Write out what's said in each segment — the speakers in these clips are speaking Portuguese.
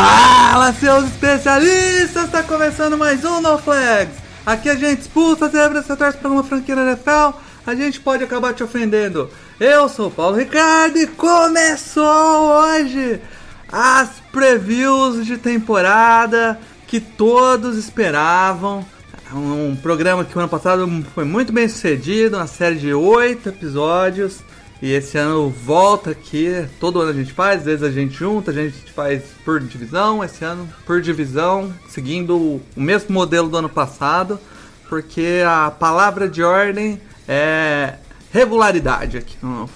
Fala, seus especialistas! Está começando mais um No Flags. Aqui a gente expulsa zebras, você torce para uma franquia da NFL, a gente pode acabar te ofendendo. Eu sou o Paulo Ricardo e começou hoje as previews de temporada que todos esperavam. Um programa que o ano passado foi muito bem sucedido, uma série de oito episódios. E esse ano volta aqui, todo ano a gente faz, às vezes a gente junta, a gente faz por divisão, esse ano por divisão, seguindo o mesmo modelo do ano passado, porque a palavra de ordem é regularidade aqui no.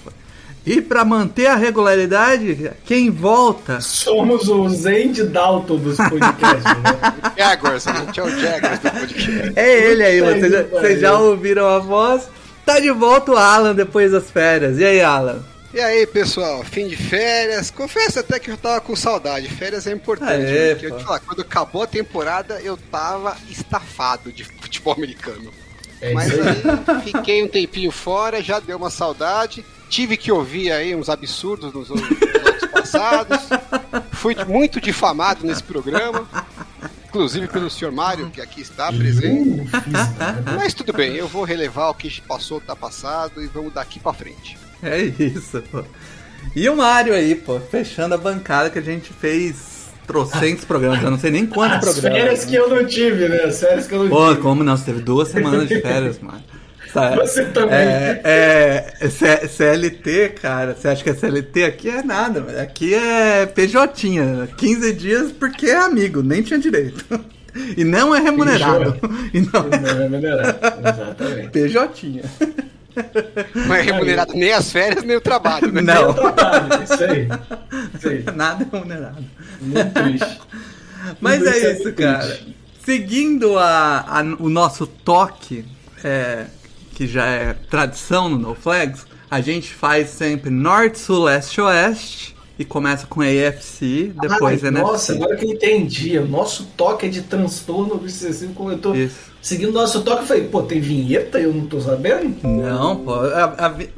E para manter a regularidade, quem volta. Somos o Zend Dalton dos podcasts, né? Jaguars, a gente é o Jaguars do podcast. É ele aí, vocês já, vocês já ouviram a voz. Tá de volta o Alan depois das férias. E aí, Alan? E aí, pessoal, fim de férias. Confesso até que eu tava com saudade. Férias é importante. Aê, né? Porque eu te falar, quando acabou a temporada, eu tava estafado de futebol americano. É Mas aí. fiquei um tempinho fora, já deu uma saudade. Tive que ouvir aí uns absurdos nos anos passados. Fui muito difamado nesse programa. Inclusive pelo senhor Mário, que aqui está presente. Né? Mas tudo bem, eu vou relevar o que passou, tá passado e vamos daqui pra frente. É isso, pô. E o Mário aí, pô, fechando a bancada que a gente fez trocentos programas. Eu não sei nem quantos As programas. férias que eu não tive, né? As férias que eu não Pô, tive. como não? Você teve duas semanas de férias, mano. Sabe? Você também. É, é, C- CLT, cara, você acha que é CLT? Aqui é nada, aqui é PJ. 15 dias porque é amigo, nem tinha direito. E não é remunerado. E não é Não é melhorado. Exatamente. PJ. Não é remunerado nem as férias, nem o trabalho, né? Não, Trabalho, isso aí. Isso aí. nada é remunerado. Muito triste. Mas Tudo é isso é muito cara. triste. Seguindo a, a- o nosso toque, é, que já é tradição no No Flags, a gente faz sempre norte, sul, leste, oeste. E começa com AFC, depois Ai, NFC. Nossa, agora que eu entendi. O nosso toque é de transtorno obsessivo. Como eu tô Isso. seguindo o nosso toque, eu falei, pô, tem vinheta e eu não tô sabendo? Não, pô, a,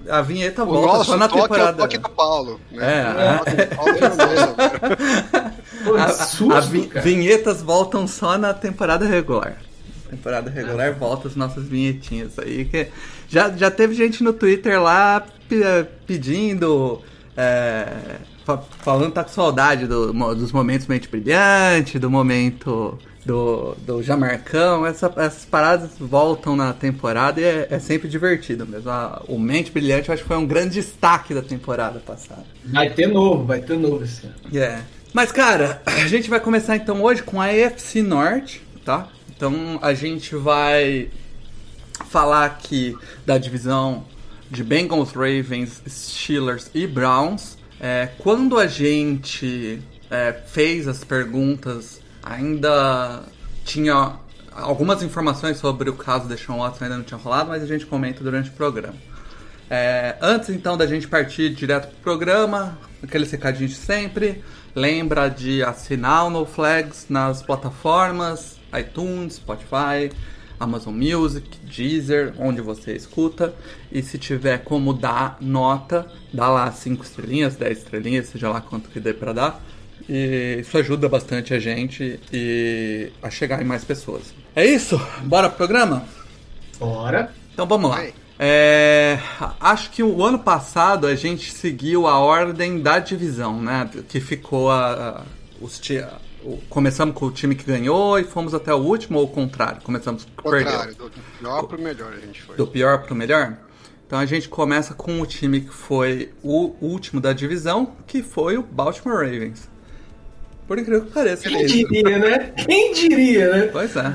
a a vinheta O volta só na toque é o temporada. toque do Paulo. É, Né? O toque do Paulo é. Pô, A- que a- susto, a vi- cara. vinhetas voltam só na temporada regular. Temporada regular volta as nossas vinhetinhas aí. Que já, já teve gente no Twitter lá pe- pedindo. é, fa- falando que tá com saudade do- dos momentos mente brilhante, do momento do, do Jamarcão. Essa- essas paradas voltam na temporada e é, é sempre divertido mesmo. A- o mente brilhante eu acho que foi um grande destaque da temporada passada. Vai ter novo, vai ter novo esse ano. Yeah. Mas, cara, a gente vai começar então hoje com a AFC Norte, tá? Então a gente vai falar aqui da divisão de Bengals, Ravens, Steelers e Browns. É, quando a gente é, fez as perguntas, ainda tinha algumas informações sobre o caso de Sean Watson ainda não tinha rolado, mas a gente comenta durante o programa. É, antes então da gente partir direto pro programa, aquele recadinho de sempre, lembra de assinar o No Flags nas plataformas iTunes, Spotify, Amazon Music, Deezer, onde você escuta. E se tiver como dar nota, dá lá 5 estrelinhas, 10 estrelinhas, seja lá quanto que dê pra dar. E isso ajuda bastante a gente e a chegar em mais pessoas. É isso? Bora pro programa? Bora. Então vamos lá. É, acho que o ano passado a gente seguiu a ordem da divisão, né? Que ficou a, a- os começamos com o time que ganhou e fomos até o último ou o contrário? Começamos com Contrário, perdeu. do pior pro melhor a gente foi. Do pior pro melhor? Então a gente começa com o time que foi o último da divisão, que foi o Baltimore Ravens. Por incrível que pareça. Quem isso. diria, né? Quem diria, né? Pois é.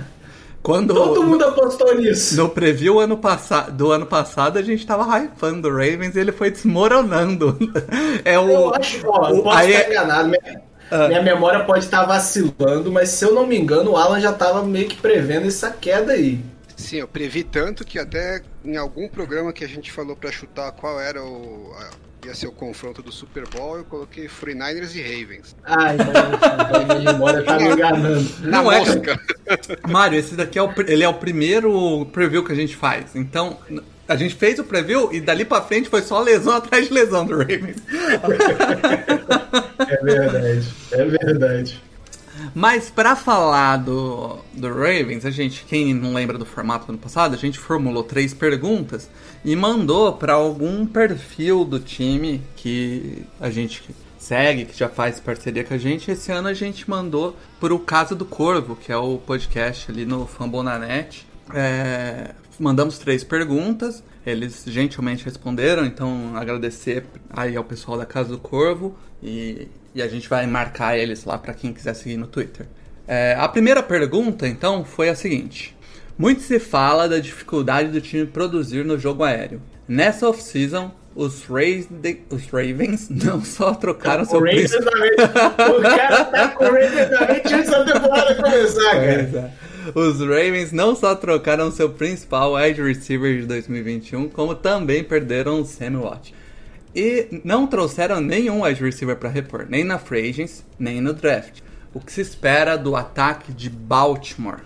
Quando Todo mundo apostou nisso. No preview ano passa- do ano passado, a gente tava hypando o Ravens e ele foi desmoronando. É o. Eu acho, ó, o- posso aí estar enganado, mas Ah. Minha memória pode estar vacilando, mas se eu não me engano, o Alan já tava meio que prevendo essa queda aí. Sim, eu previ tanto que até em algum programa que a gente falou pra chutar qual era o. a- ia ser o confronto do Super Bowl, eu coloquei 49ers e Ravens. Ah, então, então minha memória tá me enganando. Na Não é, mosca. Mário, esse daqui é o, ele é o primeiro preview que a gente faz. Então, a gente fez o preview e dali pra frente foi só lesão atrás de lesão do Ravens. É verdade, é verdade. Mas pra falar do, do Ravens, a gente, quem não lembra do formato do ano passado, a gente formulou três perguntas e mandou pra algum perfil do time que a gente segue, que já faz parceria com a gente. Esse ano a gente mandou pro Casa do Corvo, que é o podcast ali no Fambonanet. É, mandamos três perguntas, eles gentilmente responderam, então agradecer aí ao pessoal da Casa do Corvo e, e a gente vai marcar eles lá para quem quiser seguir no Twitter. É, a primeira pergunta, então, foi a seguinte: Muito se fala da dificuldade do time produzir no jogo aéreo. Nessa off-season, os, Ravens- os Ravens não só trocaram seu O Ravens principal. da O cara tá com o Ravens da mente antes da temporada começar, cara. É. Os Ravens não só trocaram seu principal wide receiver de 2021, como também perderam o Sammy Watt. E não trouxeram nenhum wide receiver para repor, nem na free agents, nem no draft. O que se espera do ataque de Baltimore?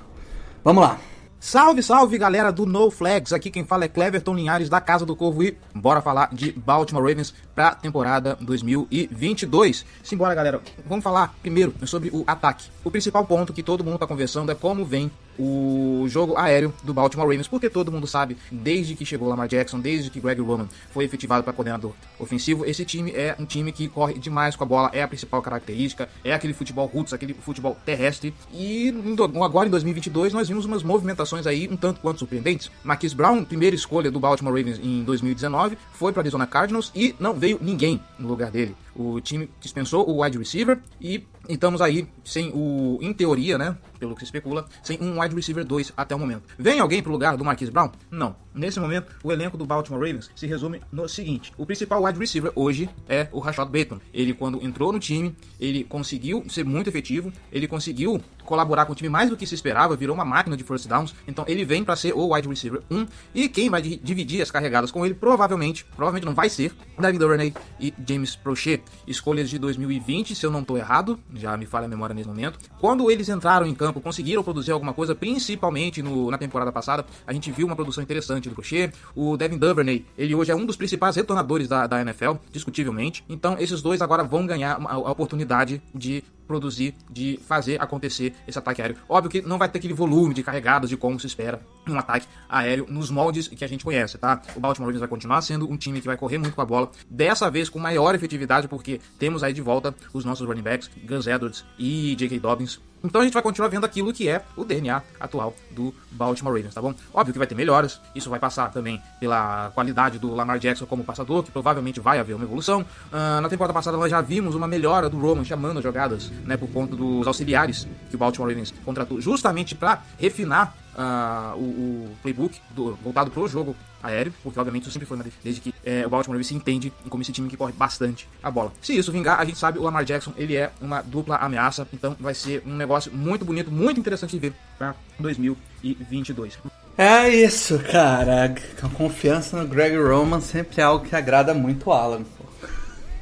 Vamos lá. Salve, salve galera do No Flags, aqui quem fala é Cleverton Linhares da Casa do Corvo e bora falar de Baltimore Ravens pra temporada 2022. Simbora galera, vamos falar primeiro sobre o ataque. O principal ponto que todo mundo tá conversando é como vem o jogo aéreo do Baltimore Ravens, porque todo mundo sabe, desde que chegou Lamar Jackson, desde que Greg Roman foi efetivado para coordenador ofensivo, esse time é um time que corre demais com a bola, é a principal característica, é aquele futebol roots, aquele futebol terrestre. E agora em 2022 nós vimos umas movimentações aí um tanto quanto surpreendentes. Marquise Brown, primeira escolha do Baltimore Ravens em 2019, foi para Arizona Cardinals e não veio ninguém no lugar dele. O time dispensou o wide receiver e estamos aí sem o, em teoria, né, pelo que se especula, sem um wide receiver 2 até o momento. Vem alguém pro lugar do Marquise Brown? Não. Nesse momento, o elenco do Baltimore Ravens se resume no seguinte: o principal wide receiver hoje é o Rashad Bateman. Ele quando entrou no time, ele conseguiu ser muito efetivo, ele conseguiu colaborar com o time mais do que se esperava, virou uma máquina de first downs. Então ele vem para ser o wide receiver 1 e quem vai di- dividir as carregadas com ele provavelmente, provavelmente não vai ser David Duvernay e James Prochet, escolhas de 2020, se eu não estou errado, já me falha a memória nesse momento. Quando eles entraram em campo, conseguiram produzir alguma coisa, principalmente no- na temporada passada, a gente viu uma produção interessante do Prochet. O Devin Duvernay, ele hoje é um dos principais retornadores da, da NFL, discutivelmente. Então esses dois agora vão ganhar uma- a oportunidade de produzir, de fazer acontecer esse ataque aéreo. Óbvio que não vai ter aquele volume de carregadas de como se espera um ataque aéreo nos moldes que a gente conhece, tá? O Baltimore Ravens vai continuar sendo um time que vai correr muito com a bola, dessa vez com maior efetividade, porque temos aí de volta os nossos running backs, Gus Edwards e J.K. Dobbins. Então a gente vai continuar vendo aquilo que é o DNA atual do Baltimore Ravens, tá bom? Óbvio que vai ter melhoras, isso vai passar também pela qualidade do Lamar Jackson como passador, que provavelmente vai haver uma evolução. Ah, na temporada passada nós já vimos uma melhora do Roman chamando as jogadas, né, por conta dos auxiliares que o Baltimore Ravens contratou, justamente para refinar ah, o, o playbook do- voltado pro jogo aéreo, porque obviamente isso sempre foi de- desde que eh, o Baltimore se entende como esse time que corre bastante a bola. Se isso vingar, a gente sabe o Lamar Jackson ele é uma dupla ameaça, então vai ser um negócio muito bonito, muito interessante de ver para 2022. É isso, cara. A confiança no Greg Roman sempre é algo que agrada muito o Alan.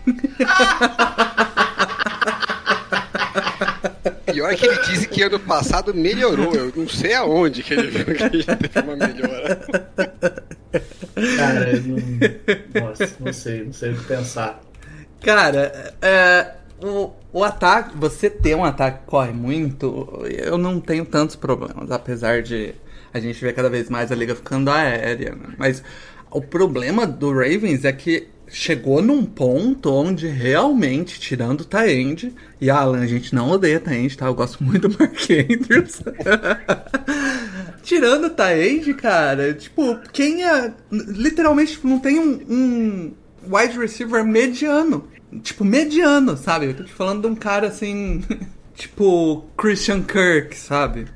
Pior que ele disse que ano passado melhorou. Eu não sei aonde que ele viu que ele já teve uma melhora. Cara, não, nossa, não sei, não sei o que pensar. Cara, é, o, o ataque, você ter um ataque que corre muito, eu não tenho tantos problemas, apesar de a gente ver cada vez mais a liga ficando aérea. né? Mas o problema do Ravens é que chegou num ponto onde realmente, tirando o Taend, e Alan, a gente não odeia Taend, tá? Eu gosto muito do Mark Andrews. tirando o Taend, cara, tipo, quem é. Literalmente, tipo, não tem um- um wide receiver mediano. Tipo, mediano, sabe? Eu tô te falando de um cara assim. tipo, Christian Kirk, sabe?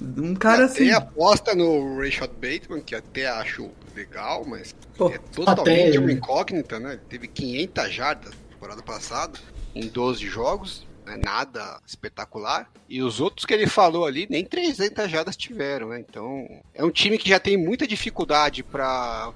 Um cara assim. Tem aposta no Rashad Bateman, que até acho legal, mas Pô, é totalmente até- uma incógnita, né? Ele teve 500 jardas na temporada passada, em 12 jogos. né? nada espetacular. E os outros que ele falou ali, nem 300 jadas tiveram, né? Então, é um time que já tem muita dificuldade para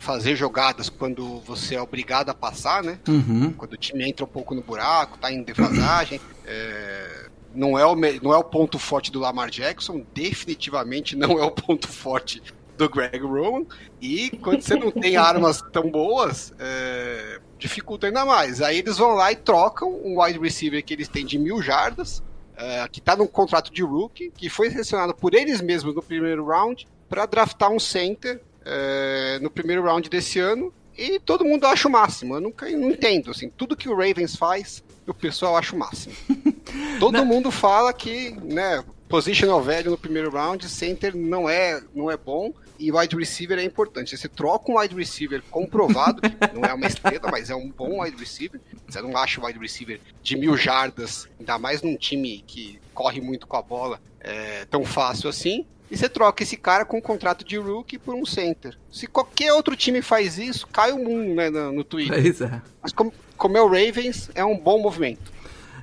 fazer jogadas quando você é obrigado a passar, né? Uhum. Quando o time entra um pouco no buraco, tá em defasagem. É, não, é o, não é o ponto forte do Lamar Jackson, definitivamente não é o ponto forte do Greg Roman. E quando você não tem armas tão boas, é, dificulta ainda mais. Aí eles vão lá e trocam um wide receiver que eles têm de mil jardas, é, que está no contrato de rookie, que foi selecionado por eles mesmos no primeiro round, para draftar um center é, no primeiro round desse ano. E todo mundo acha o máximo. Eu nunca não entendo. Assim, tudo que o Ravens faz, o pessoal acha o máximo. todo mundo fala que, né, positional value no primeiro round, center não é, não é bom e wide receiver é importante. Você troca um wide receiver comprovado, que não é uma estrela, mas é um bom wide receiver. Você não acha o wide receiver de mil jardas, ainda mais num time que corre muito com a bola, é, tão fácil assim. E você troca esse cara com um contrato de rookie por um center. Se qualquer outro time faz isso, cai o mundo né, no, no Twitter. É. Mas como, como é o Ravens, é um bom movimento.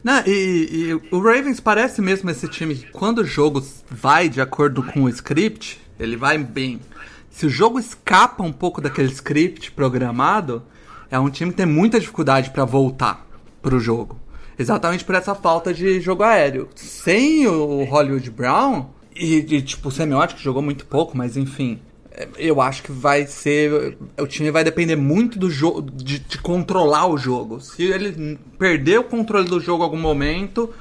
Não, e, e, o Ravens parece mesmo esse time que quando o jogo vai de acordo com o script, ele vai bem. Se o jogo escapa um pouco daquele script programado, é um time que tem muita dificuldade para voltar pro jogo. Exatamente por essa falta de jogo aéreo. Sem o Hollywood Brown, e, e tipo, o Semiótico jogou muito pouco, mas enfim. Eu acho que vai ser. O time vai depender muito do jogo. De, de, controlar o jogo. Se ele perder o controle do jogo em algum momento,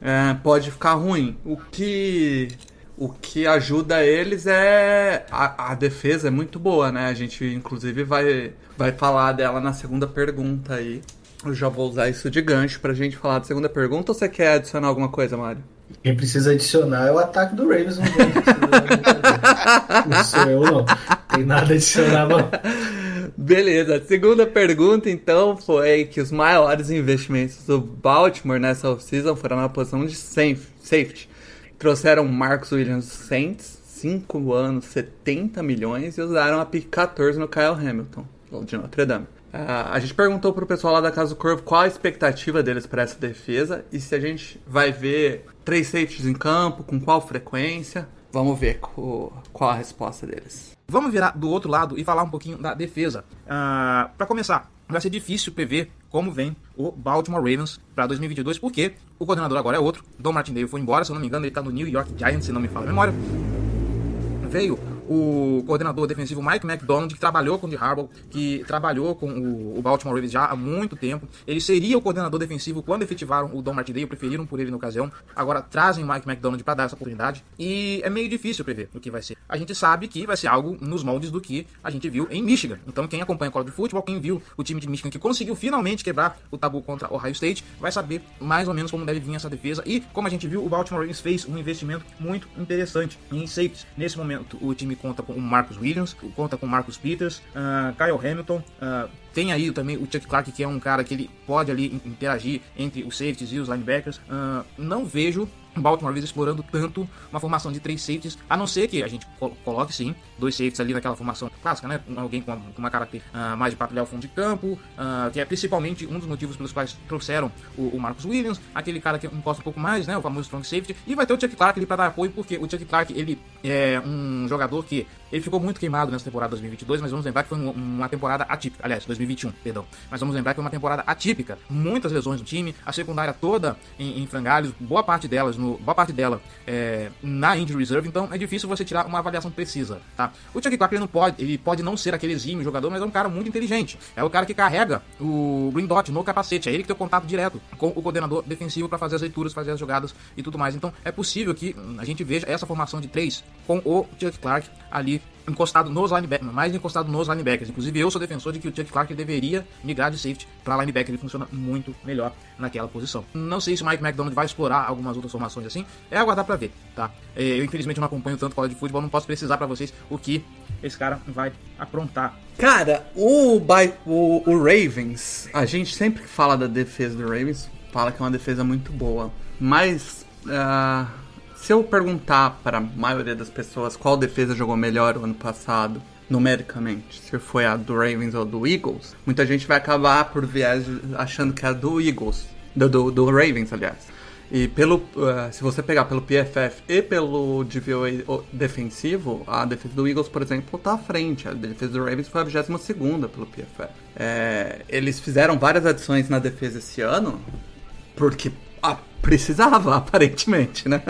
é, pode ficar ruim. O que. O que ajuda eles é. A, a, defesa é muito boa, né? A gente, inclusive, vai, vai falar dela na segunda pergunta aí. Eu já vou usar isso de gancho pra gente falar da segunda pergunta ou você quer adicionar alguma coisa, Mário? Quem precisa adicionar é o ataque do Ravens. Não, não sou eu, não. Tem nada a adicionar, não. Beleza, a segunda pergunta então foi que os maiores investimentos do Baltimore nessa off-season foram na posição de safety. Trouxeram Marcos Williams Saints, 5 anos, 70 milhões, e usaram a pick 14 no Kyle Hamilton, de Notre Dame. Uh, a gente perguntou pro pessoal lá da Casa do Corvo qual a expectativa deles para essa defesa e se a gente vai ver três safeties em campo, com qual frequência. Vamos ver qual a resposta deles. Vamos virar do outro lado e falar um pouquinho da defesa. Uh, para começar, vai ser difícil prever como vem o Baltimore Ravens para 2022, porque o coordenador agora é outro. Dom Martindale foi embora, se eu não me engano, ele está no New York Giants, se não me fala a memória. Veio o coordenador defensivo Mike McDonald, que trabalhou com o Harbaugh, que trabalhou com o, o, Baltimore Ravens já há muito tempo. Ele seria o coordenador defensivo quando efetivaram o Don Martindale, preferiram por ele na ocasião. Agora trazem o Mike McDonald para dar essa oportunidade e é meio difícil prever o que vai ser. A gente sabe que vai ser algo nos moldes do que a gente viu em Michigan. Então quem acompanha o college futebol, quem viu o time de Michigan que conseguiu finalmente quebrar o tabu contra Ohio State, vai saber mais ou menos como deve vir essa defesa e como a gente viu, o Baltimore Ravens fez um investimento muito interessante em safeties. Nesse momento, o time conta com o Marcus Williams, conta com o Marcus Peters, uh, Kyle Hamilton, uh, tem aí também o Chuck Clark, que é um cara que ele pode ali interagir entre os safeties e os linebackers. Uh, não vejo Baltimore Ravens explorando tanto uma formação de três safeties, a não ser que a gente coloque sim dois safeties ali naquela formação clássica, né? Alguém com uma, característica uh, mais de patrulhar o fundo de campo, uh, que é principalmente um dos motivos pelos quais trouxeram o, o, Marcus Williams, aquele cara que encosta um pouco mais, né? O famoso strong safety, e vai ter o Chuck Clark ali para dar apoio, porque o Chuck Clark ele é um jogador que ele ficou muito queimado nessa temporada 2022, mas vamos lembrar que foi uma temporada atípica, aliás, 2021, perdão. Mas vamos lembrar que foi uma temporada atípica, muitas lesões no time, a secundária toda em, em frangalhos, boa parte delas no, boa parte dela é, na injury reserve, então é difícil você tirar uma avaliação precisa, tá? O Chuck Clark ele não pode, ele pode não ser aquele exímio jogador, mas é um cara muito inteligente. É o cara que carrega o Green Dot no capacete, é ele que tem o contato direto com o coordenador defensivo para fazer as leituras, fazer as jogadas e tudo mais. Então é possível que a gente veja essa formação de três com o Chuck Clark ali encostado nos linebackers, mais encostado nos linebackers. Inclusive, eu sou defensor de que o Chuck Clark deveria migrar de safety para linebacker, ele funciona muito melhor naquela posição. Não sei se o Mike McDonald vai explorar algumas outras formações assim, é aguardar para ver, tá? É, eu infelizmente não acompanho tanto college de futebol, não posso precisar para vocês o que esse cara vai aprontar. Cara, o, o, o Ravens, a gente sempre fala da defesa do Ravens, fala que é uma defesa muito boa, mas uh, se eu perguntar para a maioria das pessoas qual defesa jogou melhor o ano passado, numericamente, se foi a do Ravens ou do Eagles, muita gente vai acabar por viés achando que é a do Eagles Do, do, do Ravens, aliás. E pelo, uh, se você pegar pelo PFF e pelo DVOA defensivo, a defesa do Eagles, por exemplo, está à frente. A defesa do Ravens foi a 22 pelo PFF. É, eles fizeram várias adições na defesa esse ano, porque ah, precisava, aparentemente, né?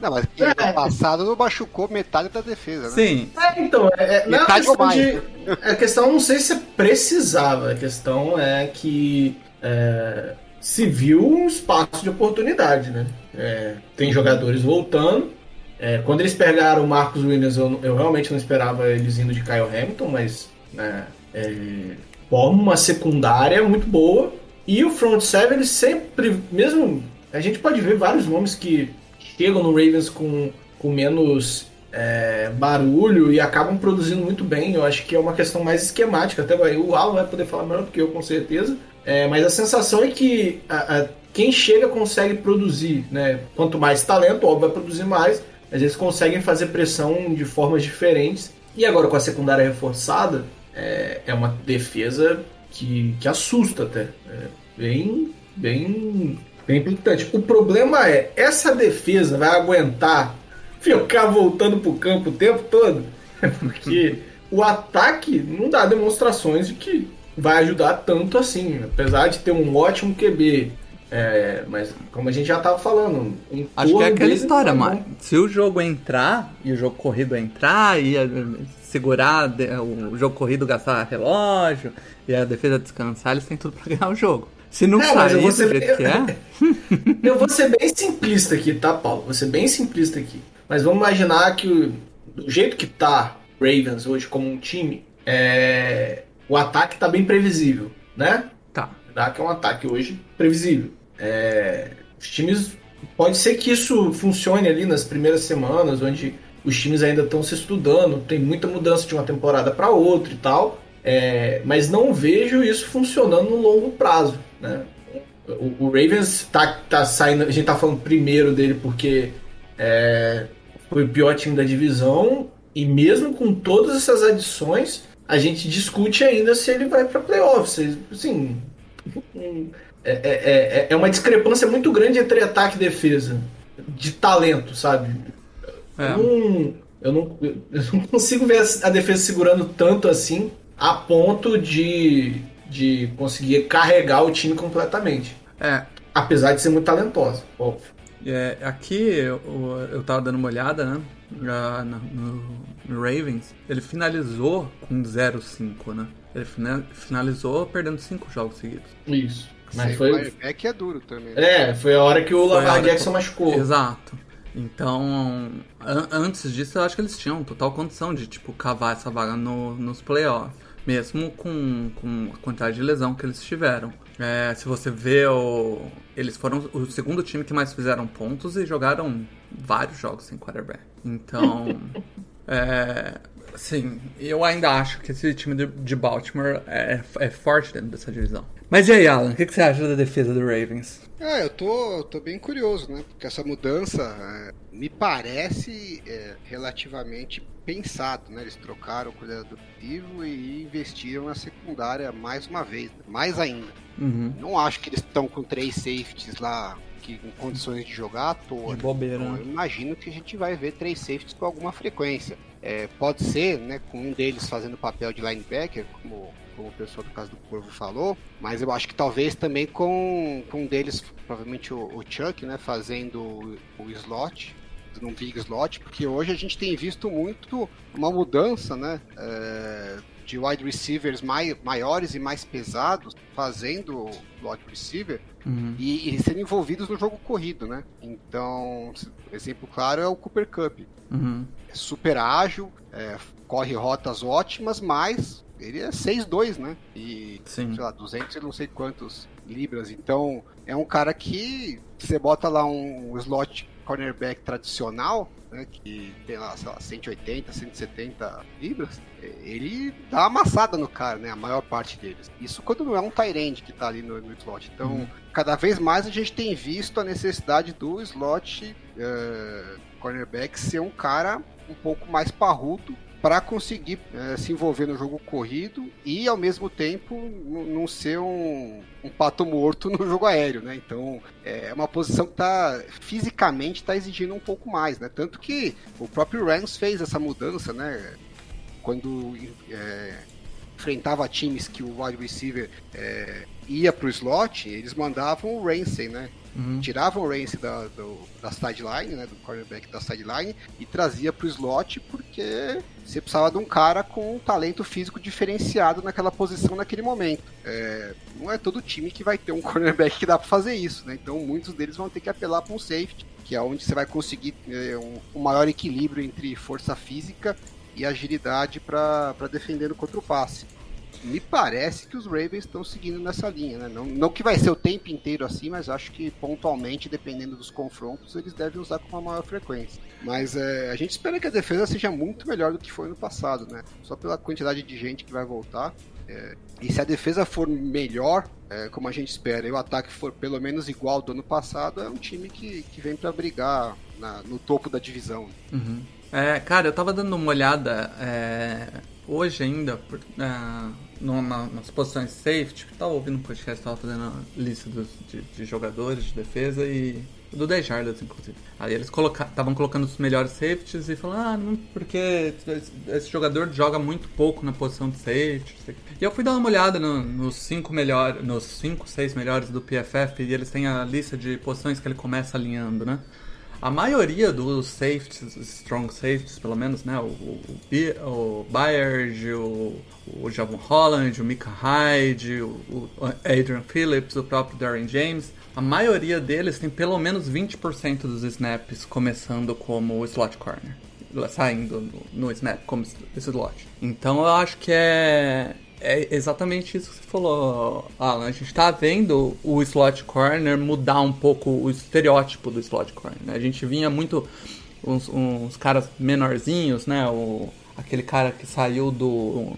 Não, mas é. passado não machucou metade da defesa, né? Sim. É, então, é, não é questão de. A questão não sei se precisava, a questão é que. É, se viu um espaço de oportunidade, né? É, tem jogadores voltando. É, quando eles pegaram o Marcos Williams, eu, eu, realmente não esperava eles indo de Kyle Hamilton, mas né, é, forma uma secundária muito boa. E o front seven, ele sempre, mesmo. A gente pode ver vários nomes que chegam no Ravens com, com menos é, barulho e acabam produzindo muito bem. Eu acho que é uma questão mais esquemática. Até o Alan vai poder falar melhor do que eu, com certeza. É, mas a sensação é que a, a, quem chega consegue produzir, né? Quanto mais talento, óbvio, vai produzir mais. Às vezes conseguem fazer pressão de formas diferentes. E agora com a secundária reforçada, é, é uma defesa que, que assusta até. É bem, bem, bem impactante. O problema é, essa defesa vai aguentar ficar voltando pro campo o tempo todo? Porque o ataque não dá demonstrações de que vai ajudar tanto assim. Apesar de ter um ótimo QB. É, mas como a gente já estava falando. Acho que é aquela história, mas se o jogo entrar e o jogo corrido entrar e segurar o jogo corrido gastar relógio e a defesa descansar, eles têm tudo para ganhar o jogo. Se não é, sair do jeito bem... que é. eu vou ser bem simplista aqui, tá, Paulo? Vou ser bem simplista aqui. Mas vamos imaginar que do jeito que tá Ravens hoje como um time, é, o ataque tá bem previsível, né? Tá. Dá que é um ataque hoje previsível. É, os times. Pode ser que isso funcione ali nas primeiras semanas, onde os times ainda estão se estudando, tem muita mudança de uma temporada para outra e tal. É, mas não vejo isso funcionando no longo prazo. Né? O, o, Ravens tá, tá saindo. A gente tá falando primeiro dele porque é, foi o pior time da divisão. E mesmo com todas essas adições, a gente discute ainda se ele vai para playoffs. Assim, é, é, é, é, uma discrepância muito grande entre ataque e defesa. De talento, sabe? É. Não, eu, não, eu não consigo ver a defesa segurando tanto assim a ponto de, de conseguir carregar o time completamente. É. Apesar de ser muito talentosa, óbvio. É, aqui eu, eu tava dando uma olhada, né? no, no, Ravens, ele finalizou com 0-5, né? Ele finalizou perdendo 5 jogos seguidos. Isso. Mas foi. É que é duro também. Né? É, foi a hora que o Lamar Jackson que... machucou. Exato. Então, an antes disso, eu acho que eles tinham total condição de, tipo, cavar essa vaga no, nos playoffs. Mesmo com, com a quantidade de lesão que eles tiveram. É, se você vê, o, eles foram o segundo time que mais fizeram pontos e jogaram vários jogos sem quarterback. Então, é, sim, eu ainda acho que esse time de Baltimore é, é forte dentro dessa divisão. Mas e aí, Alan, o que, que, você acha da defesa do Ravens? É, eu tô, eu tô bem curioso, né? Porque essa mudança é, me parece é, relativamente pensado, né? Eles trocaram o coordenador vivo e investiram na secundária mais uma vez, né? mais ainda. Uhum. Não acho que eles estão com três safeties lá que, em condições de jogar à toa. De bobeira. Então, né? eu imagino que a gente vai ver três safeties com alguma frequência. É, pode ser, né, com um deles fazendo papel de linebacker, como, como o pessoal do caso do Corvo falou, mas eu acho que talvez também com, com um deles, provavelmente o, o Chuck, né, fazendo o, o slot, num big slot, porque hoje a gente tem visto muito uma mudança, né, é, de wide receivers mai, maiores e mais pesados fazendo wide receiver uhum. e, e sendo envolvidos no jogo corrido, né? Então, exemplo claro é o Cooper Cup. Uhum. É super ágil, é, corre rotas ótimas, mas ele é 6'2, né? E, Sim. sei lá, 200 e não sei quantos libras. Então, é um cara que você bota lá um slot cornerback tradicional, né, que tem lá, sei lá, 180, 170 libras, ele dá uma amassada no cara, né, a maior parte deles. Isso quando não é um Tyrande que tá ali no, no slot. Então, uhum. cada vez mais a gente tem visto a necessidade do slot uh, cornerback ser um cara um pouco mais parrudo para conseguir é, se envolver no jogo corrido e ao mesmo tempo não ser um, um, pato morto no jogo aéreo, né? Então é uma posição que tá fisicamente está exigindo um pouco mais, né? Tanto que o próprio Rams fez essa mudança, né? Quando é, enfrentava times que o wide receiver é, ia para o slot, eles mandavam o Ramsey, né? Uhum. Tiravam o Ramsey da, do, da sideline, né, do cornerback da sideline, e trazia para o slot porque você precisava de um cara com um talento físico diferenciado naquela posição naquele momento. É, não é todo time que vai ter um cornerback que dá para fazer isso, né? Então muitos deles vão ter que apelar para um safety, que é onde você vai conseguir é, um, um maior equilíbrio entre força física e agilidade para defender contra o passe me parece que os Ravens estão seguindo nessa linha, né? Não, não que vai ser o tempo inteiro assim, mas acho que pontualmente, dependendo dos confrontos, eles devem usar com uma maior frequência. Mas é, a gente espera que a defesa seja muito melhor do que foi no passado, né? Só pela quantidade de gente que vai voltar. É, e se a defesa for melhor, é, como a gente espera, e o ataque for pelo menos igual do ano passado, é um time que, que vem para brigar na, no topo da divisão. Uhum. É, cara, eu tava dando uma olhada é, hoje ainda, por, uh, numa, nas posições safety, tava ouvindo um podcast, tava fazendo a lista dos, de, de, jogadores de defesa e do 10 jardas, inclusive. Aí eles estavam colocando os melhores safeties e falando, ah, porque esse jogador joga muito pouco na posição de safety. E eu fui dar uma olhada no, nos 5 melhores, nos 5, 6 melhores do PFF e eles têm a lista de posições que ele começa alinhando, né? A maioria dos safeties, strong safeties pelo menos, né? O, o, o Byard, o, o Javon Holland, o Mika Hyde, o, Adrian Phillips, o próprio Darren James, a maioria deles tem pelo menos 20% dos snaps começando como slot corner. Saindo no, no snap como slot. Então eu acho que é é exatamente isso que você falou, Alan. A gente tá vendo o slot corner mudar um pouco o estereótipo do slot corner. Né? A gente vinha muito uns, uns, caras menorzinhos, né? O, aquele cara que saiu do,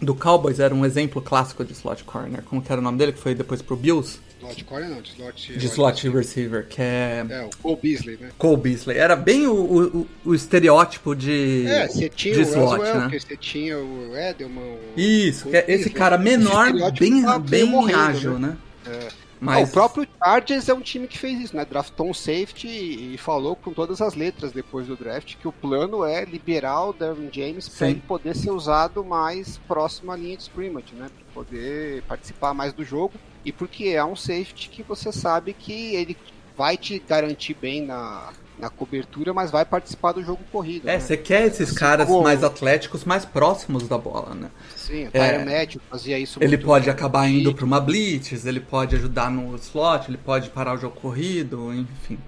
do Cowboys era um exemplo clássico de slot corner. Como que era o nome dele? Que foi depois pro Bills? Slot corner não, de slot... De slot receiver, que é... É, o Cole Beasley, né? Cole Beasley. Era bem o, o, o estereótipo de É, você tinha de o slot, Roswell, né? você tinha o Edelman... O... Isso, que é esse cara menor, bem, bem morrendo, ágil, né? né? É. Mas... Ah, o próprio Chargers é um time que fez isso, né? Draftou um safety e falou com todas as letras depois do draft que o plano é liberar o Derwin James para ele poder ser usado mais próximo à linha de scrimmage, né? Para poder participar mais do jogo e porque é um safety que você sabe que ele vai te garantir bem na, na cobertura, mas vai participar do jogo corrido. É, né? você quer esses assim caras como... mais atléticos, mais próximos da bola, né? Sim, o é, médio fazia isso Ele pode acabar indo para uma blitz, ele pode ajudar no slot, ele pode parar o jogo corrido, enfim.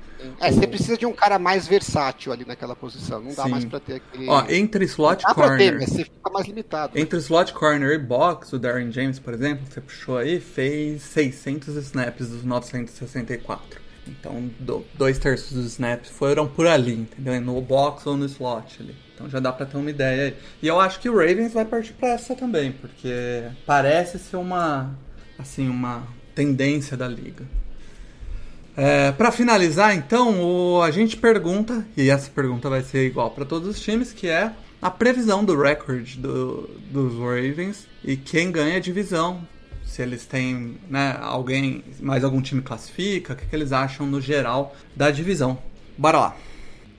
É, você precisa de um cara mais versátil ali naquela posição. Não dá Sim. mais pra ter aquele. Ó, entre slot dá corner. Ter, mas você fica mais limitado. Entre slot corner e box, o Darren James, por exemplo, você puxou aí, fez 600 snaps dos 964. Então, do, dois terços dos snaps foram por ali, entendeu? No box ou no slot ali. Então já dá pra ter uma ideia aí. E eu acho que o Ravens vai partir pra essa também, porque parece ser uma, assim, uma tendência da liga. É, para finalizar, então, o, a gente pergunta, e essa pergunta vai ser igual para todos os times, que é a previsão do recorde do, dos Ravens e quem ganha a divisão se eles têm né, alguém, mais algum time classifica, o que, que eles acham no geral da divisão. Bora lá.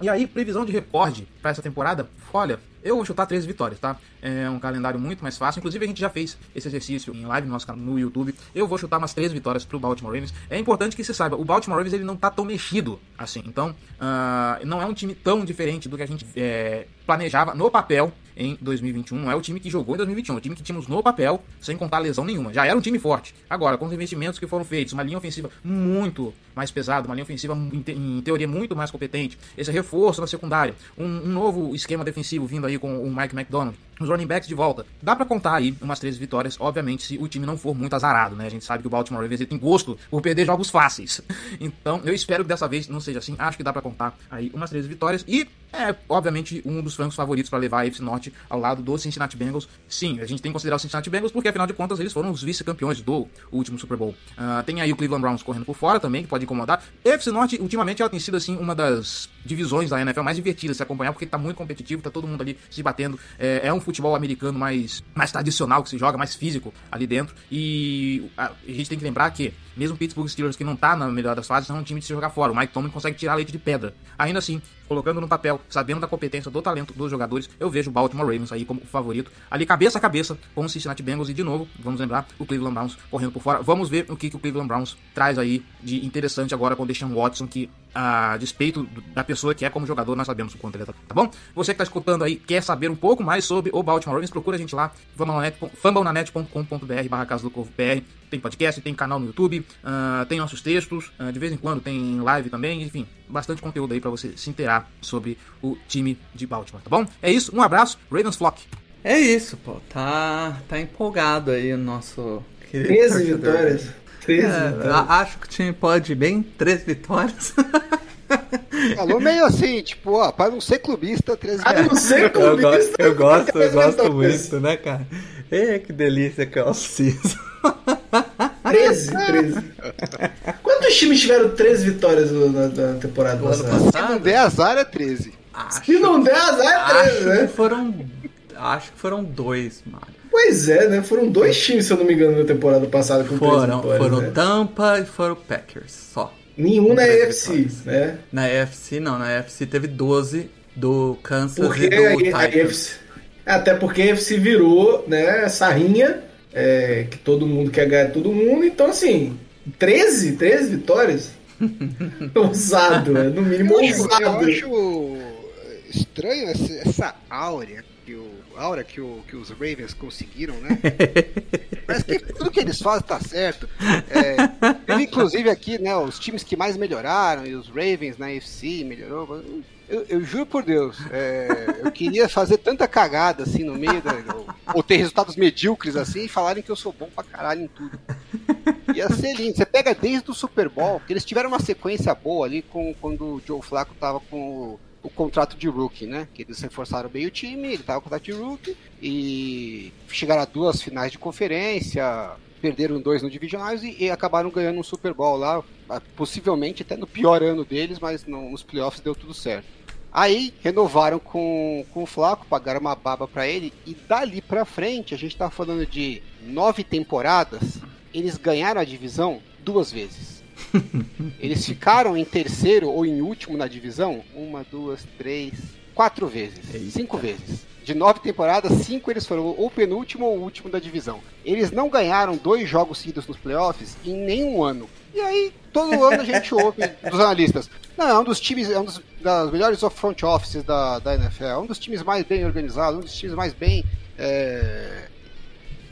E aí, previsão de recorde para essa temporada? Olha, eu vou chutar 13 vitórias, tá? É um calendário muito mais fácil. Inclusive, a gente já fez esse exercício em live no nosso canal no YouTube. Eu vou chutar umas 13 vitórias pro Baltimore Ravens. É importante que você saiba, o Baltimore Ravens ele não tá tão mexido assim. Então, uh, não é um time tão diferente do que a gente é, planejava no papel em 2021. Não é o time que jogou em 2021, é o time que tínhamos no papel, sem contar lesão nenhuma. Já era um time forte. Agora, com os investimentos que foram feitos, uma linha ofensiva muito mais pesada, uma linha ofensiva em, te em teoria muito mais competente, esse reforço na secundária, um, um, novo esquema defensivo vindo aí com o Mike McDonald, os running backs de volta. Dá para contar aí umas 13 vitórias, obviamente, se o time não for muito azarado, né? A gente sabe que o Baltimore Ravens tem gosto por perder jogos fáceis. Então, eu espero que dessa vez não seja assim. Acho que dá para contar aí umas 13 vitórias e é, obviamente, um dos francos favoritos para levar a AFC Norte ao lado do Cincinnati Bengals. Sim, a gente tem que considerar o Cincinnati Bengals porque, afinal de contas, eles foram os vice-campeões do último Super Bowl. Uh, tem aí o Cleveland Browns correndo por fora também, que pode incomodar. A AFC Norte, ultimamente, ela tem sido, assim, uma das divisões da NFL mais divertidas se acompanhar, porque tá muito competitivo, tá todo mundo ali se batendo. É, é um futebol americano mais, mais tradicional que se joga, mais físico ali dentro. E a, a gente tem que lembrar que, mesmo o Pittsburgh Steelers, que não tá na melhor das fases, é um time de se jogar fora. O Mike Tomlin consegue tirar leite de pedra. Ainda assim, colocando no papel, sabendo da competência, do talento dos jogadores, eu vejo o Baltimore Ravens aí como favorito, ali cabeça a cabeça com o Cincinnati Bengals e de novo, vamos lembrar, o Cleveland Browns correndo por fora. Vamos ver o que, que o Cleveland Browns traz aí de interessante agora com o Deshaun Watson, que a despeito da pessoa que é como jogador, nós sabemos o quanto ele é, tá bom? Você que tá escutando aí, quer saber um pouco mais sobre o Baltimore Ravens, procura a gente lá, fumblenanet.com.br barra Casa do Corvo PR, tem podcast, tem canal no YouTube, uh, tem nossos textos, uh, de vez em quando tem live também, enfim, bastante conteúdo aí para você se inteirar sobre o time de Baltimore, tá bom? É isso, um abraço, Ravens Flock. É isso, pô, tá, tá empolgado aí o nosso querido 13 vitórias. 13 é, vitórias. Acho que o time pode ir bem, 13 vitórias. Falou meio assim, tipo, ó, para não ser clubista, 13 Para não ser clubista. Eu, gosto, eu gosto, eu gosto muito, né, cara? É, que delícia que é o season. 13, 13. Quantos times tiveram 13 vitórias na, na temporada passada? Se não der azar, é 13. Acho, Se não der azar, é 13, né? foram. Acho que foram dois, Mário. Pois é, né? Foram dois times, se eu não me engano, na temporada passada com foram, 13 vitórias. Foram né? Tampa e foram Packers, só. Nenhum na EFC, né? Na EFC não, na EFC teve 12 do Kansas porque e do a, a EFC, até porque a EFC virou, né, essa rinha é, que todo mundo quer ganhar todo mundo, então assim, 13, 13 vitórias? ousado, é, no mínimo Eu acho, ousado. eu acho estranho essa, essa áurea que o aura que, o, que os Ravens conseguiram, né? Parece que tudo que eles fazem tá certo. É, teve inclusive aqui, né, os times que mais melhoraram e os Ravens na FC melhorou. Eu, eu juro por Deus, é, eu queria fazer tanta cagada assim no meio, da, ou, ou ter resultados medíocres assim e falarem que eu sou bom pra caralho em tudo. Ia ser lindo. Você pega desde o Super Bowl, que eles tiveram uma sequência boa ali com, quando o Joe Flacco tava com o, o contrato de rookie, né? Que eles reforçaram bem o time, ele tava com o contrato de rookie e chegaram a duas finais de conferência, perderam dois no Divisionais e, e acabaram ganhando um Super Bowl lá, possivelmente até no pior ano deles, mas no, nos playoffs deu tudo certo. Aí renovaram com, com o Flaco, pagaram uma baba para ele e dali pra frente a gente tá falando de nove temporadas, eles ganharam a divisão duas vezes. Eles ficaram em terceiro ou em último na divisão uma, duas, três, quatro vezes, Eita. cinco vezes. De nove temporadas, cinco eles foram ou penúltimo ou último da divisão. Eles não ganharam dois jogos seguidos nos playoffs em nenhum ano. E aí, todo ano a gente ouve dos analistas. Não, é um dos times, é um dos das melhores front offices da, da NFL, é um dos times mais bem organizados, um dos times mais bem é,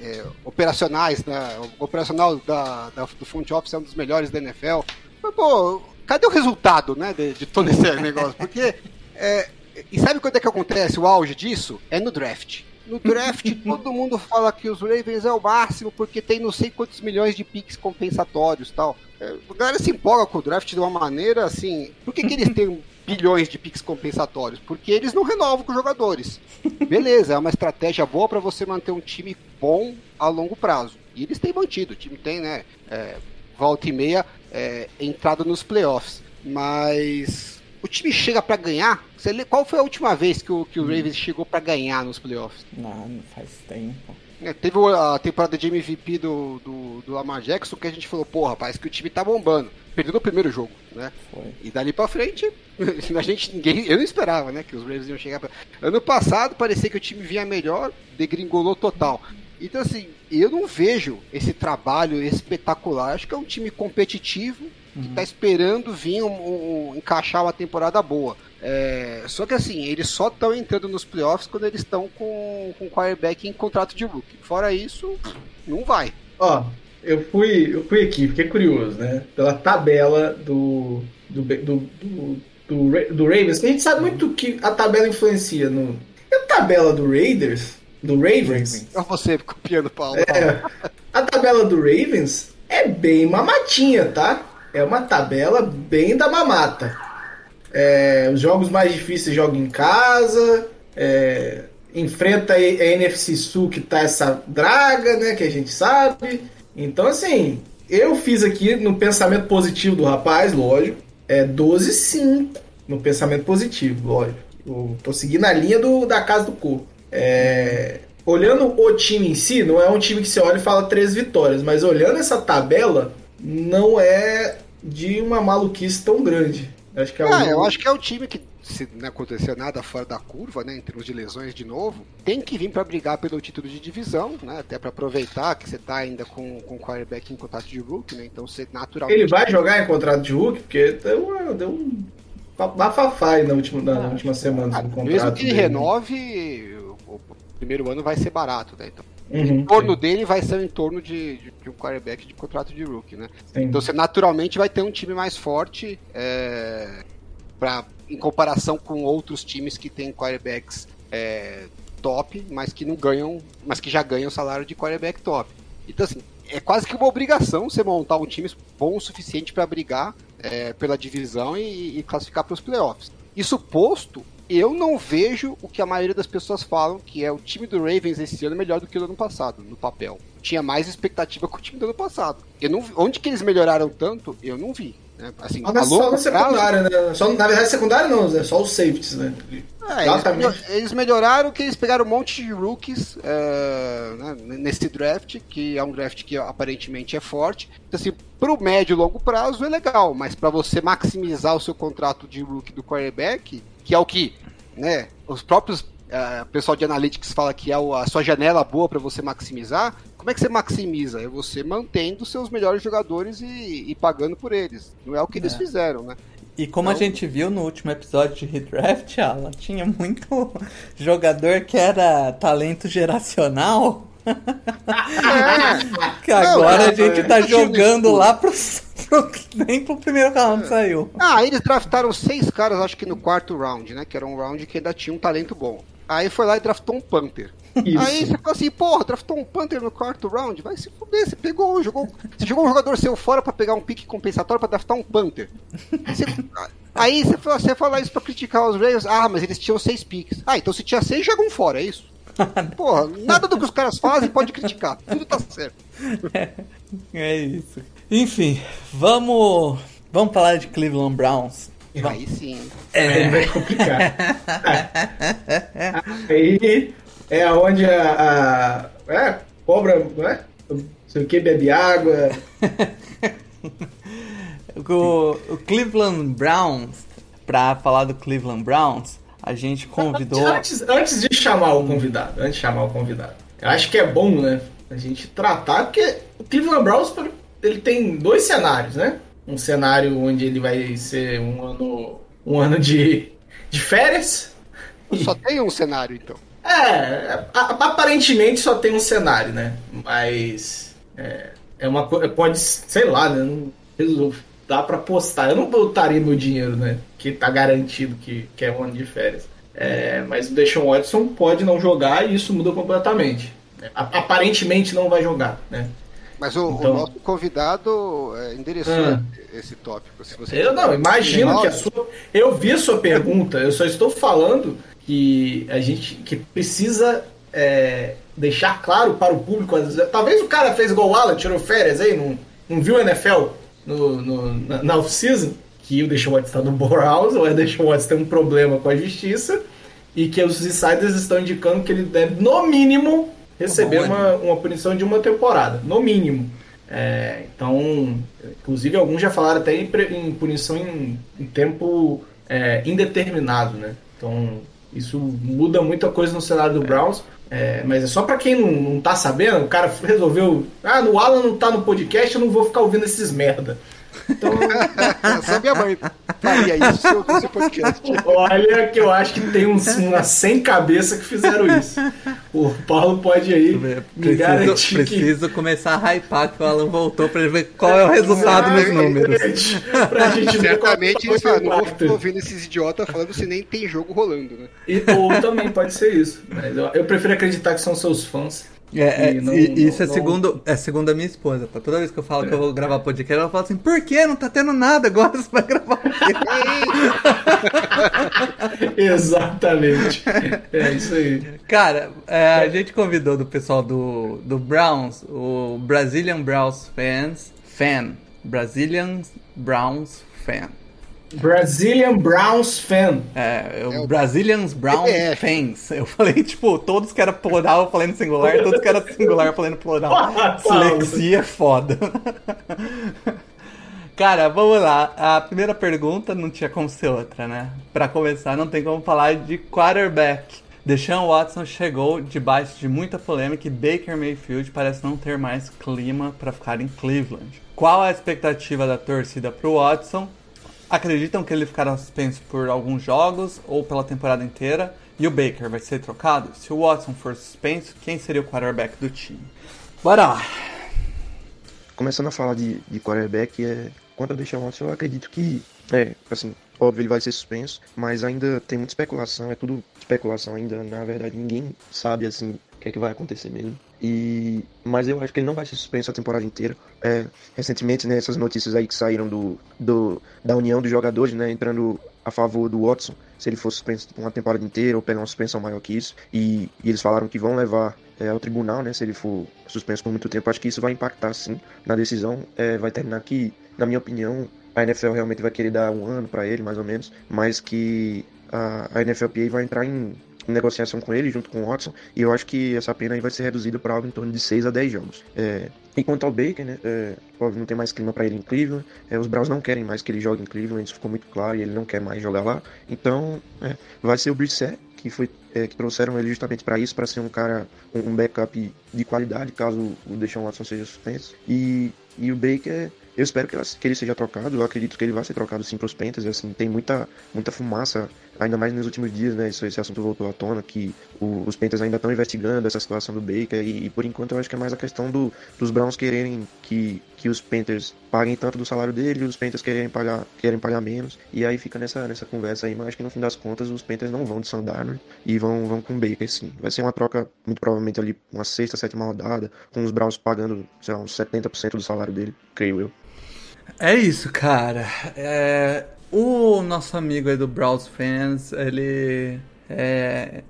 é, operacionais, né? O operacional da, da- do front office é um dos melhores da NFL. Mas, pô, cadê o resultado, né, de, de todo esse negócio? Porque, é, e sabe quando é que acontece o auge disso? É no draft. No draft, todo mundo fala que os Ravens é o máximo porque tem não sei quantos milhões de picks compensatórios tal. É, a galera se empolga com o draft de uma maneira assim. Por que, que eles têm bilhões de picks compensatórios? Porque eles não renovam com os jogadores. Beleza, é uma estratégia boa para você manter um time bom a longo prazo. E eles têm mantido. O time tem, né? é, volta e meia é, entrada nos playoffs. Mas o time chega para ganhar. Você lê- qual foi a última vez que o, que o Ravens chegou para ganhar nos playoffs? Não, não faz tempo. É, teve a temporada de MVP do, do, do Lamar Jackson que a gente falou, porra, parece que o time tá bombando. Perdeu no primeiro jogo, né? Foi. E dali pra frente, a gente, ninguém, eu não esperava, né, que os Ravens iam chegar pra... Ano passado parecia que o time vinha melhor, degringolou total. Então assim, eu não vejo esse trabalho espetacular. Acho que é um time competitivo que tá esperando vir um, um- um- encaixar uma temporada boa. É, só que assim, eles só estão entrando nos playoffs quando eles estão com, com o quarterback em contrato de rookie. Fora isso, não vai. Ó, eu fui, eu fui aqui, fiquei curioso, né? Pela tabela do do, do, do, do, Ra- do Ravens, que a gente sabe muito que a tabela influencia no. E a tabela do Raiders do Ravens. Olha você copiando o Paulo. É, a tabela do Ravens é bem mamatinha, tá? É uma tabela bem da mamata. É, os jogos mais difíceis jogam em casa. É, enfrenta a NFC Sul que tá essa draga, né? Que a gente sabe. Então, assim, eu fiz aqui no pensamento positivo do rapaz, lógico. É 12-5 no pensamento positivo, lógico. Eu tô seguindo a linha do, da casa do corpo. É, olhando o time em si, não é um time que você olha e fala três vitórias, mas olhando essa tabela, não é de uma maluquice tão grande. Acho que é ah, eu acho que é o time que, se não acontecer nada fora da curva, né, em termos de lesões de novo, tem que vir para brigar pelo título de divisão, né, até para aproveitar que você tá ainda com, com o quarterback em contrato de Hulk, né, então você naturalmente... Ele vai jogar em contrato de Hulk? Porque deu, deu um bafafá na última, na ah, última semana. Ah, mesmo que ele dele. renove, o, o, primeiro ano vai ser barato, né, então... Uhum, em torno sim. dele vai ser em torno de, de, de, um quarterback de contrato de rookie, né? Sim. Então você naturalmente vai ter um time mais forte é, pra, em comparação com outros times que têm quarterbacks é, top, mas que não ganham, mas que já ganham salário de quarterback top. Então assim, é quase que uma obrigação você montar um time bom o suficiente para brigar é, pela divisão e, e classificar para os playoffs. Isso posto, eu não vejo o que a maioria das pessoas falam, que é o time do Ravens esse ano melhor do que o do ano passado, no papel. Tinha mais expectativa com o time do ano passado. Eu não, onde que eles melhoraram tanto, eu não vi. Né? Assim, Mas é só na secundária, né? Só, na verdade, secundária não, é só os safeties, né? É, Exatamente. Eles, eles, melhoraram que eles pegaram um monte de rookies uh, né, nesse draft, que é um draft que aparentemente é forte. Então, assim, pro médio e longo prazo é legal, mas para você maximizar o seu contrato de rookie do quarterback, que é o que, né, os próprios uh, pessoal de analytics fala que é a sua janela boa para você maximizar. Como é que você maximiza? É você mantendo seus melhores jogadores e, e pagando por eles. Não é o que é. eles fizeram, né? E como então... a gente viu no último episódio de Redraft, ela tinha muito jogador que era talento geracional. É. que agora não, a gente tá jogando lá pro, pro, nem pro primeiro round é. saiu. Ah, eles draftaram seis caras, acho que no quarto round, né? Que era um round que ainda tinha um talento bom. Aí foi lá e draftou um Panther. Isso. Aí você fala assim, porra, draftou um Panther no quarto round, vai se fuder, você pegou, jogou, você jogou um jogador seu fora para pegar um pique compensatório para draftar um Panther. Você, aí você fala, você fala isso pra criticar os Ravens, ah, mas eles tinham seis piques. Ah, então se tinha seis, joga um fora, é isso? Porra, nada do que os caras fazem pode criticar. Tudo tá certo. É, é isso. Enfim, vamos. Vamos falar de Cleveland Browns. Aí sim. É. Aí vai complicar. Aí é onde a. a é, cobra. Não é? sei o que, bebe água. o, o Cleveland Browns, pra falar do Cleveland Browns, a gente convidou. Antes, antes de chamar o convidado, antes de chamar o convidado, eu acho que é bom, né? A gente tratar, porque o Cleveland Browns ele tem dois cenários, né? Um cenário onde ele vai ser um ano, um ano de, de férias. Só tem um cenário, então. É, aparentemente só tem um cenário, né? Mas é, é uma pode, sei lá, né? Não, dá para postar. Eu não botaria meu dinheiro, né? Que tá garantido que, que é um ano de férias. É, mas o Deshaun Watson pode não jogar e isso muda completamente. Aparentemente não vai jogar, né? Mas o, então, o nosso convidado é, endereçou ah, esse tópico. Se você eu não, imagino que a sua. Eu vi a sua pergunta, eu só estou falando que a gente que precisa é, deixar claro para o público. Talvez o cara fez igual o Alan, tirou férias aí, não, não viu o NFL no, no, na, na off-season, que o Deshaun Watson está no ou é Deshaun Watson tem um problema com a justiça, e que os insiders estão indicando que ele deve, no mínimo, receber uma, uma punição de uma temporada, no mínimo. É, então, inclusive alguns já falaram até em, em punição em, em tempo é, indeterminado, né? Então, isso muda muita coisa no cenário do Browns. É, mas é só para quem não, não tá sabendo, o cara resolveu. Ah, no Alan não tá no podcast, eu não vou ficar ouvindo esses merda. Então. Só minha mãe faria isso se eu fosse podcast. Olha, que eu acho que tem uns, umas 100 cabeças que fizeram isso. O Paulo pode aí preciso, preciso começar a hypar que o Alan voltou pra ele ver qual é o resultado nos números. pra gente Certamente eles falam, não vou ouvindo esses idiotas falando se nem tem jogo rolando, né? E, ou também pode ser isso. Mas eu, eu prefiro acreditar que são seus fãs. É, é não, isso não, é, segundo, é segundo a minha esposa, tá? Toda vez que eu falo é. que eu vou gravar podcast, ela fala assim, por que? Não tá tendo nada agora, você vai gravar Exatamente. É isso aí. Cara, é, a gente convidou do pessoal do, do Browns, o Brazilian Browns Fans, fan, Brazilian Browns Fan. Brazilian Browns fan. É, o é Brazilian Browns é. fans. Eu falei, tipo, todos que era plural eu falei no singular, todos que era singular eu falei no plural. Dislexia é foda. Cara, vamos lá. A primeira pergunta não tinha como ser outra, né? Para começar, não tem como falar de quarterback. Deshaun Watson chegou debaixo de muita polêmica e Baker Mayfield parece não ter mais clima para ficar em Cleveland. Qual a expectativa da torcida pro Watson acreditam que ele ficará suspenso por alguns jogos ou pela temporada inteira? E o Baker vai ser trocado? Se o Watson for suspenso, quem seria o quarterback do time? Bora lá! Começando a falar de, de quarterback, é, quanto ao Deshaun Watson, eu acredito que, é, assim, óbvio ele vai ser suspenso, mas ainda tem muita especulação, é tudo especulação ainda, na verdade ninguém sabe, assim, o que é que vai acontecer mesmo. E, mas eu acho que ele não vai ser suspenso a temporada inteira. É, recentemente, né, essas notícias aí que saíram do, do, da união dos jogadores, né, entrando a favor do Watson, se ele for suspenso uma temporada inteira ou pegar uma suspensão maior que isso. E, e eles falaram que vão levar é, ao tribunal, né, se ele for suspenso por muito tempo. Acho que isso vai impactar, sim, na decisão. É, vai terminar que, na minha opinião, a NFL realmente vai querer dar um ano para ele, mais ou menos, mas que a, a NFLPA vai entrar em negociação com ele, junto com o Watson, e eu acho que essa pena aí vai ser reduzida para algo em torno de 6 a 10 jogos. É, e ao Baker, né, é, óbvio, não tem mais clima para ele em Cleveland, é, os Browns não querem mais que ele jogue em Cleveland, isso ficou muito claro, e ele não quer mais jogar lá, então é, vai ser o Brissett, que foi é, que trouxeram ele justamente para isso, para ser um cara, um, backup de qualidade, caso o Deshaun Watson seja suspenso, e, e o Baker eu espero que ele seja trocado, eu acredito que ele vai ser trocado sim para os Panthers, assim, tem muita, muita fumaça, ainda mais nos últimos dias, né, esse, esse assunto voltou à tona, que o, os Panthers ainda estão investigando essa situação do Baker, e, e, por enquanto eu acho que é mais a questão do, dos Browns quererem que, que os Panthers paguem tanto do salário dele, os Panthers querem pagar, querem pagar menos, e aí fica nessa, nessa conversa aí, mas acho que no fim das contas os Panthers não vão de Sandarno e vão, vão com o Baker, sim. Vai ser uma troca, muito provavelmente ali, uma sexta, sétima rodada, com os Browns pagando, sei lá, uns 70% do salário dele, creio eu. É isso, cara. É, o nosso amigo aí do Browse Fans, ele é,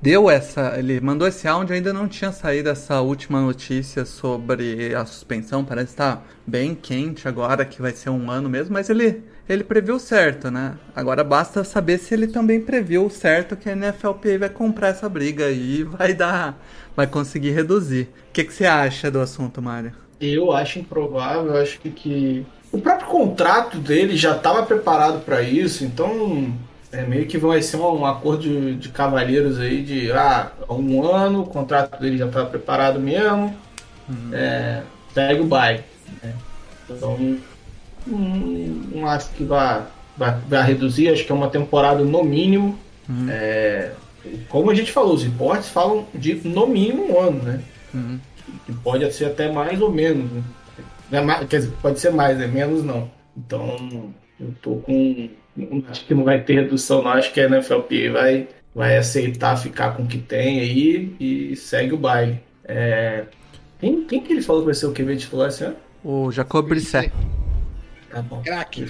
deu essa. Ele mandou esse áudio, ainda não tinha saído essa última notícia sobre a suspensão. Parece estar tá bem quente agora, que vai ser um ano mesmo, mas ele, ele previu certo, né? Agora basta saber se ele também previu certo que a NFLPA vai comprar essa briga e vai dar. vai conseguir reduzir. O que, que você acha do assunto, Mário? Eu acho improvável, eu acho que, que o próprio contrato dele já estava preparado para isso, então é meio que vai ser um, um acordo de, de cavalheiros aí de ah, um ano, o contrato dele já estava preparado mesmo, uhum. é, segue o baile. Né? Então não, não acho que vai, reduzir, acho que é uma temporada no mínimo. Uhum. É, como a gente falou, os reportes falam de no mínimo um ano, né? Uhum. Que pode ser até mais ou menos. Né? É quer dizer, pode ser mais, é menos não. Então, eu tô com. Acho que não vai ter redução, não. Acho que a NFLPA vai, vai aceitar ficar com o que tem aí e segue o baile. É... Quem, quem que ele falou que vai ser o QB titular esse ano? O Jacob Brisset. Tá bom. Crack.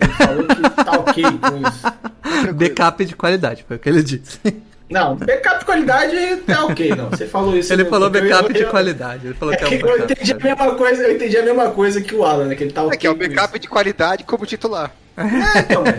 Ele falou que tá ok com isso. Backup de qualidade, foi o que ele disse. Não, backup de qualidade é ok, não. Você falou isso. Ele falou backup eu, eu, de qualidade. Ele falou é que, que é um eu entendi a mesma coisa, eu entendi a mesma coisa que o Alan, né? Que ele tá okay É que é o backup de qualidade como titular. É, então,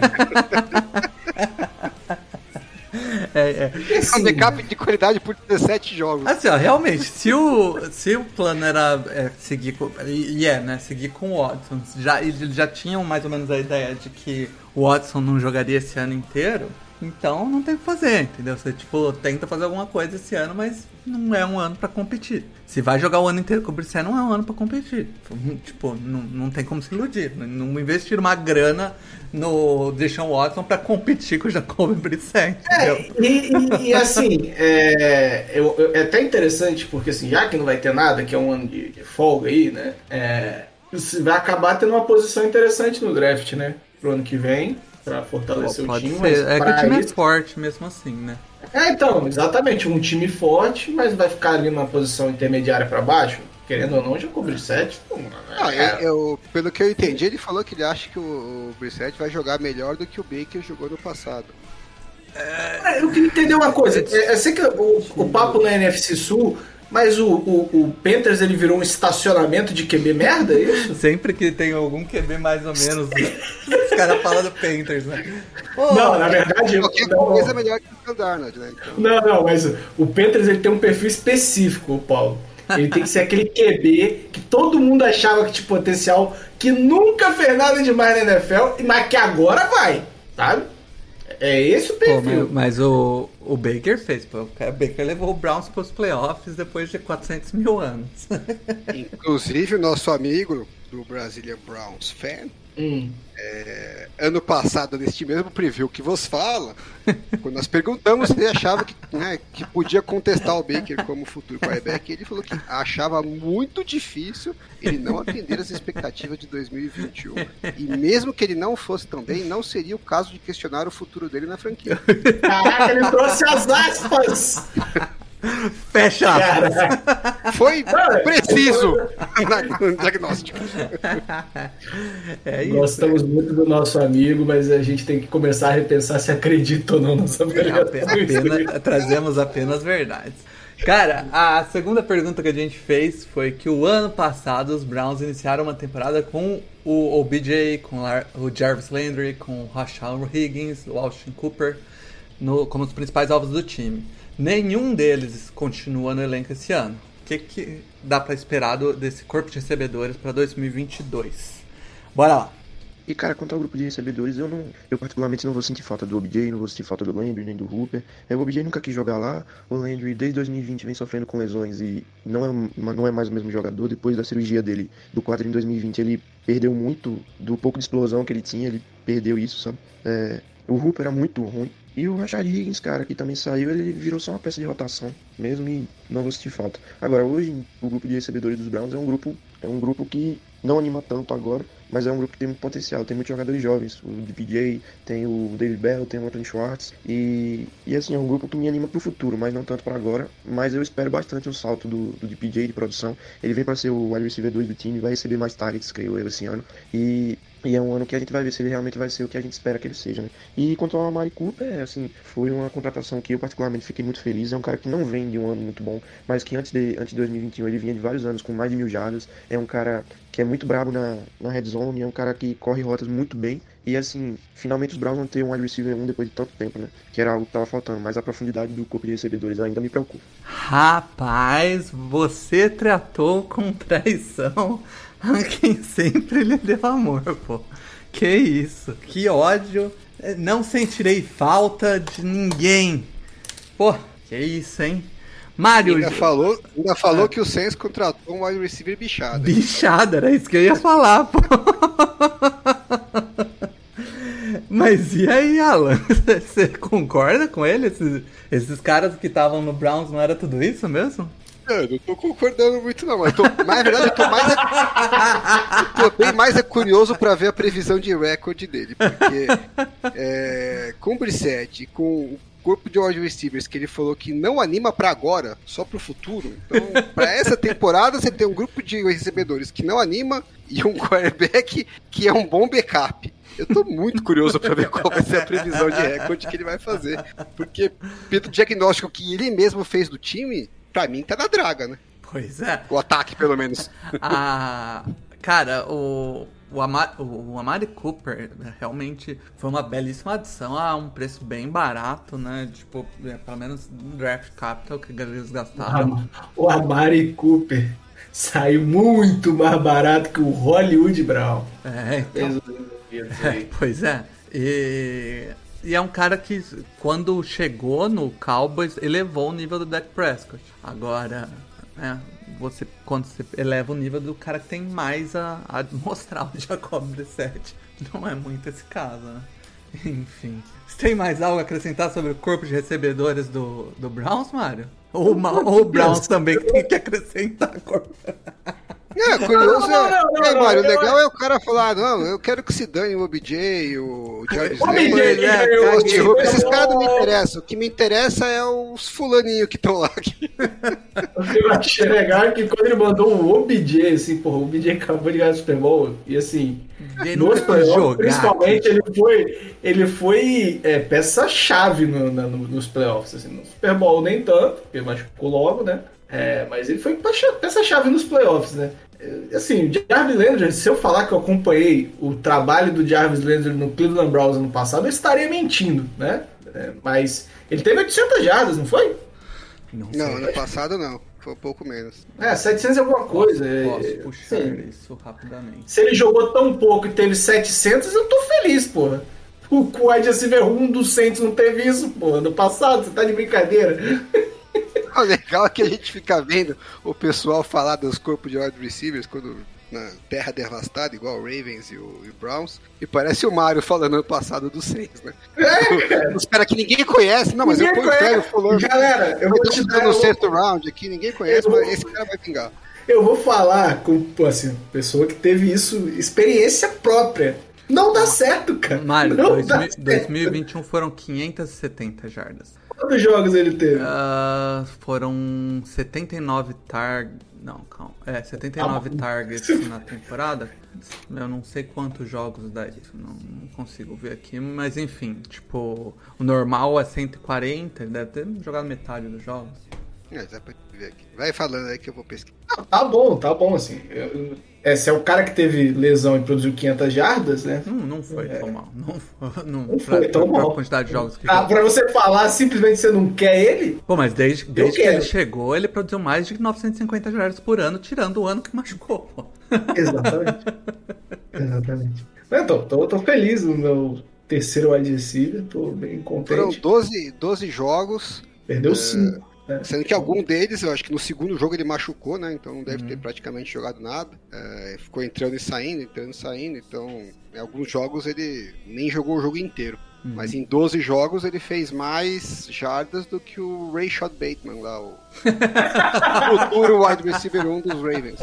é, é. é um backup de qualidade por 17 jogos. Assim, ó, realmente, se o, se o plano era é, seguir com. E é, né? Seguir com o Watson. Já, eles já tinham mais ou menos a ideia de que o Watson não jogaria esse ano inteiro. Então não tem o que fazer, entendeu? Você, tipo, tenta fazer alguma coisa esse ano, mas não é um ano para competir. Se vai jogar o ano inteiro com o Brissett, não é um ano para competir. Tipo, não, não tem como se iludir. Não investir uma grana no Deshaun Watson para competir com o Jacob Brissett, é, e, e, e, assim, é, eu, eu, é até interessante, porque assim, já que não vai ter nada, que é um ano de, de folga aí, né? É, vai acabar tendo uma posição interessante no draft, né? Pro ano que vem para fortalecer Pô, o time. Ser. é que o time isso... é forte mesmo assim, né? É, então, exatamente. Um time forte, mas vai ficar ali numa posição intermediária para baixo. Querendo ou não, já cobriu 7. Ah, eu, eu, pelo que eu entendi, ele falou que ele acha que o, o Brissett vai jogar melhor do que o Baker jogou no passado. É, eu queria entender uma coisa. É, eu sei que o, o papo na NFC Sul mas o, o, o, Panthers ele virou um estacionamento de QB merda, é isso? Sempre que tem algum QB mais ou menos, os caras falam do Panthers, né? Oh, não, na verdade. Qualquer não, coisa é melhor que o Darnold, né? Então... Não, não, mas o Panthers ele tem um perfil específico, Paulo. Ele tem que ser aquele QB que todo mundo achava que tinha potencial, que nunca fez nada demais na NFL, mas que agora vai, sabe? É esse o perfil. Pô, mas, mas, o, o Baker fez, pô. O Baker levou o Browns para os playoffs depois de 400 mil anos. Inclusive, o nosso amigo do Brazilian Browns fan, hum. é, ano passado, neste mesmo preview que vos fala, quando nós perguntamos se ele achava que, né, que podia contestar o Baker como futuro quarterback, ele falou que achava muito difícil ele não atender as expectativas de 2021. E mesmo que ele não fosse tão bem, não seria o caso de questionar o futuro dele na franquia. Caraca, ele trouxe as aspas! Fecha Foi preciso no diagnóstico. É isso, Gostamos é. muito do nosso amigo, mas a gente tem que começar a repensar se acredita ou não nessa verdade. Apenas, trazemos apenas verdades. Cara, a segunda pergunta que a gente fez foi que o ano passado os Browns iniciaram uma temporada com o OBJ, com o Jarvis Landry, com o Rashawn Higgins, o Austin Cooper no, como os principais alvos do time. Nenhum deles continua no elenco esse ano. O que, que dá para esperar desse corpo de recebedores para 2022? Bora lá. E cara, quanto ao grupo de recebedores, eu não, eu particularmente não vou sentir falta do OBJ, não vou sentir falta do Landry nem do Hooper. É, o OBJ nunca quis jogar lá, o Landry desde 2020 vem sofrendo com lesões e não é, não é mais o mesmo jogador. Depois da cirurgia dele do 4 em 2020, ele perdeu muito do pouco de explosão que ele tinha, ele perdeu isso, sabe? É, o Hooper era muito ruim, e o Rashad Higgins, cara, que também saiu, ele virou só uma peça de rotação, mesmo e não vou sentir falta. Agora, hoje, o grupo de recebedores dos Browns é um grupo, é um grupo que não anima tanto agora, mas é um grupo que tem muito potencial, tem muitos jogadores jovens, o DPJ, tem o David Bell, tem o Anthony Schwartz, e, e assim, é um grupo que me anima pro futuro, mas não tanto para agora, mas eu espero bastante um salto do, do DPJ de produção, ele vem para ser o wide receiver 2 do time, vai receber mais targets, creio eu, esse ano, e e é um ano que a gente vai ver se ele realmente vai ser o que a gente espera que ele seja, né? E quanto ao Amari Cooper, é, assim, foi uma contratação que eu particularmente fiquei muito feliz. É um cara que não vem de um ano muito bom, mas que antes de, antes de 2021 ele vinha de vários anos com mais de mil jardas. É um cara que é muito brabo na, na red zone, é um cara que corre rotas muito bem. E assim, finalmente os Browns vão ter um wide receiver 1 depois de tanto tempo, né? Que era algo que tava faltando, mas a profundidade do corpo de recebedores ainda me preocupa. Rapaz, você tratou com traição a quem sempre lhe deu amor, pô. Que isso, que ódio. Não sentirei falta de ninguém. Pô, que isso, hein? Mário. Ainda falou, ainda falou ah. que o Saints contratou um wide receiver bichada. Bichada, era isso que eu ia falar, pô. Mas e aí, Alan? Você concorda com ele? Esses, esses caras que estavam no Browns não era tudo isso mesmo? Não tô concordando muito, não. Mas, tô, mas na verdade, eu tô mais. Eu tô bem mais curioso para ver a previsão de recorde dele. Porque é, com o Brissette, com o corpo de wide receivers que ele falou que não anima para agora, só pro futuro. Então, para essa temporada, você tem um grupo de recebedores que não anima e um quarterback que é um bom backup. Eu tô muito curioso para ver qual vai ser a previsão de recorde que ele vai fazer. Porque, pelo diagnóstico que ele mesmo fez do time, pra mim tá na draga, né? Pois é. O ataque, pelo menos. Ah, cara, o, o, Amari, o Amari Cooper realmente foi uma belíssima adição a um preço bem barato, né? Tipo, é, pelo menos draft capital que eles gastaram. O Amari Cooper saiu muito mais barato que o Hollywood Brown. É, então, é, pois é. E E é um cara que, quando chegou no Cowboys, elevou o nível do Dak Prescott. Agora, é, você, quando você eleva o nível do cara que tem mais a, a mostrar, o Jacob Brissett. Não é muito esse caso, né? Enfim. Você tem mais algo a acrescentar sobre o corpo de recebedores do, do Browns, Mário? Ou, ou o Browns também que tem que acrescentar corpo? É, curioso não, não, não, é. é Mário, o legal é o cara falar, não, eu quero que se dane o OBJ, o George Slater, né, o esses caras não me interessam. O que me interessa é os fulaninhos que estão lá. Aqui. O que eu achei legal é que quando ele mandou o OBJ, assim, porra, o OBJ acabou de ganhar o Super Bowl, e assim, nos playoffs, principalmente, ele foi, ele foi é, peça-chave no, no, nos playoffs, assim, no Super Bowl nem tanto, porque machucou logo, né? É, mas ele foi peça-chave nos playoffs, né? É, assim, o Jarvis Landry, se eu falar que eu acompanhei o trabalho do Jarvis Landry no Cleveland Browns ano passado, eu estaria mentindo, né? É, mas ele teve 800 jardas, não foi? Não, não ano passado não. Foi um pouco menos. É, 700 e alguma coisa. Posso, posso puxar Sim. isso rapidamente. Se ele jogou tão pouco e teve 700, eu tô feliz, porra. O wide receiver 1 do Saints não teve isso, porra, no passado. Você tá de brincadeira. O legal é que a gente fica vendo o pessoal falar dos corpos de wide receivers quando na terra devastada, igual o Ravens e o, e o Browns, e parece o Mario falando no passado do Saints, né? É, Os caras que ninguém conhece, não, mas ninguém eu conheço o fulano. Galera, eu vou te dar no sexto round aqui, ninguém conhece, vou... mas esse cara vai pingar. Eu vou falar com assim, pessoa que teve isso, experiência própria. Não dá certo, cara. Mário, 2021 foram 570 jardas. Quantos jogos ele teve? Uh, foram 79 targets. Não, calma. É, 79 ah, targets na temporada. Eu não sei quantos jogos dá isso. Não, não, consigo ver aqui. Mas enfim, tipo, o normal é 140. Ele deve ter jogado metade dos jogos. É, dá pra ver aqui. Vai falando aí que eu vou pesquisar. tá bom, tá bom, assim. Eu, é, se é o cara que teve lesão e produziu 500 jardas, né? Não, não foi é. tão mal. Não, não, não foi tão mal. A quantidade de jogos que ah, pra você falar simplesmente você não quer ele? Pô, mas desde, desde que ele chegou, ele produziu mais de 950 jardas por ano, tirando o ano que machucou, pô. Exatamente. Exatamente. Então, tô, tô feliz no meu terceiro wide receiver, tô bem contente. Foram 12, 12 jogos. Perdeu 5. É. Sendo que algum deles, eu acho que no segundo jogo ele machucou, né? Então não deve uhum. ter praticamente jogado nada. É, ficou entrando e saindo, entrando e saindo. Então, em alguns jogos ele nem jogou o jogo inteiro. Uhum. Mas em 12 jogos ele fez mais jardas do que o Ray Shot Bateman lá, o futuro wide receiver 1 dos Ravens.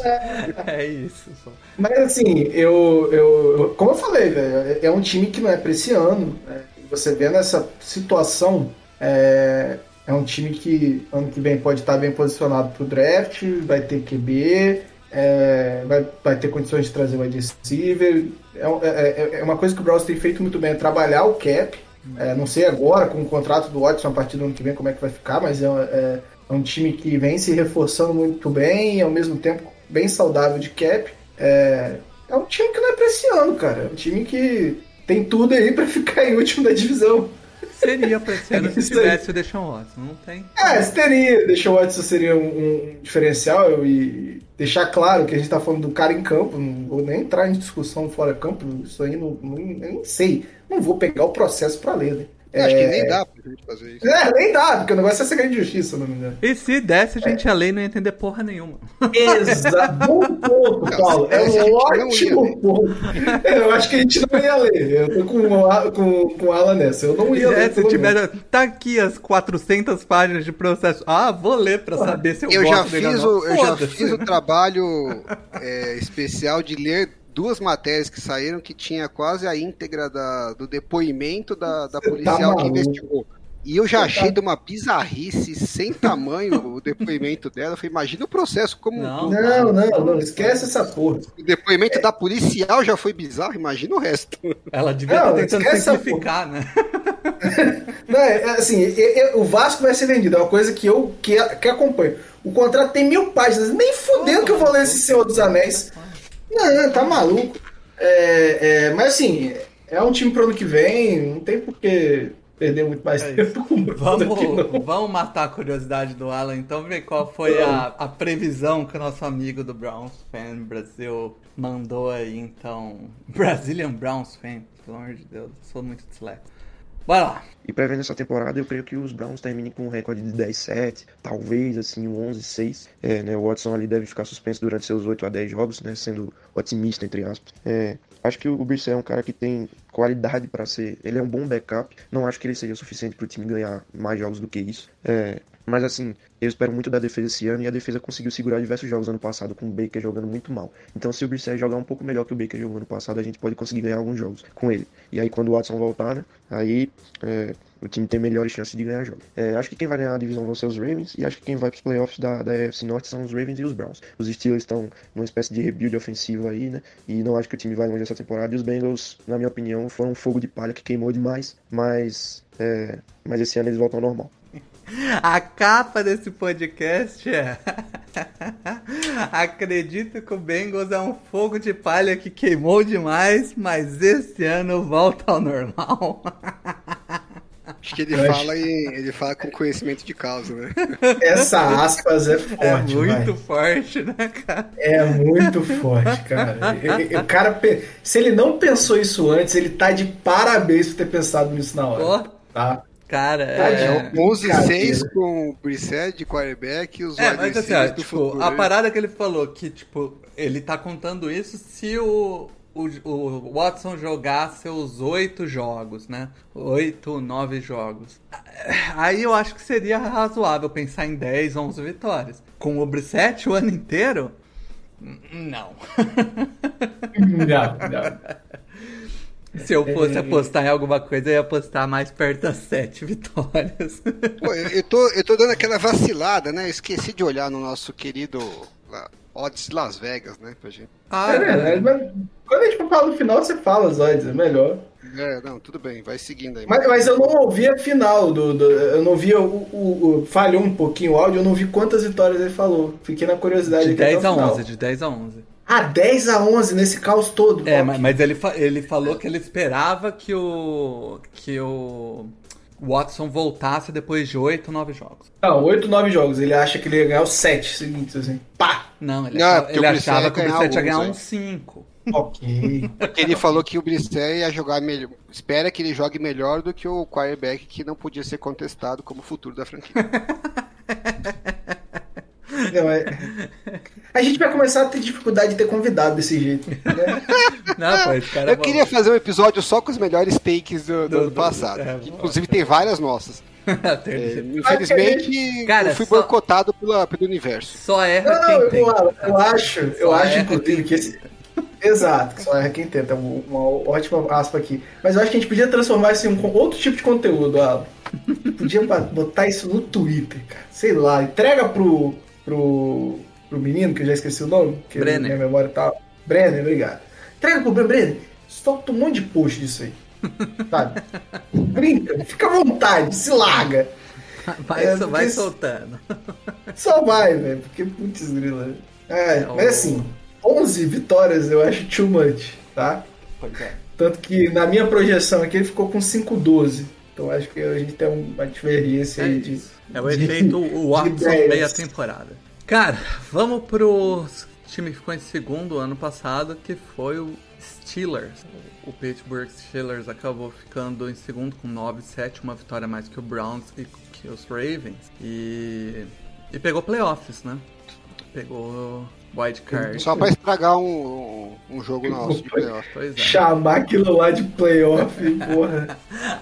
É isso. Só. Mas assim, eu, eu, como eu falei, velho, é um time que não é pra esse ano. Né? Você vê nessa situação, é, é um time que ano que vem pode estar bem posicionado para o draft, vai ter QB, é, vai, vai ter condições de trazer o wide receiver. É, é, é, uma coisa que o Browns tem feito muito bem, é trabalhar o cap. É, não sei agora, com o contrato do Watson a partir do ano que vem, como é que vai ficar, mas é, é, é um time que vem se reforçando muito bem e ao mesmo tempo bem saudável de cap. É, é um time que não é pra esse ano, cara. É um time que tem tudo aí para ficar em último da divisão. Seria pra esse ano se tivesse o Deshaun Watson, não tem. É, se teria. Deshaun Watson seria um, um, diferencial e deixar claro que a gente tá falando do cara em campo, não vou nem entrar em discussão fora campo, isso aí não, não nem sei. Não vou pegar o processo pra ler, né? É, acho que nem dá pra gente fazer isso. É, nem dá, porque o negócio é segredo de justiça, não me engano. E se desse, a gente é. a lei não ia entender porra nenhuma. Exato. Bom ponto, Paulo. É um ótimo ponto. Eu acho que a gente não ia ler. Eu tô com, com, com Alan nessa. Eu não ia é, ler. Se tiver. Tá aqui as 400 páginas de processo. Ah, vou ler pra saber se eu, eu gosto já fiz o, Eu já fiz o trabalho é, especial de ler duas matérias que saíram que tinha quase a íntegra da, do depoimento da, da tá policial tá que investigou. E eu já achei de uma bizarrice sem tamanho o depoimento dela. Eu falei, imagina o processo como. Não, não, não, não, esquece essa porra. O depoimento é. da policial já foi bizarro, imagina o resto. Ela devia estar tentando simplificar, né? não, é, é assim, é, é, o Vasco vai ser vendido, é uma coisa que eu que, que acompanho. O contrato tem mil páginas, nem fudendo que eu vou ler esse Senhor dos Anéis. Não, tá maluco. É, é, mas assim, é um time pro ano que vem, não tem por que perder muito mais é tempo com o vamos, vamos matar a curiosidade do Alan, então ver qual foi a, a previsão que o nosso amigo do Browns Fan Brasil mandou aí, então. Brazilian Browns Fan, pelo amor de Deus, sou muito disléxico. Vai lá. E prevendo essa temporada, eu creio que os Browns terminem com um recorde de 10-7, talvez assim um 11-6. É, né, o Watson ali deve ficar suspenso durante seus 8 a 10 jogos, né, sendo otimista, entre aspas. É, acho que o Brissett é um cara que tem qualidade para ser. Ele é um bom backup. Não acho que ele seja suficiente para o time ganhar mais jogos do que isso. É, mas assim, eu espero muito da defesa esse ano e a defesa conseguiu segurar diversos jogos ano passado com o Baker jogando muito mal. Então se o Brissett jogar um pouco melhor que o Baker jogou ano passado, a gente pode conseguir ganhar alguns jogos com ele. E aí quando o Watson voltar, né, aí é, o time tem melhores chances de ganhar jogos. É, acho que quem vai ganhar a divisão vão ser os Ravens e acho que quem vai para os playoffs da, da AFC Norte são os Ravens e os Browns. Os Steelers estão numa espécie de rebuild ofensivo aí, né? E não acho que o time vai longe essa temporada. E os Bengals, na minha opinião, foram um fogo de palha que queimou demais, mas, é, mas esse ano eles voltam ao normal. A capa desse podcast é. Acredito que o Bengals é um fogo de palha que queimou demais, mas esse ano volta ao normal. Acho que ele fala em, ele fala com conhecimento de causa, né? Essa aspas é forte. É muito vai. forte, né, cara? É muito forte, cara. O cara, se ele não pensou isso antes, ele tá de parabéns por ter pensado nisso na hora. Pô, Tá? cara, Tadinho. é. 11-6 com o Brissett de quarterback e os É, mas assim, ó, tipo, futuro. a parada que ele falou, que, tipo, ele tá contando isso se o, o, o Watson jogar seus oito jogos, né? Oito, nove jogos. Aí eu acho que seria razoável pensar em 10, 11 vitórias. Com o Brissett o ano inteiro? Não. Não, não. Se eu fosse apostar em alguma coisa, eu ia apostar mais perto das sete vitórias. Pô, eu, eu tô, eu tô dando aquela vacilada, né? Eu esqueci de olhar no nosso querido lá, Odds Las Vegas, né? Pra gente. Ah, É verdade, mas quando a gente for falar no final, você fala os odds, é melhor. É, não, tudo bem, vai seguindo aí. Mas, mas eu não ouvi a final do. do- eu não vi o, o- o- Falhou um pouquinho o áudio, eu não vi quantas vitórias ele falou. Fiquei na curiosidade de aqui até 10 a o final. 11, de 10 a 11. Ah, 10 a 11 nesse caos todo. É, mas, mas ele, fa- ele falou que ele esperava que o. que o Watson voltasse depois de 8, 9 jogos. Não, 8, 9 jogos. Ele acha que ele ia ganhar os 7 seguintes, assim. Pá! Não, ele Não, achava, porque ele achava ia que o ganhar Brissett ia ganhar uns 5. Ok. Porque ele falou que o Brissett ia jogar melhor. Espera que ele jogue melhor do que o quarterback que não podia ser contestado como futuro da franquia. Não, é... A gente vai começar a ter dificuldade de ter convidado desse jeito. Né? Não, pô, esse cara é Eu bom. queria fazer um episódio só com os melhores takes do, do Do- ano do- passado. é, que, inclusive tem várias nossas. É, infelizmente, Cara, eu fui só- boicotado pela, pelo universo. Só erra Não, não, quem eu, tem. eu, eu acho, eu Só acho, inclusive, que esse. Exato, só erra quem tenta. Uma ótima aspa aqui. Mas eu acho que a gente podia transformar isso em um outro tipo de conteúdo, Alan. Podia botar isso no Twitter, cara. Sei lá, entrega pro. Pro. pro menino, que eu já esqueci o nome, que Brenner. minha memória tá. Brenner, obrigado. Entrega pro Brenner, Brenner, solta um monte de post disso aí. Sabe? Brinca, fica à vontade, se larga. Vai, É, vai soltando. Só vai, velho, porque putz grila. É, o- mas assim, 11 vitórias eu acho too much, tá? Pois é. Tanto que na minha projeção aqui ele ficou com 5-12. Então acho que a gente tem uma diferença É aí de. É o efeito o Watson meia temporada. Cara, vamos pro time que ficou em segundo ano passado, que foi o Steelers. O Pittsburgh Steelers acabou ficando em segundo com 9-7, uma vitória mais que o Browns e que os Ravens. E, e pegou playoffs, né? Pegou wildcard. Só pra estragar um, um, um jogo nosso de playoff. É. Chamar aquilo lá de playoff, porra.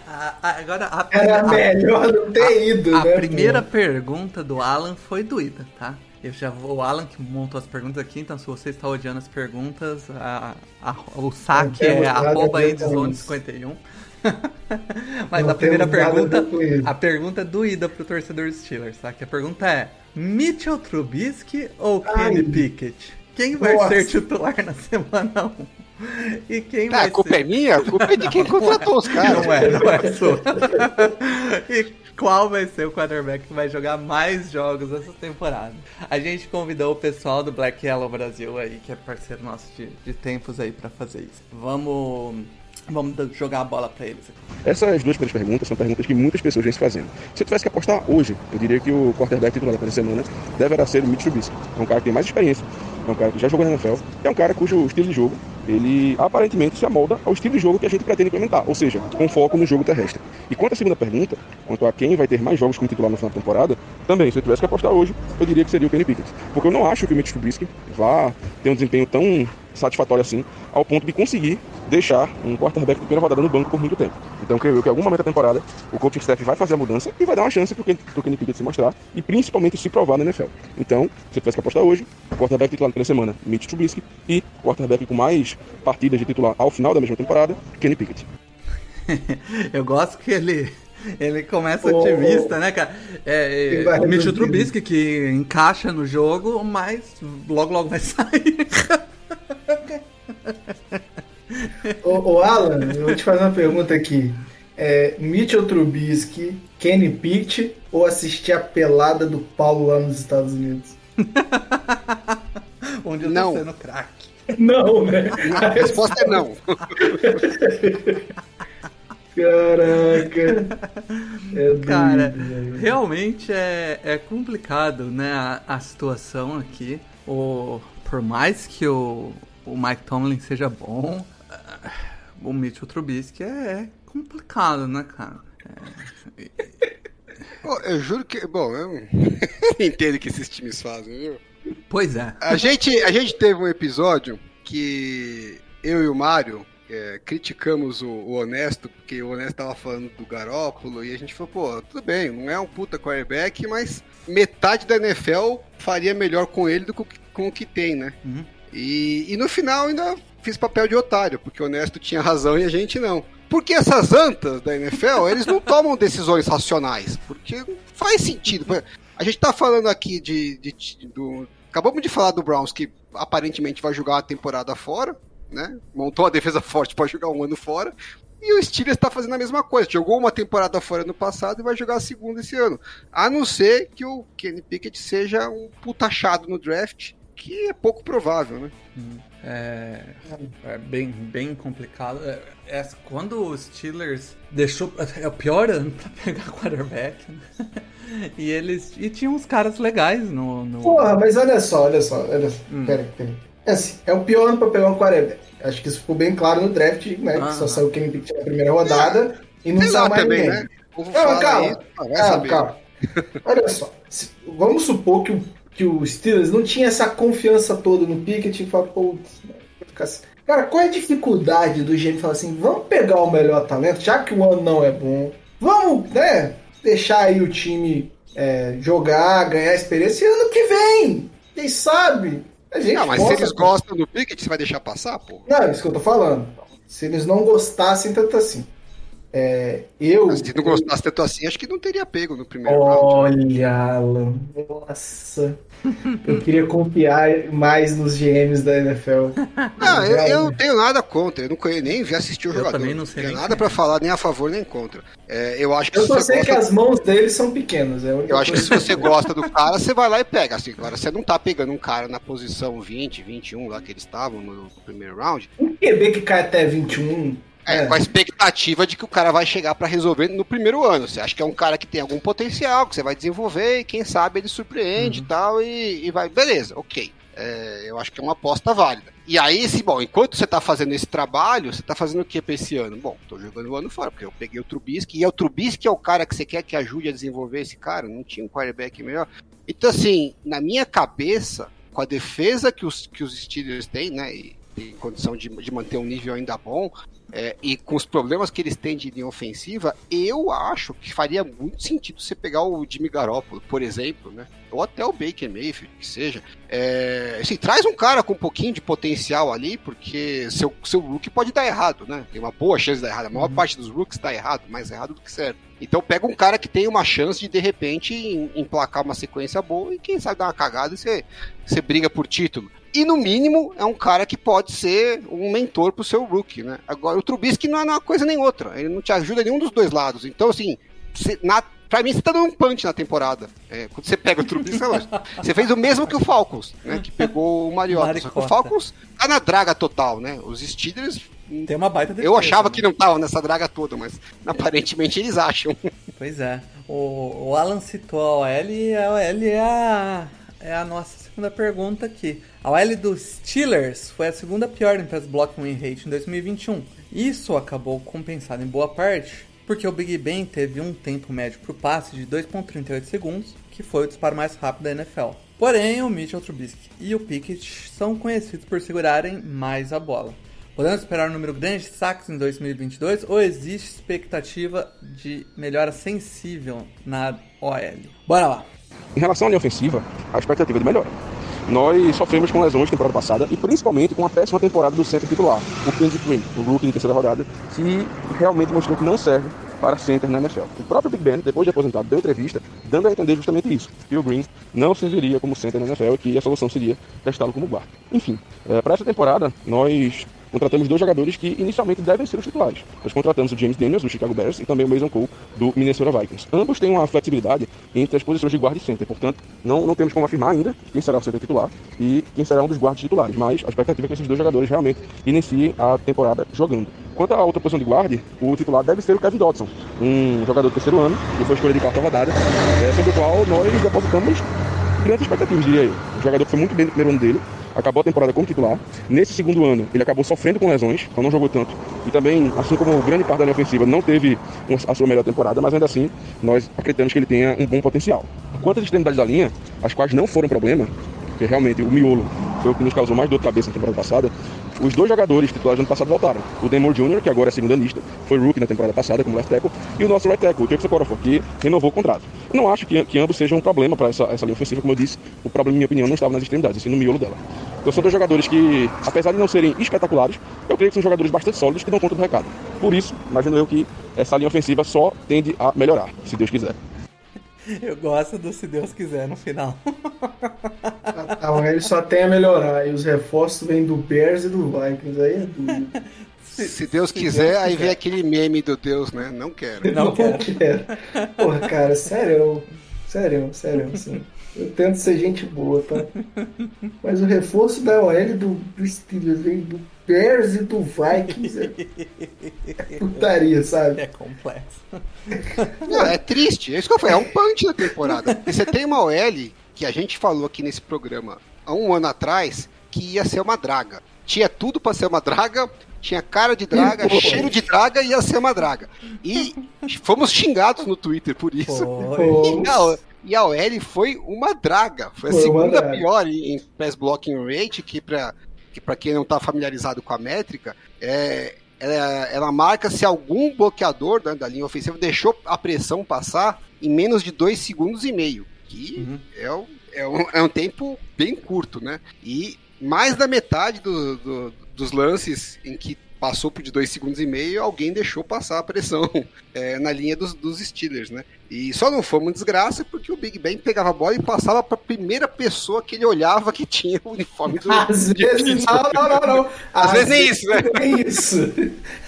Agora, a, Era a, melhor não ter ido, a, né? A primeira pergunta do Alan foi doída, tá? Eu já vou, o Alan que montou as perguntas aqui, então se você está odiando as perguntas, a, a, o saque é, é arroba endzone51. Mas Não a primeira pergunta, a pergunta é doída pro torcedor Steelers, tá? Que a pergunta é: Mitchell Trubisky ou Ai. Kenny Pickett? Quem vai Nossa. ser titular na semana 1? E quem Ah, vai a culpa ser... é minha? A culpa é de quem contratou os caras. Não é, não é sua. e qual vai ser o quarterback que vai jogar mais jogos essa temporada? A gente convidou o pessoal do Black Yellow Brasil aí, que é parceiro nosso de, de tempos aí pra fazer isso. Vamos, vamos jogar a bola pra eles. Essas duas primeiras perguntas são perguntas que muitas pessoas vêm se fazendo. Se eu tivesse que apostar hoje, eu diria que o quarterback titular da semana deverá ser o Mitch Trubisky. É um cara que tem mais experiência, é um cara que já jogou na NFL, é um cara cujo estilo de jogo ele aparentemente se amolda ao estilo de jogo que a gente pretende implementar, ou seja, com foco no jogo terrestre. E quanto à segunda pergunta, quanto a quem vai ter mais jogos como titular no final da temporada, também, se eu tivesse que apostar hoje, eu diria que seria o Kenny Pickett. Porque eu não acho que o Mitch Trubisky vá ter um desempenho tão satisfatório assim, ao ponto de conseguir deixar um quarterback de primeira rodada no banco por muito tempo. Então, creio eu que em algum momento da temporada, o coaching staff vai fazer a mudança e vai dar uma chance para o Kenny Pickett se mostrar e principalmente se provar na NFL. Então, se eu tivesse que apostar hoje, quarterback titular pela semana, Mitch Trubisky, e quarterback com mais partidas de titular ao final da mesma temporada, Kenny Pickett. eu gosto que ele ele começa oh, otimista, né, cara? É, é o Mitchell Trubisky que encaixa no jogo, mas logo logo vai sair. Ô, ô, Alan, eu vou te fazer uma pergunta aqui. É, Mitchell Trubisky, Kenny Pitt ou assistir a pelada do Paulo lá nos Estados Unidos? Onde eu tô não. sendo craque. Não, né? A resposta é não. Caraca. É Cara, realmente é, é complicado, né, a, a situação aqui. O, por mais que o, o Mike Tomlin seja bom, o Mitchell Trubisky é, é complicado, né, cara? É... eu juro que. Bom, eu entendo o que esses times fazem, viu? Pois é. A gente, a gente teve um episódio que eu e o Mário é, criticamos o, o, Honesto, porque o Honesto tava falando do Garópolo, e a gente falou, pô, tudo bem, não é um puta quarterback, mas metade da NFL faria melhor com ele do que com o que tem, né? Uhum. E, e no final ainda fiz papel de otário, porque o Honesto tinha razão e a gente não. Porque essas antas da NFL, eles não tomam decisões racionais, porque faz sentido. A gente tá falando aqui de, de, de do, acabamos de falar do Browns que aparentemente vai jogar a temporada fora, né? Montou a defesa forte para jogar um ano fora. E o Steelers está fazendo a mesma coisa. Jogou uma temporada fora no passado e vai jogar a segunda esse ano. A não ser que o Kenny Pickett seja um putachado no draft, que é pouco provável, né? É, é bem, bem complicado. É, é, quando o Steelers deixou. É o pior ano para pegar quarterback. Né? E eles. E tinha uns caras legais no. no... Porra, mas olha só, olha só. Olha só. Hum. Peraí, peraí. É assim, é o pior ano pra pegar um quarterback. Acho que isso ficou bem claro no draft, né? Ah, que só saiu o Kenny Pickett na primeira rodada é. e não saiu mais também, ninguém. Né? Calma, calma. calma, calma. Olha só. Vamos supor que o, que o Steelers não tinha essa confiança toda no Pickett e fala, putz, assim. Cara, qual é a dificuldade do GM falar assim, vamos pegar o melhor talento, já que o ano não é bom, vamos, né, deixar aí o time é, jogar, ganhar experiência e ano que vem, quem sabe, a gente não, mas se eles gostam do Pickett, você vai deixar passar, pô? Não, é isso que eu tô falando. Se eles não gostassem tanto assim. É, eu. Mas se não gostasse tanto assim, acho que não teria pego no primeiro Olha, round. Olha, Alan. Nossa. Eu queria confiar mais nos GMs da NFL. Não, eu, eu não tenho nada contra. Eu não nem vi assistir o eu jogador. Também não sei não tenho nada para falar nem a favor nem contra. É, eu acho que eu só sei gosta... que as mãos dele são pequenas. É eu acho que se você gosta do cara, você vai lá e pega. Assim, agora, você não tá pegando um cara na posição 20, 21 lá que eles estavam no primeiro round. Um QB que cai até 21 é, com a expectativa de que o cara vai chegar para resolver no primeiro ano. Você acha que é um cara que tem algum potencial, que você vai desenvolver e quem sabe ele surpreende uhum. e tal, e, vai. Beleza, ok. É, eu acho que é uma aposta válida. E aí, se, bom, enquanto você está fazendo esse trabalho, você está fazendo o que para esse ano? Bom, estou jogando o ano fora, porque eu peguei o Trubisky, e é o Trubisky é o cara que você quer que ajude a desenvolver esse cara, não tinha um quarterback melhor. Então, assim, na minha cabeça, com a defesa que os, que os Steelers têm, né, e, em condição de, de manter um nível ainda bom, é, e com os problemas que eles têm de linha ofensiva, eu acho que faria muito sentido você pegar o Jimmy Garoppolo, por exemplo, né? Ou até o Baker Mayfield, que seja. É, assim, traz um cara com um pouquinho de potencial ali, porque seu, seu rookie pode dar errado, né? Tem uma boa chance de dar errado. A maior uhum. parte dos rookies está errado, mais errado do que certo. Então pega um cara que tem uma chance de, de repente, emplacar uma sequência boa e quem sabe dar uma cagada e você, você briga por título. E no mínimo é um cara que pode ser um mentor pro seu rookie, né? Agora o Trubisky não é uma coisa nem outra, ele não te ajuda nenhum dos dois lados. Então assim, você, na, pra mim você tá dando um punch na temporada. É, quando você pega o Trubisky, você fez o mesmo que o Falcons, né? Que pegou o Mariota. Só que o Falcons tá na draga total, né? Os Steelers tem uma baita defesa, Eu achava né? que não tava nessa draga toda, mas aparentemente eles acham. Pois é. O, o Alan citou a OL e a OL é a, é a nossa segunda pergunta aqui. A OL dos Steelers foi a segunda pior em pass block win rate em 2021. Isso acabou compensado em boa parte porque o Big Ben teve um tempo médio para o passe de 2.38 segundos, que foi o disparo mais rápido da NFL. Porém, o Mitchell Trubisky e o Pickett são conhecidos por segurarem mais a bola. Podemos esperar um número grande de saques em 2022 ou existe expectativa de melhora sensível na OL? Bora lá! Em relação à linha ofensiva, a expectativa é de melhora. Nós sofremos com lesões temporada passada e principalmente com a péssima temporada do centro titular, o Kendrick Green, o rookie de terceira rodada, que realmente mostrou que não serve para center na NFL. O próprio Big Ben, depois de aposentado, deu entrevista dando a entender justamente isso, que o Green não serviria como center na NFL e que a solução seria testá-lo como guarda. Enfim, é, para essa temporada, nós contratamos dois jogadores que inicialmente devem ser os titulares. Nós contratamos o James Daniels, do Chicago Bears, e também o Mason Cole, do Minnesota Vikings. Ambos têm uma flexibilidade entre as posições de guarda e center, portanto, não, não temos como afirmar ainda quem será o center titular e quem será um dos guardas titulares, mas a expectativa é que esses dois jogadores realmente iniciem a temporada jogando. Quanto à outra posição de guarda, o titular deve ser o Kevin Dodson, um jogador do terceiro ano, que foi escolha de quarta rodada, é, sobre o qual nós depositamos grandes expectativas, diria eu. Um jogador foi muito bem no primeiro ano dele, acabou a temporada como titular. Nesse segundo ano, ele acabou sofrendo com lesões, então não jogou tanto. E também, assim como grande parte da linha ofensiva, não teve a sua melhor temporada, mas ainda assim, nós acreditamos que ele tenha um bom potencial. Quanto às extremidades da linha, as quais não foram problema, porque realmente o miolo foi o que nos causou mais dor de cabeça na temporada passada, os dois jogadores titulares do ano passado voltaram. O Demore Jr., que agora é segundo anista, foi rookie na temporada passada como left tackle, e o nosso right tackle, o Jake Seporofor, que renovou o contrato. Não acho que, que ambos sejam um problema para essa, essa linha ofensiva, como eu disse, o problema, na minha opinião, não estava nas extremidades, assim no miolo dela. Então são dois jogadores que, apesar de não serem espetaculares, eu creio que são jogadores bastante sólidos que dão conta do recado. Por isso, imagino eu que essa linha ofensiva só tende a melhorar, se Deus quiser. Eu gosto do se Deus quiser no final. Não, ele só tem a melhorar. E os reforços vêm do Bears e do Vikings. Aí é dúvida. Se, se, Deus quiser, Deus aí quiser. vem aquele meme do Deus, né? Não quero. Não, não quero. quero. Porra, cara, sério. Sério, sério. Assim. Eu tento ser gente boa, tá? Mas o reforço da OL do, do Steelers vem do Bears e do Vikings é, é putaria, sabe? É complexo. Não, é triste. É isso que eu falei. É um punch da temporada. E você tem uma OL que a gente falou aqui nesse programa há um ano atrás que ia ser uma draga. Tinha tudo para ser uma draga, tinha cara de draga, cheiro de draga e ia ser uma draga. E fomos xingados no Twitter por isso. E a, e a OL foi uma draga. Foi a foi segunda pior em pass blocking rate, que para que para quem não está familiarizado com a métrica, é, ela, ela, marca se algum bloqueador né, da linha ofensiva deixou a pressão passar em menos de dois segundos e meio, que uhum. é, um, é, um, é um tempo bem curto, né? E mais da metade do, do, dos lances em que passou por de dois segundos e meio, alguém deixou passar a pressão é, na linha dos, dos Steelers, né? E só não foi uma desgraça porque o Big Ben pegava a bola e passava para a primeira pessoa que ele olhava que tinha o uniforme do Às vezes, não, não, não, não. Às, Às vezes nem isso, né? Nem isso.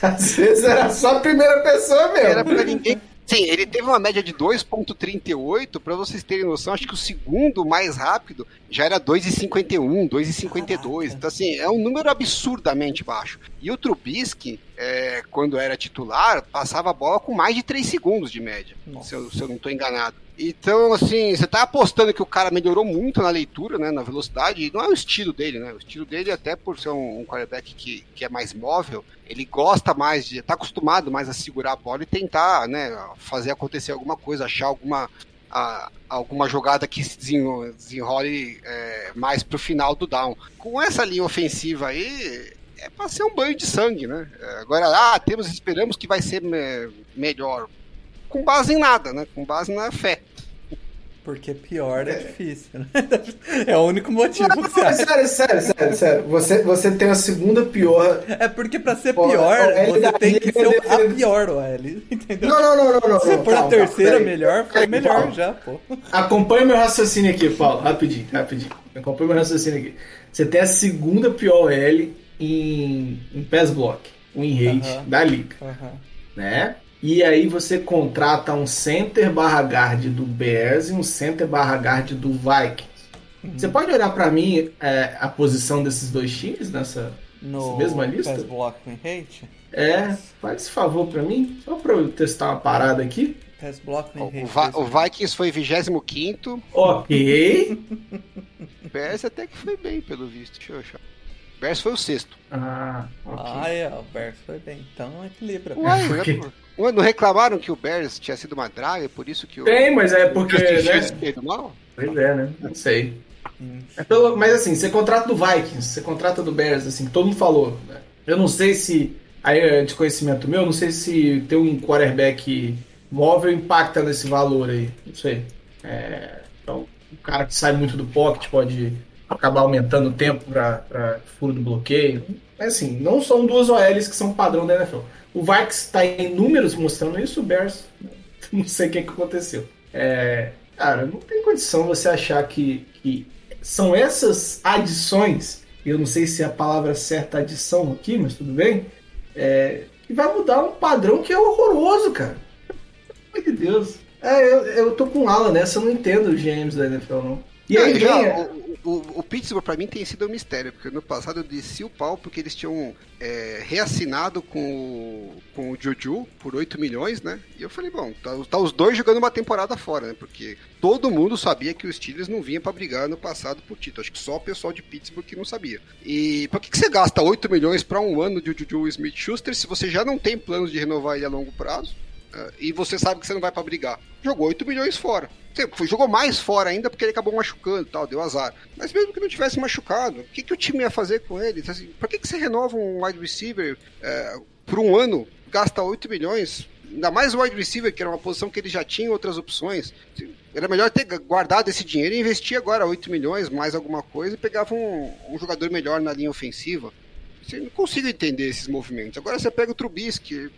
Às vezes era só a primeira pessoa mesmo. Era para ninguém Sim, ele teve uma média de 2.38, para vocês terem noção, acho que o segundo mais rápido já era 2,51, 2,52. Então, assim, é um número absurdamente baixo. E o Trubisky, é, quando era titular, passava a bola com mais de 3 segundos de média, se eu, se eu, não estou enganado. Então, assim, você tá apostando que o cara melhorou muito na leitura, né, na velocidade, e não é o estilo dele, né? O estilo dele, até por ser um, um quarterback que, que é mais móvel, ele gosta mais de, tá acostumado mais a segurar a bola e tentar, né, fazer acontecer alguma coisa, achar alguma a, alguma jogada que se desenrole é, mais pro final do down. Com essa linha ofensiva aí, é para ser um banho de sangue, né? Agora, ah, temos, esperamos que vai ser me, melhor. Com base em nada, né? Com base na fé. Porque pior é, é difícil, né? É o único motivo não, que você acha. Sério, sério, sério, sério. Você, você tem a segunda pior. É porque pra ser pior, você tem que ser a pior OL, entendeu? Não, não, não, não. não Se for a terceira melhor, foi melhor Paulo. já, pô. Acompanhe meu raciocínio aqui, Paulo. Rapidinho, rapidinho. Acompanhe meu raciocínio aqui. Você tem a segunda pior OL em, em pass block, win rate uh -huh. da liga. Uh -huh. Né? E aí você contrata um center barra guard do Bears e um center barra guard do Vikings. Uhum. Você pode olhar para mim é, a posição desses dois times nessa, no nessa mesma lista? Pass blocking rate? É, faz esse favor para mim, só para eu testar uma parada aqui. Pass blocking rate. O, o Vikings foi 25 Ok. Bears até que foi bem, pelo visto. Deixa eu achar. Bears foi o sexto. Ah, ok. Ah, é, o Bears foi bem. Então equilibra. Uai, porque- Ué, não reclamaram que o Bears tinha sido uma draga, por isso que o. Tem, mas é porque, né? Mal? Pois é, né? Não sei. É pelo- mas assim, você contrata do Vikings, você contrata do Bears, assim, todo mundo falou. né? Eu não sei se. Aí é de conhecimento meu, não sei se ter um quarterback móvel impacta nesse valor aí. Não sei. É, então, o cara que sai muito do pocket pode acabar aumentando o tempo para furo do bloqueio. Mas assim, não são duas OLs que são padrão da NFL. O Vikings está em números mostrando isso, o Bears não sei o que, que aconteceu. É, cara, não tem condição você achar que, que são essas adições, eu não sei se é a palavra certa adição aqui, mas tudo bem, é, que vai mudar um padrão que é horroroso, cara. De Deus. É, eu, eu tô com ala nessa, eu não entendo os GMs da NFL, não. E aí, já, vem, o, o, Pittsburgh pra mim tem sido um mistério, porque no passado eu desci o pau porque eles tinham é, reassinado com o, com o Juju por 8 milhões, né? E eu falei, bom, tá, tá os dois jogando uma temporada fora, né? Porque todo mundo sabia que os Steelers não vinha pra brigar no passado por título. Acho que só o pessoal de Pittsburgh que não sabia. E por que, que você gasta 8 milhões pra um ano de Juju Smith-Schuster se você já não tem planos de renovar ele a longo prazo? Ah, e você sabe que você não vai pra brigar. Jogou 8 milhões fora. Você jogou mais fora ainda porque ele acabou machucando tal, deu azar. Mas mesmo que não tivesse machucado, o que, que o time ia fazer com ele? Assim, por que, que você renova um wide receiver é, por um ano, gasta 8 milhões? Ainda mais o wide receiver, que era uma posição que ele já tinha outras opções. Era melhor ter guardado esse dinheiro e investir agora 8 milhões, mais alguma coisa, e pegava um, um jogador melhor na linha ofensiva. Eu não consigo entender esses movimentos. Agora você pega o Trubisky,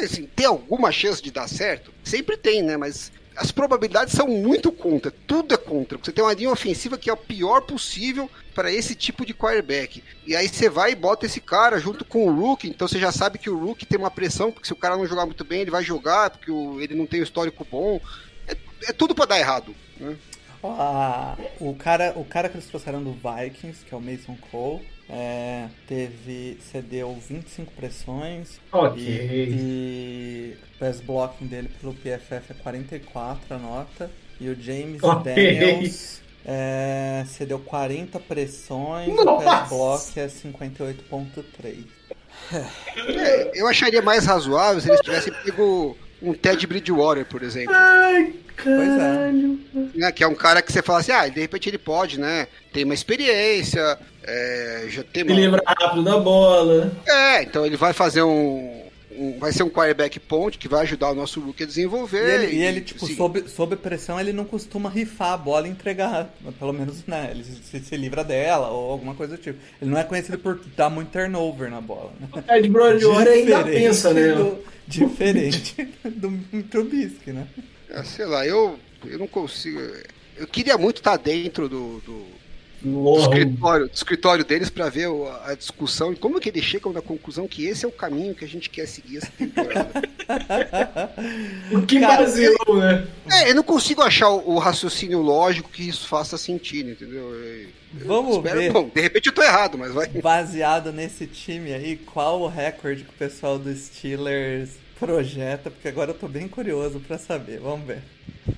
assim, tem alguma chance de dar certo? Sempre tem, né? Mas as probabilidades são muito contra. Tudo é contra. Você tem uma linha ofensiva que é o pior possível para esse tipo de quarterback. E aí você vai e bota esse cara junto com o Rookie. Então você já sabe que o Rookie tem uma pressão, porque se o cara não jogar muito bem, ele vai jogar, porque ele não tem o histórico bom. É, é tudo para dar errado. Né? Ah, o, cara, o cara que eles trouxeram do Vikings, que é o Mason Cole, é, teve. cedeu 25 pressões. Ok. E, e o pass blocking dele pelo PFF é 44 a nota. E o James Ok. Daniels é, cedeu 40 pressões. O Nossa! pass block é 58.3. É, eu acharia mais razoável se eles tivessem pego um Ted Bridgewater, por exemplo. Ai, Pois é. caralho. né, que é um cara que você fala assim, ah, de repente ele pode, né? Tem uma experiência, é, já tem uma... Ele lembra rápido da bola. É, então ele vai fazer um, um- Vai ser um quarterback ponte que vai ajudar o nosso rookie a E desenvolver. ele, e ele, tipo, assim, sob, sob pressão, ele não costuma rifar a bola e entregar. Pelo menos, né? Ele se, se livra dela ou alguma coisa do tipo. Ele não é conhecido por dar muito turnover na bola. Né? Ed Bridgewater ainda pensa, né? do- diferente do Trubisky, né? Ah, sei lá, eu, eu não consigo. Eu queria muito estar dentro do, do- do escritório, do escritório deles para ver o- a discussão e como que eles chegam na conclusão que esse é o caminho que a gente quer seguir essa temporada. O que Cara, baseou, né? é, eu não consigo achar o, o raciocínio lógico que isso faça sentido, entendeu? Eu- eu Vamos espero- ver. Bom, de repente eu tô errado, mas vai. Baseado nesse time aí, qual o recorde que o pessoal dos Steelers projeta? Porque agora eu tô bem curioso pra saber. Vamos ver.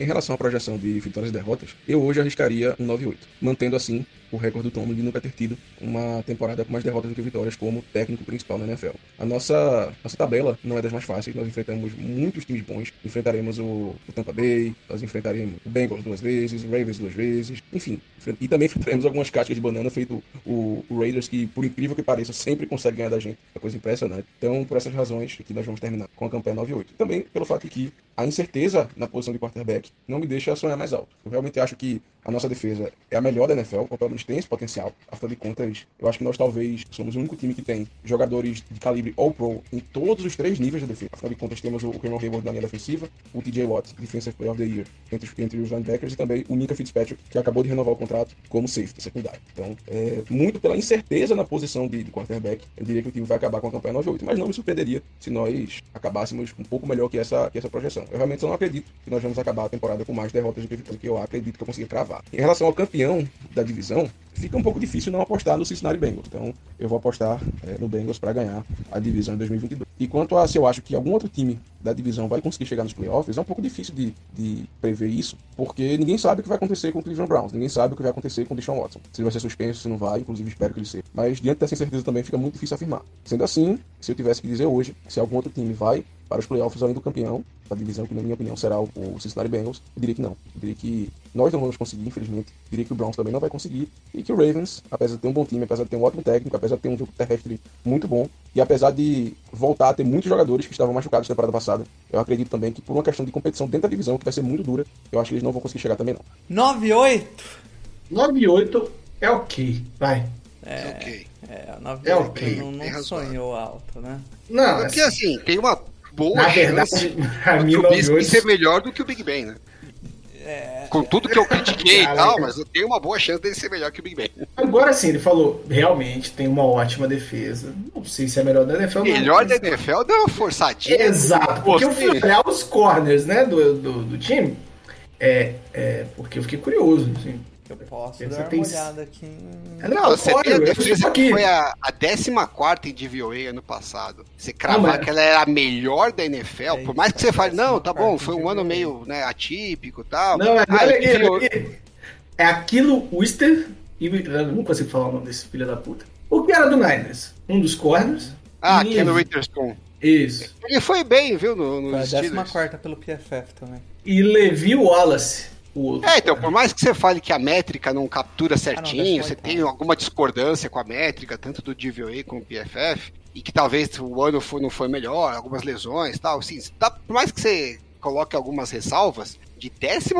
Em relação à projeção de vitórias e derrotas, eu hoje arriscaria um 9-8, mantendo assim o recorde do Tomlin de nunca ter tido uma temporada com mais derrotas do que vitórias como técnico principal na NFL. A nossa, nossa tabela não é das mais fáceis, nós enfrentamos muitos times bons, enfrentaremos o, o Tampa Bay, nós enfrentaremos o Bengals duas vezes, o Ravens duas vezes, enfim, e também enfrentaremos algumas cascas de banana feito o, o Raiders, que por incrível que pareça, sempre consegue ganhar da gente, é coisa impressionante. Então, por essas razões, que nós vamos terminar com a campanha 9-8. Também pelo fato de que a incerteza na posição de quarterback não me deixa sonhar mais alto. Eu realmente acho que a nossa defesa é a melhor da NFL, ou pelo menos tem esse potencial. Afinal de contas, eu acho que nós talvez somos o único time que tem jogadores de calibre All-Pro em todos os três níveis da defesa. Afinal de contas, temos o Cameron Hayward na linha defensiva, o TJ Watt, Defensive Player of the Year, entre, entre os linebackers, e também o Minka Fitzpatrick, que acabou de renovar o contrato como safety secundário. Então, é, muito pela incerteza na posição de, de quarterback, eu diria que o time vai acabar com a campanha 9-8, mas não me surpreenderia se nós acabássemos um pouco melhor que essa, que essa projeção. Eu realmente só não acredito que nós vamos acabar a temporada com mais derrotas do que vitórias, que eu acredito que eu consiga cravar. Em relação ao campeão da divisão, fica um pouco difícil não apostar no Cincinnati Bengals. Então, eu vou apostar é, no Bengals para ganhar a divisão em 2022. E quanto a se eu acho que algum outro time da divisão vai conseguir chegar nos playoffs, é um pouco difícil de, de prever isso, porque ninguém sabe o que vai acontecer com o Cleveland Browns, ninguém sabe o que vai acontecer com o Deshaun Watson. Se ele vai ser suspenso, se não vai, inclusive espero que ele seja. Mas diante dessa incerteza também fica muito difícil afirmar. Sendo assim, se eu tivesse que dizer hoje, se algum outro time vai para os playoffs além do campeão da divisão, que na minha opinião será o, o Cincinnati Bengals, eu diria que não. Eu diria que nós não vamos conseguir, infelizmente. Eu diria que o Browns também não vai conseguir. E que o Ravens, apesar de ter um bom time, apesar de ter um ótimo técnico, apesar de ter um jogo terrestre muito bom, e apesar de voltar a ter muitos jogadores que estavam machucados na temporada passada, eu acredito também que por uma questão de competição dentro da divisão, que vai ser muito dura, eu acho que eles não vão conseguir chegar também não. 9-8? 9-8 é ok, vai. É, Ok. é, 9 É ok, não, não sonhou alto, né? Não, Porque assim, tem uma boa na chance verdade, a do Trubisky 9-8 ser melhor do que o Big Ben, né? Com tudo que eu critiquei e tal, mas eu tenho uma boa chance dele ser melhor que o Big Ben. Agora sim, ele falou, realmente tem uma ótima defesa. Não sei se é melhor da NFL. não. Melhor da NFL deu uma forçadinha. Exato, porque eu fui olhar os corners, né, do, do, do time. É, é, porque eu fiquei curioso, assim. Eu posso Você dar tem- uma olhada aqui em... Não, você pode, tem a defesa que foi a, a 14 em DVOA ano passado. Você cravar Não, mas- que ela era a melhor da NFL, É por mais que você fale, não, tá 14ª bom, foi um ano meio né, atípico e tal. Não, é, Ah, é, é, é aquilo, Wister, e eu não consigo falar o nome desse filho da puta. O que era do Niners? Um dos corners. Ah, e- Ken Witherspoon. Isso. Ele foi bem, viu, no, no Foi a Steelers. 14 pelo PFF também. E Levi Wallace. É, então, por mais que você fale que a métrica não captura certinho, você oitavo. tem alguma discordância com a métrica, tanto do DVOA como do PFF, e que talvez o ano foi- não foi melhor, algumas lesões e tal, assim, tá- por mais que você coloque algumas ressalvas, de 14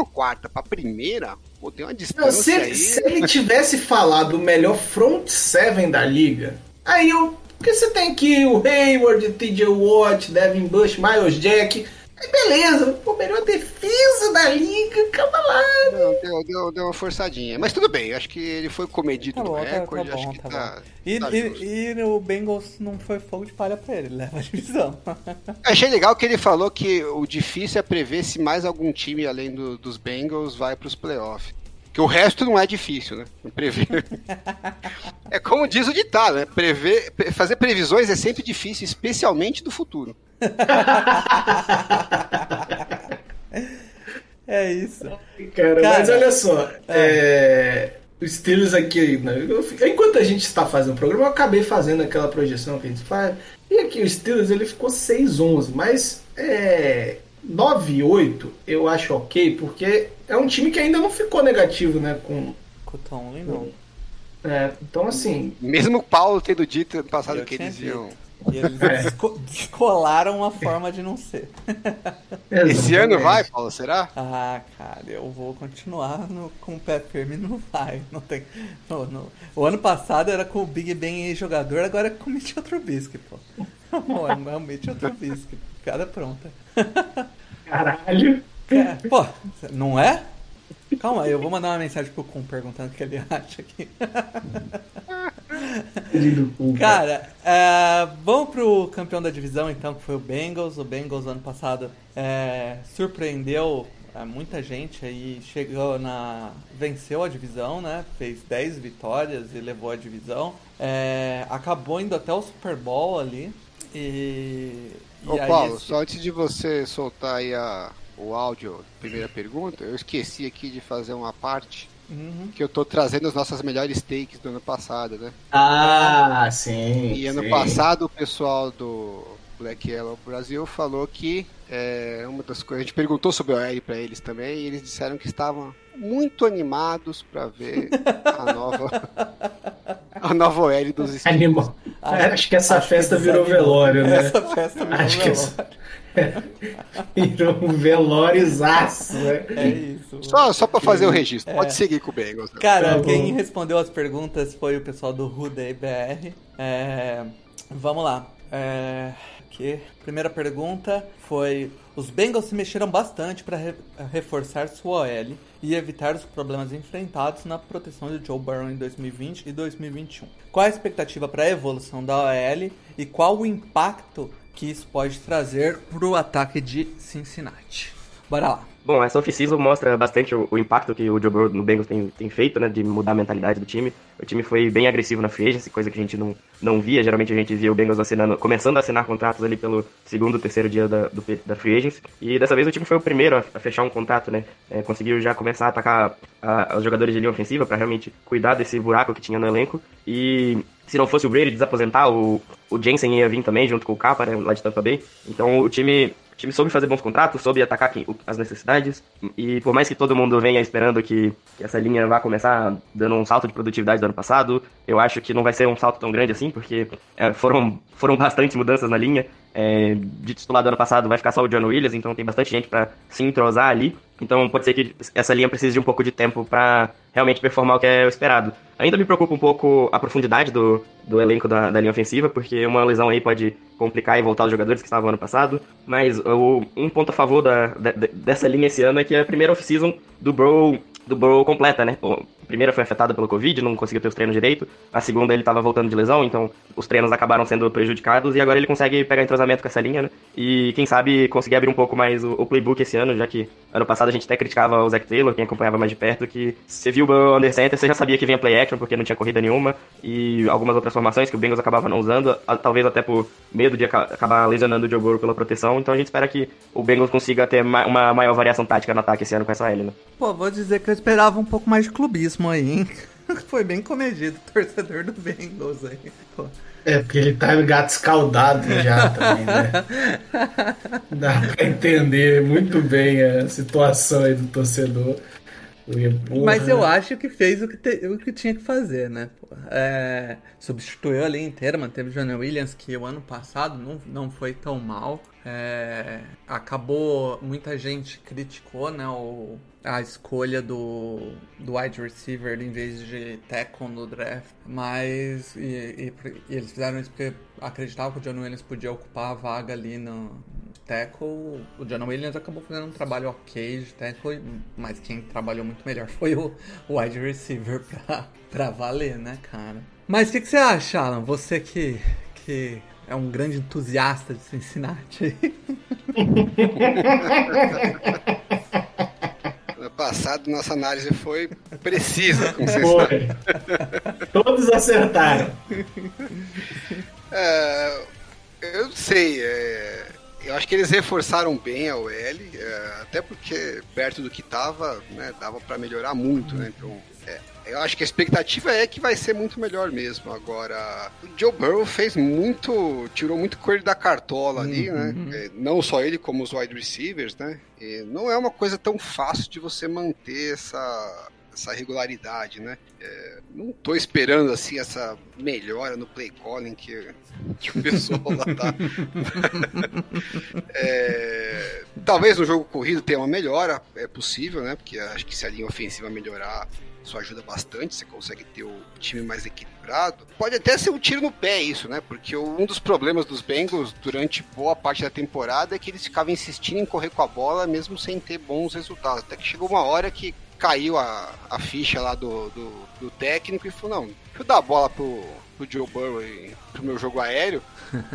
pra primeira, pô, tem uma Não, distância se, aí. se ele tivesse falado o melhor front seven da liga, aí eu. Porque você tem aqui o Hayward, TJ Watt, Devin Bush, Miles Jack. Aí beleza, pô, melhor defesa da liga, calma lá. Não, deu, deu, deu uma forçadinha. Mas tudo bem, acho que ele foi comedido Tá no bom, tá, tá recorde, acho bom, que tá tá. E, tá e- justo. e o Bengals não foi fogo de palha pra ele, leva a divisão. Achei legal que ele falou que o difícil é prever se mais algum time além do- dos Bengals vai para os playoffs. Que o resto não é difícil, né? Prever. é como diz o ditado, né? Prever, pre- fazer previsões é sempre difícil, especialmente do futuro. É isso. Cara, Cara, mas olha só, é, os Steelers aqui, né, eu- enquanto a gente está fazendo o programa, eu acabei fazendo aquela projeção que a gente faz, e aqui o Steelers ele ficou 6-11, mas é, 9-8 eu acho ok, porque é um time que ainda não ficou negativo, né, com... Com o Tomlin, não. é, então assim, Mesmo o Paulo tendo dito ano passado Eu que eles iam. E eles É. desco- descolaram a forma de não ser. Esse ano vai, Paulo, será? Ah, cara, eu vou continuar no- com o pé firme não vai. Não tem, no- no- o ano passado era com o Big Ben e jogador, agora é com o Mitchell Trubisky, pô. Pô, é o Mitchell Trubisky. Piada pronta. Caralho. É, pô, não é? Calma aí, eu vou mandar uma mensagem pro Kun perguntando o que ele acha aqui. Cara, é, vamos pro campeão da divisão então, que foi o Bengals. O Bengals ano passado é, surpreendeu é, muita gente aí, chegou na. venceu a divisão, né? Fez 10 vitórias e levou a divisão. É, acabou indo até o Super Bowl ali. E. Ô Paulo, esse- só antes de você soltar aí a, o áudio, primeira pergunta, eu esqueci aqui de fazer uma parte Uhum. que eu tô trazendo as nossas melhores takes do ano passado, né? Ah, sim. E ano sim. passado o pessoal do Black Yellow Brasil falou que é, uma das coisas. A gente perguntou sobre o OL pra eles também e eles disseram que estavam muito animados pra ver a nova. a nova OL dos Steelers. Animal. Acho- É, acho que essa acho que festa virou desanimou. velório, né? Essa festa virou Acho que velório. virou um velóriozaço, né? É isso. Só, só pra fazer o registro. É. Pode seguir com o Bengals. né? Cara, Tá quem bom. respondeu as perguntas foi o pessoal do Rudei BR. É, vamos lá. É, aqui. Primeira pergunta foi: os Bengals se mexeram bastante para reforçar sua OL e evitar os problemas enfrentados na proteção de Joe Burrow em 2020 e 2021. Qual a expectativa para a evolução da OL e qual o impacto que isso pode trazer para o ataque de Cincinnati? Bora lá. Bom, essa off-season mostra bastante o, o, impacto que o Joe Burrow no Bengals tem, tem feito, né, de mudar a mentalidade do time. O time foi bem agressivo na free agency, coisa que a gente não, não via. Geralmente a gente via o Bengals assinando, começando a assinar contratos ali pelo segundo, terceiro dia da, do, da free agency. E dessa vez o time foi o primeiro a, a fechar um contrato, né, é, conseguiu já começar a atacar a, os jogadores de linha ofensiva para realmente cuidar desse buraco que tinha no elenco. E se não fosse o Brady desaposentar, o, o Jensen ia vir também junto com o Capa, né, lá de Tampa Bay. Então o time o time soube fazer bons contratos, soube atacar as necessidades, e por mais que todo mundo venha esperando que, que, essa linha vá começar dando um salto de produtividade do ano passado, eu acho que não vai ser um salto tão grande assim, porque é, foram, foram bastante mudanças na linha. É, de titular do ano passado vai ficar só o John Williams, então tem bastante gente para se entrosar ali. Então pode ser que essa linha precise de um pouco de tempo para realmente performar o que é o esperado. Ainda me preocupa um pouco a profundidade do, do elenco da, da linha ofensiva, porque uma lesão aí pode complicar e voltar os jogadores que estavam ano passado. Mas o, um ponto a favor da, de, dessa linha esse ano é que é a primeira off-season do Bro do Burrow completa, né? A primeira foi afetada pelo Covid, não conseguiu ter os treinos direito. A segunda ele estava voltando de lesão, então os treinos acabaram sendo prejudicados. E agora ele consegue pegar entrosamento com essa linha, né? E quem sabe conseguir abrir um pouco mais o, o playbook esse ano, já que ano passado a gente até criticava o Zach Taylor, quem acompanhava mais de perto, que você viu o Burrow under center, você já sabia que vinha play action, porque não tinha corrida nenhuma. E algumas outras formações que o Bengals acabava não usando, talvez até por medo de acabar lesionando o Joe Burrow pela proteção. Então a gente espera que o Bengals consiga ter uma maior variação tática no ataque esse ano com essa L, né? Pô, vou dizer que esperava um pouco mais de clubismo aí, hein? Foi bem comedido, torcedor do Bengals aí. Pô. É, porque ele tá gato escaldado já também, né? Dá pra entender muito bem a situação aí do torcedor. Mas eu acho que fez o que, te, o que tinha que fazer, né? É, substituiu a linha inteira, manteve o Jonah Williams, que o ano passado não, não foi tão mal. É, acabou, muita gente criticou né, o, a escolha do, do wide receiver em vez de tackle no draft, mas e, e, e eles fizeram isso porque acreditavam que o John Williams podia ocupar a vaga ali no tackle. O John Williams acabou fazendo um trabalho ok de tackle, mas quem trabalhou muito melhor foi o, o wide receiver pra, pra valer, né, cara? Mas o que, que, você acha, Alan? Você que, que é um grande entusiasta de Cincinnati. passado, nossa análise foi precisa com Foi. Todos acertaram. É, eu não sei. É, eu acho que eles reforçaram bem a OL, é, até porque perto do que tava, né, dava para melhorar muito, né? Então, é, eu acho que a expectativa é que vai ser muito melhor mesmo. Agora, o Joe Burrow fez muito, tirou muito coelho da cartola ali, né? uhum. né? Não só ele, como os wide receivers, né? E não é uma coisa tão fácil de você manter essa, essa regularidade, né? É, não tô esperando assim essa melhora no play calling que, que o pessoal lá tá. é, talvez no jogo corrido tenha uma melhora, é possível, né? Porque acho que se a linha ofensiva melhorar, isso ajuda bastante, você consegue ter o time mais equilibrado. Pode até ser um tiro no pé isso, né? Porque um dos problemas dos Bengals durante boa parte da temporada é que eles ficavam insistindo em correr com a bola mesmo sem ter bons resultados. Até que chegou uma hora que caiu a, a ficha lá do, do, do técnico e falou, não, deixa eu dar a bola pro, pro Joe Burrow e pro meu jogo aéreo,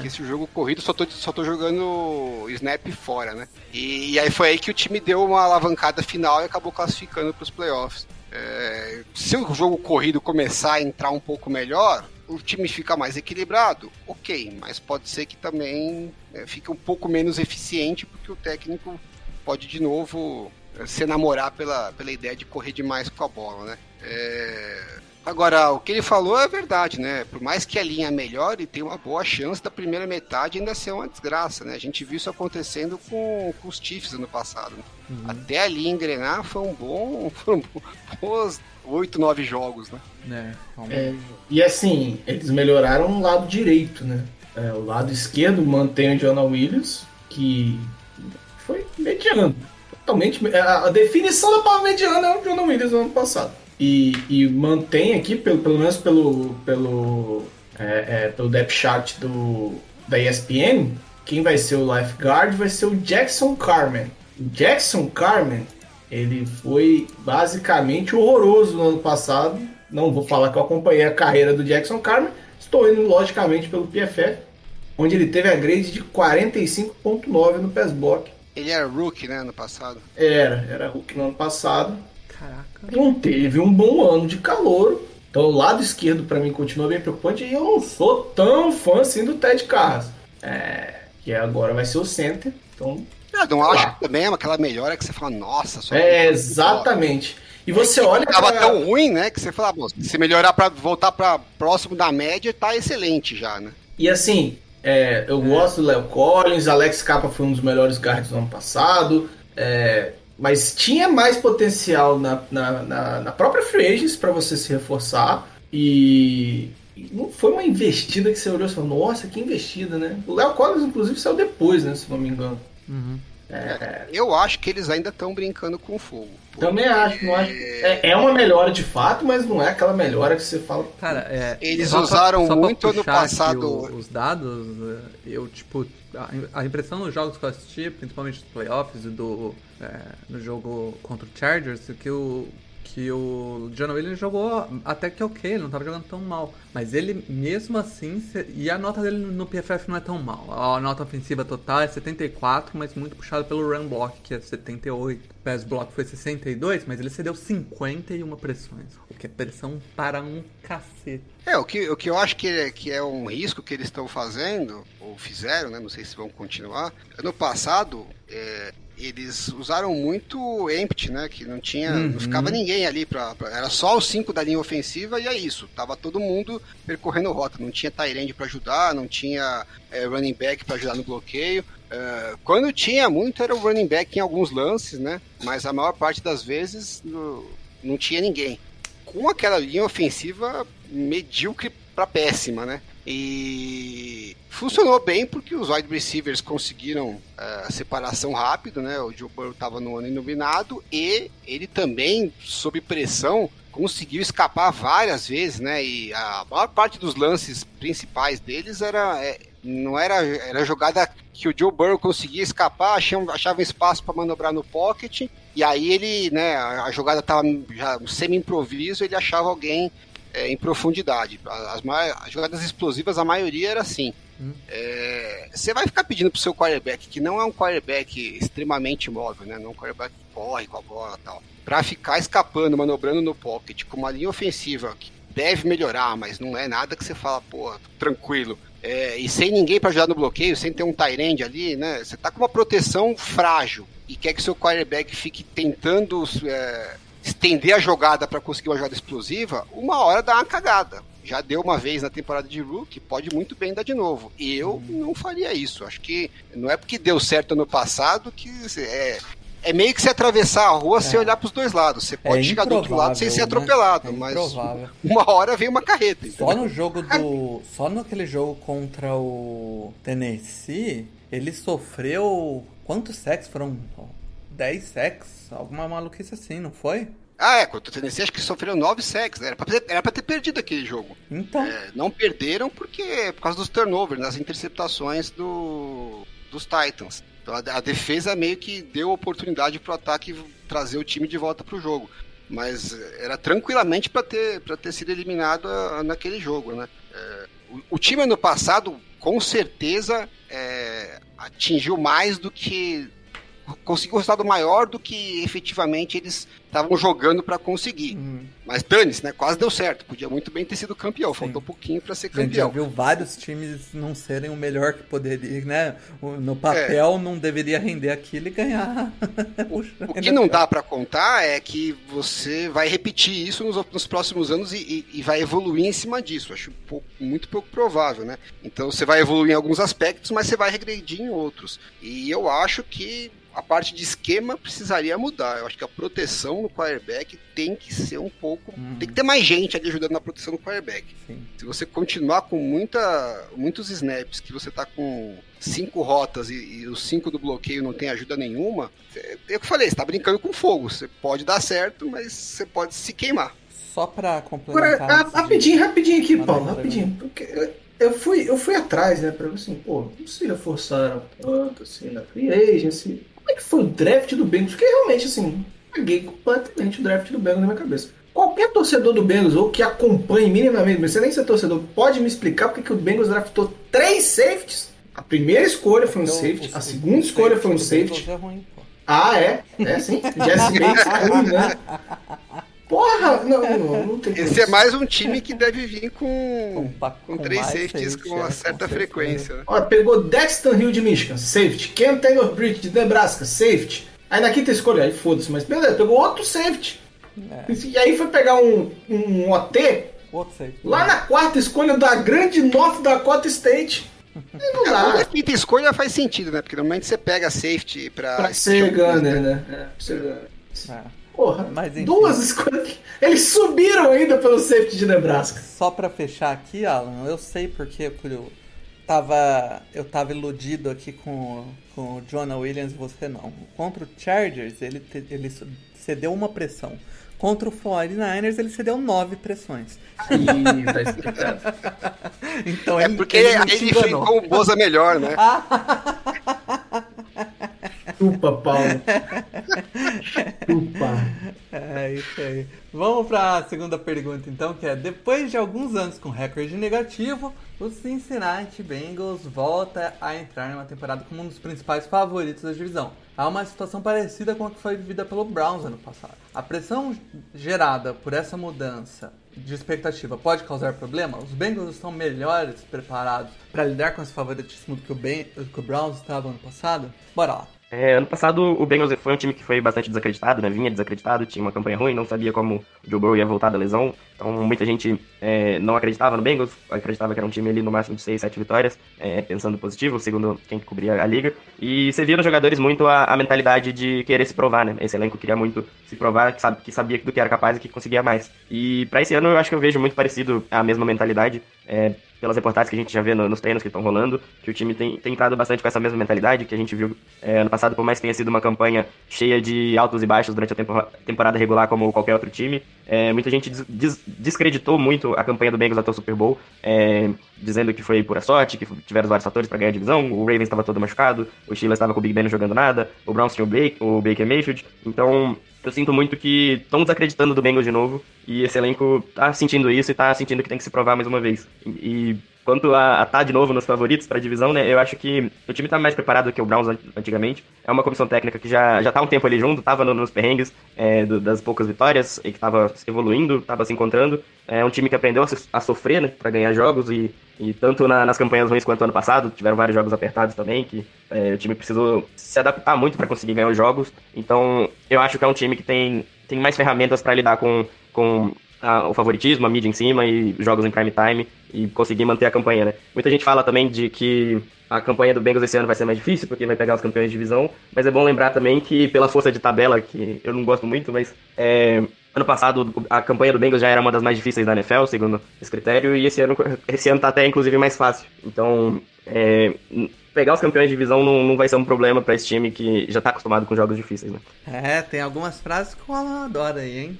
que esse jogo corrido só tô, só tô jogando snap fora, né? E, e aí foi aí que o time deu uma alavancada final e acabou classificando pros playoffs. É, se o jogo corrido começar a entrar um pouco melhor, o time fica mais equilibrado, ok, mas pode ser que também é, fique um pouco menos eficiente porque o técnico pode de novo é, se enamorar pela, pela ideia de correr demais com a bola, né? É, Agora, o que ele falou é verdade, né? Por mais que a linha melhore, tem uma boa chance da primeira metade ainda ser uma desgraça, né? A gente viu isso acontecendo com, com os Chiefs ano passado. Né? Uhum. Até ali engrenar foi um bom. Foram bons 8, 9 jogos, né? É, é, e assim, eles melhoraram o lado direito, né? É, o lado esquerdo mantém o Jonah Williams, que foi mediano. Totalmente. A definição da palavra mediana é o Jonah Williams no ano passado e, e mantém aqui, pelo, pelo menos pelo, pelo, é, é, pelo depth chart do, da ESPN, quem vai ser o lifeguard vai ser o Jackson Carmen. O Jackson Carmen, ele foi basicamente horroroso no ano passado. Não vou falar que eu acompanhei a carreira do Jackson Carmen, estou indo logicamente pelo PFF, onde ele teve a grade de 45.9 no PES Block Ele era rookie, né, ano passado. Era, era rookie no ano passado. Caraca. Não teve um bom ano de calor. Então o lado esquerdo para mim continua bem preocupante e eu não sou tão fã assim do Ted Carras. É, que agora vai ser o center. Então. Eu não acho que também é aquela melhora que você fala, nossa, só É, exatamente. E você olha. Tava pra... tão ruim, né? Que você fala, se melhorar para voltar para próximo da média, tá excelente já, né? E assim, é, eu gosto do Léo Collins, Alex Capa foi um dos melhores guards do ano passado. É, mas tinha mais potencial na, na, na, na própria Free Agents para você se reforçar. E, não foi uma investida que você olhou e falou, nossa, que investida, né? O Léo Collins, inclusive, saiu depois, né? Se não me engano. Uhum. É... Eu acho que eles ainda estão brincando com fogo. Também acho, não acho. É, é uma melhora de fato, mas não é aquela melhora que você fala. Cara, é, eles usaram pra, muito ano passado. os dados, eu, tipo, a, impressão dos jogos que eu assisti, principalmente dos playoffs e do. É, no jogo contra o Chargers, que o, que o John Williams jogou até que ok, ele não estava jogando tão mal. Mas ele, mesmo assim, e a nota dele no PFF não é tão mal. A nota ofensiva total é 74, mas muito puxado pelo run block, que é 78. O pass block foi 62, mas ele cedeu 51 pressões. O que é pressão para um cacete. É, o que, o que eu acho que é, que é um risco que eles estão fazendo, ou fizeram, né? Não sei se vão continuar. Ano passado, é, eles usaram muito empty, né? Que não tinha. Uhum. Não ficava ninguém ali pra, pra, Era só os cinco da linha ofensiva e é isso. Tava todo mundo percorrendo rota. Não tinha Tyrande para ajudar, não tinha é, running back para ajudar no bloqueio. Uh, quando tinha muito era o running back em alguns lances, né? Mas a maior parte das vezes no, não tinha ninguém. Com aquela linha ofensiva medíocre para péssima, né? E funcionou bem porque os wide receivers conseguiram uh, separação rápido, né? O Joe Burrow estava no ano iluminado e ele também, sob pressão, conseguiu escapar várias vezes, né? E a maior parte dos lances principais deles era é, não era era jogada que o Joe Burrow conseguia escapar, achava, achava espaço para manobrar no pocket e aí ele, né? A jogada estava já semi improviso, ele achava alguém é, em profundidade. As, as, jogadas explosivas, a maioria era assim. Hum. É, você vai ficar pedindo pro seu quarterback, que não é um quarterback extremamente móvel, né? Não é um quarterback que corre com a bola e tal. Pra ficar escapando, manobrando no pocket, com uma linha ofensiva que deve melhorar, mas não é nada que você fala, pô, tranquilo. É, e sem ninguém para ajudar no bloqueio, sem ter um Tyrande ali, né? Você tá com uma proteção frágil e quer que seu quarterback fique tentando é, estender a jogada para conseguir uma jogada explosiva, uma hora dá uma cagada. Já deu uma vez na temporada de Rook, pode muito bem dar de novo. Eu não faria isso. Acho que não é porque deu certo ano passado que é, é meio que se atravessar a rua é. sem olhar para os dois lados. Você pode é chegar do outro lado sem ser né? atropelado, é mas uma hora vem uma carreta. Entendeu? Só no jogo do, só naquele jogo contra o Tennessee, ele sofreu quantos sacks foram? 10 sacks, alguma maluquice assim, não foi? Ah, é, contra o Tennessee acho que sofreram 9 sacks, né? Era pra, ter, era pra ter perdido aquele jogo. Então. É, não perderam porque por causa dos turnovers, das interceptações do, dos Titans. A, a defesa meio que deu oportunidade pro ataque trazer o time de volta pro jogo. Mas era tranquilamente para ter, ter sido eliminado a, a, naquele jogo, né? É, o, o, time ano passado, com certeza, é, atingiu mais do que conseguiu um resultado maior do que efetivamente eles estavam jogando para conseguir. Uhum. Mas dane-se, né? Quase deu certo. Podia muito bem ter sido campeão. Sim. Faltou um pouquinho para ser campeão. A gente já viu vários times não serem o melhor que poderia, né? No papel é. não deveria render aquilo e ganhar. O, o que não dá para contar é que você vai repetir isso nos, nos próximos anos e, e, e, vai evoluir em cima disso. Acho pouco, muito pouco provável, né? Então você vai evoluir em alguns aspectos, mas você vai regredir em outros. E eu acho que a parte de esquema precisaria mudar. Eu acho que a proteção no quarterback tem que ser um pouco. Uhum. Tem que ter mais gente ali ajudando na proteção do quarterback. Sim. Se você continuar com muita, muitos snaps, que você tá com cinco rotas e, e os cinco do bloqueio não tem ajuda nenhuma, é, é o que eu falei, você tá brincando com fogo. Você pode dar certo, mas você pode se queimar. Só pra complementar. Agora, rapidinho, de... rapidinho aqui, Paulo, rapidinho. Porque eu fui, eu fui atrás, né, pra assim, pô, não se reforçaram tanto assim na free agency como é que foi o draft do Bengals? Porque realmente, assim, paguei completamente o draft do Bengals na minha cabeça. Qualquer torcedor do Bengals ou que acompanhe minimamente, você nem ser torcedor, pode me explicar porque que o Bengals draftou três safeties? A primeira escolha foi um então, safety, a segunda escolha foi um safety. É ruim, ah, é? É sim. Jesse Bates é ruim, né? Porra, não, não, não tem Esse é mais um time que deve vir com, com, com três safeties com uma é, certa com frequência. Né? Olha, pegou Dexter Hill de Michigan, safety. Ken Taylor Britt de Nebraska, safety. Aí na quinta escolha, aí foda-se, mas beleza, pegou outro safety. É. E aí foi pegar um, um OT lá na quarta escolha da grande North Dakota State. E não dá. A quinta escolha faz sentido, né? Porque normalmente você pega safety pra. Pra ser gunner, né? É, pra ser gunner. É. Porra, Mas, duas escolhas. Eles subiram ainda pelo safety de Nebraska. Só pra fechar aqui, Alan, eu sei porque eu tava, eu tava iludido aqui com, com o Jonah Williams e você não. Contra o Chargers, ele, ele cedeu uma pressão. Contra o 49ers, ele cedeu nove pressões. Ih, tá explicado. então, é porque ele, ele, ele enfrentou o Boza melhor, né? Chupa, Paulo. Chupa. É isso aí. Vamos para a segunda pergunta, então, que é: depois de alguns anos com recorde negativo, o Cincinnati Bengals volta a entrar numa temporada como um dos principais favoritos da divisão. Há uma situação parecida com a que foi vivida pelo Browns ano passado. A pressão gerada por essa mudança de expectativa pode causar problema? Os Bengals estão melhores preparados para lidar com esse favoritismo que o, ben, que o Browns estava ano passado? Bora lá. É, ano passado o Bengals foi um time que foi bastante desacreditado, né? Vinha desacreditado, tinha uma campanha ruim, não sabia como o Joe Burrow ia voltar da lesão. Então muita gente é, não acreditava no Bengals, acreditava que era um time ali no máximo de 6, 7 vitórias, é, pensando positivo, segundo quem cobria a liga. E você via nos jogadores muito a, a, mentalidade de querer se provar, né? Esse elenco queria muito se provar, que, sabe, que sabia do que era capaz e que conseguia mais. E para esse ano eu acho que eu vejo muito parecido a mesma mentalidade. É, pelas reportagens que a gente já vê no, nos treinos que estão rolando, que o time tem, tem entrado bastante com essa mesma mentalidade que a gente viu é, ano passado, por mais que tenha sido uma campanha cheia de altos e baixos durante a tempo, temporada regular, como qualquer outro time. É, muita gente des, des, descreditou muito a campanha do Bengals até o Super Bowl, é, dizendo que foi pura sorte, que tiveram vários fatores para ganhar a divisão. O Ravens estava todo machucado, o Steelers estava com o Big Ben jogando nada, o Browns tinha o Baker Mayfield. Então, eu sinto muito que estão desacreditando do Bengals de novo, e esse elenco tá sentindo isso e tá sentindo que tem que se provar mais uma vez. E, e Quanto a estar tá de novo nos favoritos para a divisão, né? Eu acho que o time está mais preparado que o Browns antigamente. É uma comissão técnica que já, já tá um tempo ali junto, tava no, nos perrengues é, do, das poucas vitórias e que estava evoluindo, estava se encontrando. É um time que aprendeu a, a sofrer, né? Para ganhar jogos e, e tanto na, nas campanhas ruins quanto ano passado, tiveram vários jogos apertados também, que é, o time precisou se adaptar muito para conseguir ganhar os jogos. Então, eu acho que é um time que tem, tem mais ferramentas para lidar com, com a, o favoritismo, a mídia em cima e jogos em prime time e conseguir manter a campanha, né? Muita gente fala também de que a campanha do Bengals esse ano vai ser mais difícil, porque vai pegar os campeões de divisão, mas é bom lembrar também que pela força de tabela, que eu não gosto muito, mas é, ano passado a campanha do Bengals já era uma das mais difíceis da NFL, segundo esse critério, e esse ano, esse ano tá até inclusive mais fácil. Então, é, pegar os campeões de divisão não, não vai ser um problema para esse time que já tá acostumado com jogos difíceis, né? É, tem algumas frases que o Alan adora aí, hein?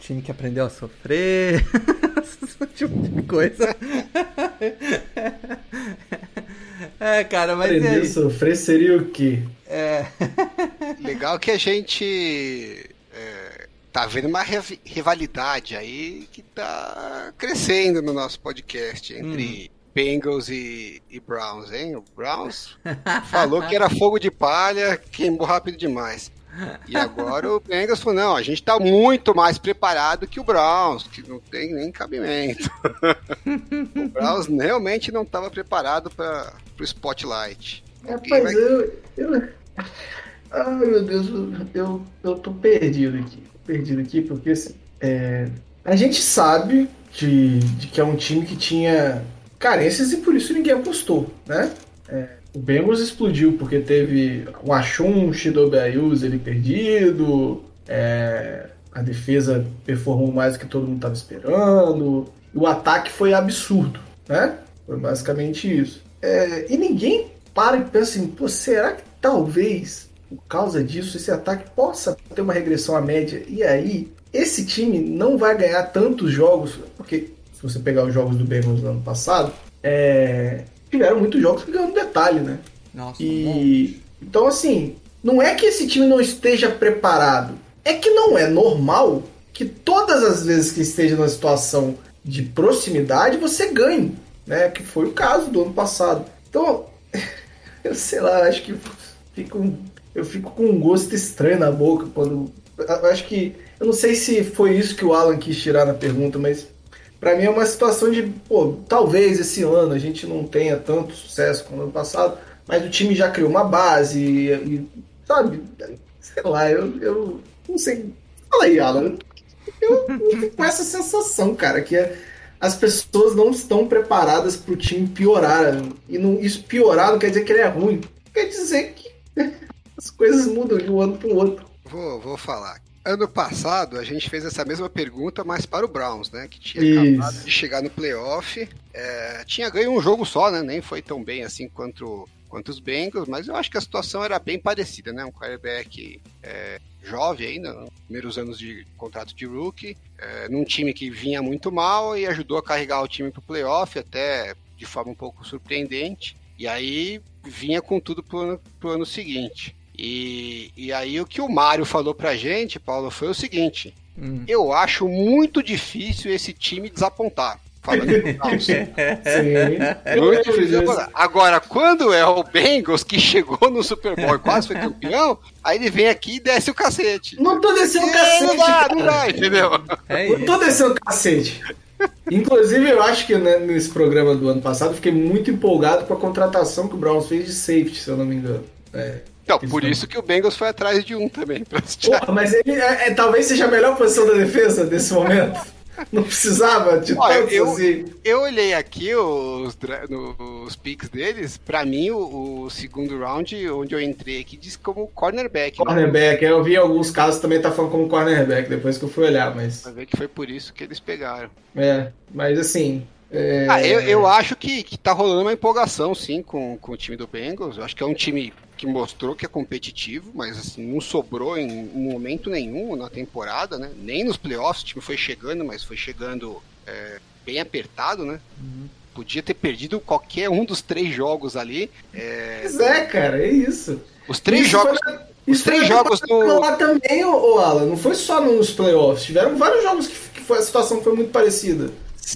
Time que aprendeu a sofrer, esse tipo de coisa. é, cara, mas. Aprender a sofrer seria o quê? É. Legal que a gente. É, tá vendo uma rivalidade aí que tá crescendo no nosso podcast entre. Hum. Bengals e, e, Browns, hein? O Browns falou que era fogo de palha, queimou rápido demais. E agora o Bengals falou: não, a gente tá muito mais preparado que o Browns, que não tem nem cabimento. o Browns realmente não estava preparado para o spotlight. Rapaz, vai... eu, eu. Ai meu Deus, eu, eu tô perdido aqui. Perdido aqui, porque assim, é, a gente sabe de, de que é um time que tinha carências e por isso ninguém apostou, né? É, o Bengals explodiu porque teve o Achum, o Shidobi Ayuz, ele perdido, é, a defesa performou mais do que todo mundo estava esperando, o ataque foi absurdo, né? Foi basicamente isso. É, e ninguém para e pensa assim, será que talvez, por causa disso, esse ataque possa ter uma regressão à média? E aí, esse time não vai ganhar tantos jogos, porque se você pegar os jogos do Bengals no ano passado, é, tiveram muitos jogos que ganham detalhe, né? Nossa, e então assim, não é que esse time não esteja preparado, é que não é normal que todas as vezes que esteja numa situação de proximidade você ganhe, né? Que foi o caso do ano passado. Então, Eu sei lá, acho que fico, eu fico com um gosto estranho na boca quando. Acho que. Eu não sei se foi isso que o Alan quis tirar na pergunta, mas para mim é uma situação de, pô, talvez esse ano a gente não tenha tanto sucesso como no ano passado, mas o time já criou uma base e, e sabe, sei lá, eu, eu não sei. Fala aí, Alan. Eu, fico com essa sensação, cara, que é, as pessoas não estão preparadas para o time piorar. E não, isso piorar não quer dizer que ele é ruim. Quer dizer que as coisas mudam de um ano para o outro. Vou, vou falar. Ano passado a gente fez essa mesma pergunta, mas para o Browns, né? Que tinha Isso. acabado de chegar no playoff. É, tinha ganho um jogo só, né? Nem foi tão bem assim quanto, quanto os Bengals, mas eu acho que a situação era bem parecida, né? Um quarterback é, jovem ainda, nos primeiros anos de contrato de rookie, é, num time que vinha muito mal e ajudou a carregar o time para o playoff, até de forma um pouco surpreendente. E aí vinha com tudo pro ano, pro ano seguinte. E, e aí o que o Mário falou pra gente, Paulo, foi o seguinte: hum. eu acho muito difícil esse time desapontar. Muito difícil. Agora, quando é o Bengals que chegou no Super Bowl e quase foi campeão, aí ele vem aqui e desce o cacete. Não tô descendo o cacete. Não dá, não dá, entendeu? É não tô descendo o cacete. Inclusive, eu acho que né, nesse programa do ano passado, fiquei muito empolgado com a contratação que o Browns fez de safety, se eu não me engano. É, não, por isso que o Bengals foi atrás de um também. Porra, mas ele é, é, talvez seja a melhor posição da defesa nesse momento. Não precisava de Olha, tantos eu, assim. Eu olhei aqui os, os picks deles, pra mim o, o, segundo round, onde eu entrei aqui, diz como cornerback. Né? Cornerback, né? eu vi alguns casos também tá falando como cornerback, depois que eu fui olhar, mas... Pra ver que foi por isso que eles pegaram. É, mas assim, é... Ah, eu, eu acho que, que tá rolando uma empolgação, sim, com, com o time do Bengals. Eu acho que é um time que mostrou que é competitivo, mas assim, não sobrou em momento nenhum na temporada, né? Nem nos playoffs o time foi chegando, mas foi chegando é, bem apertado, né? Uhum. Podia ter perdido qualquer um dos três jogos ali. É... Pois é, cara, é isso. Os três isso jogos. Foi... Os três jogos do. Lá também, o Alan, não foi só nos playoffs. Tiveram vários jogos que, que foi, a situação foi muito parecida.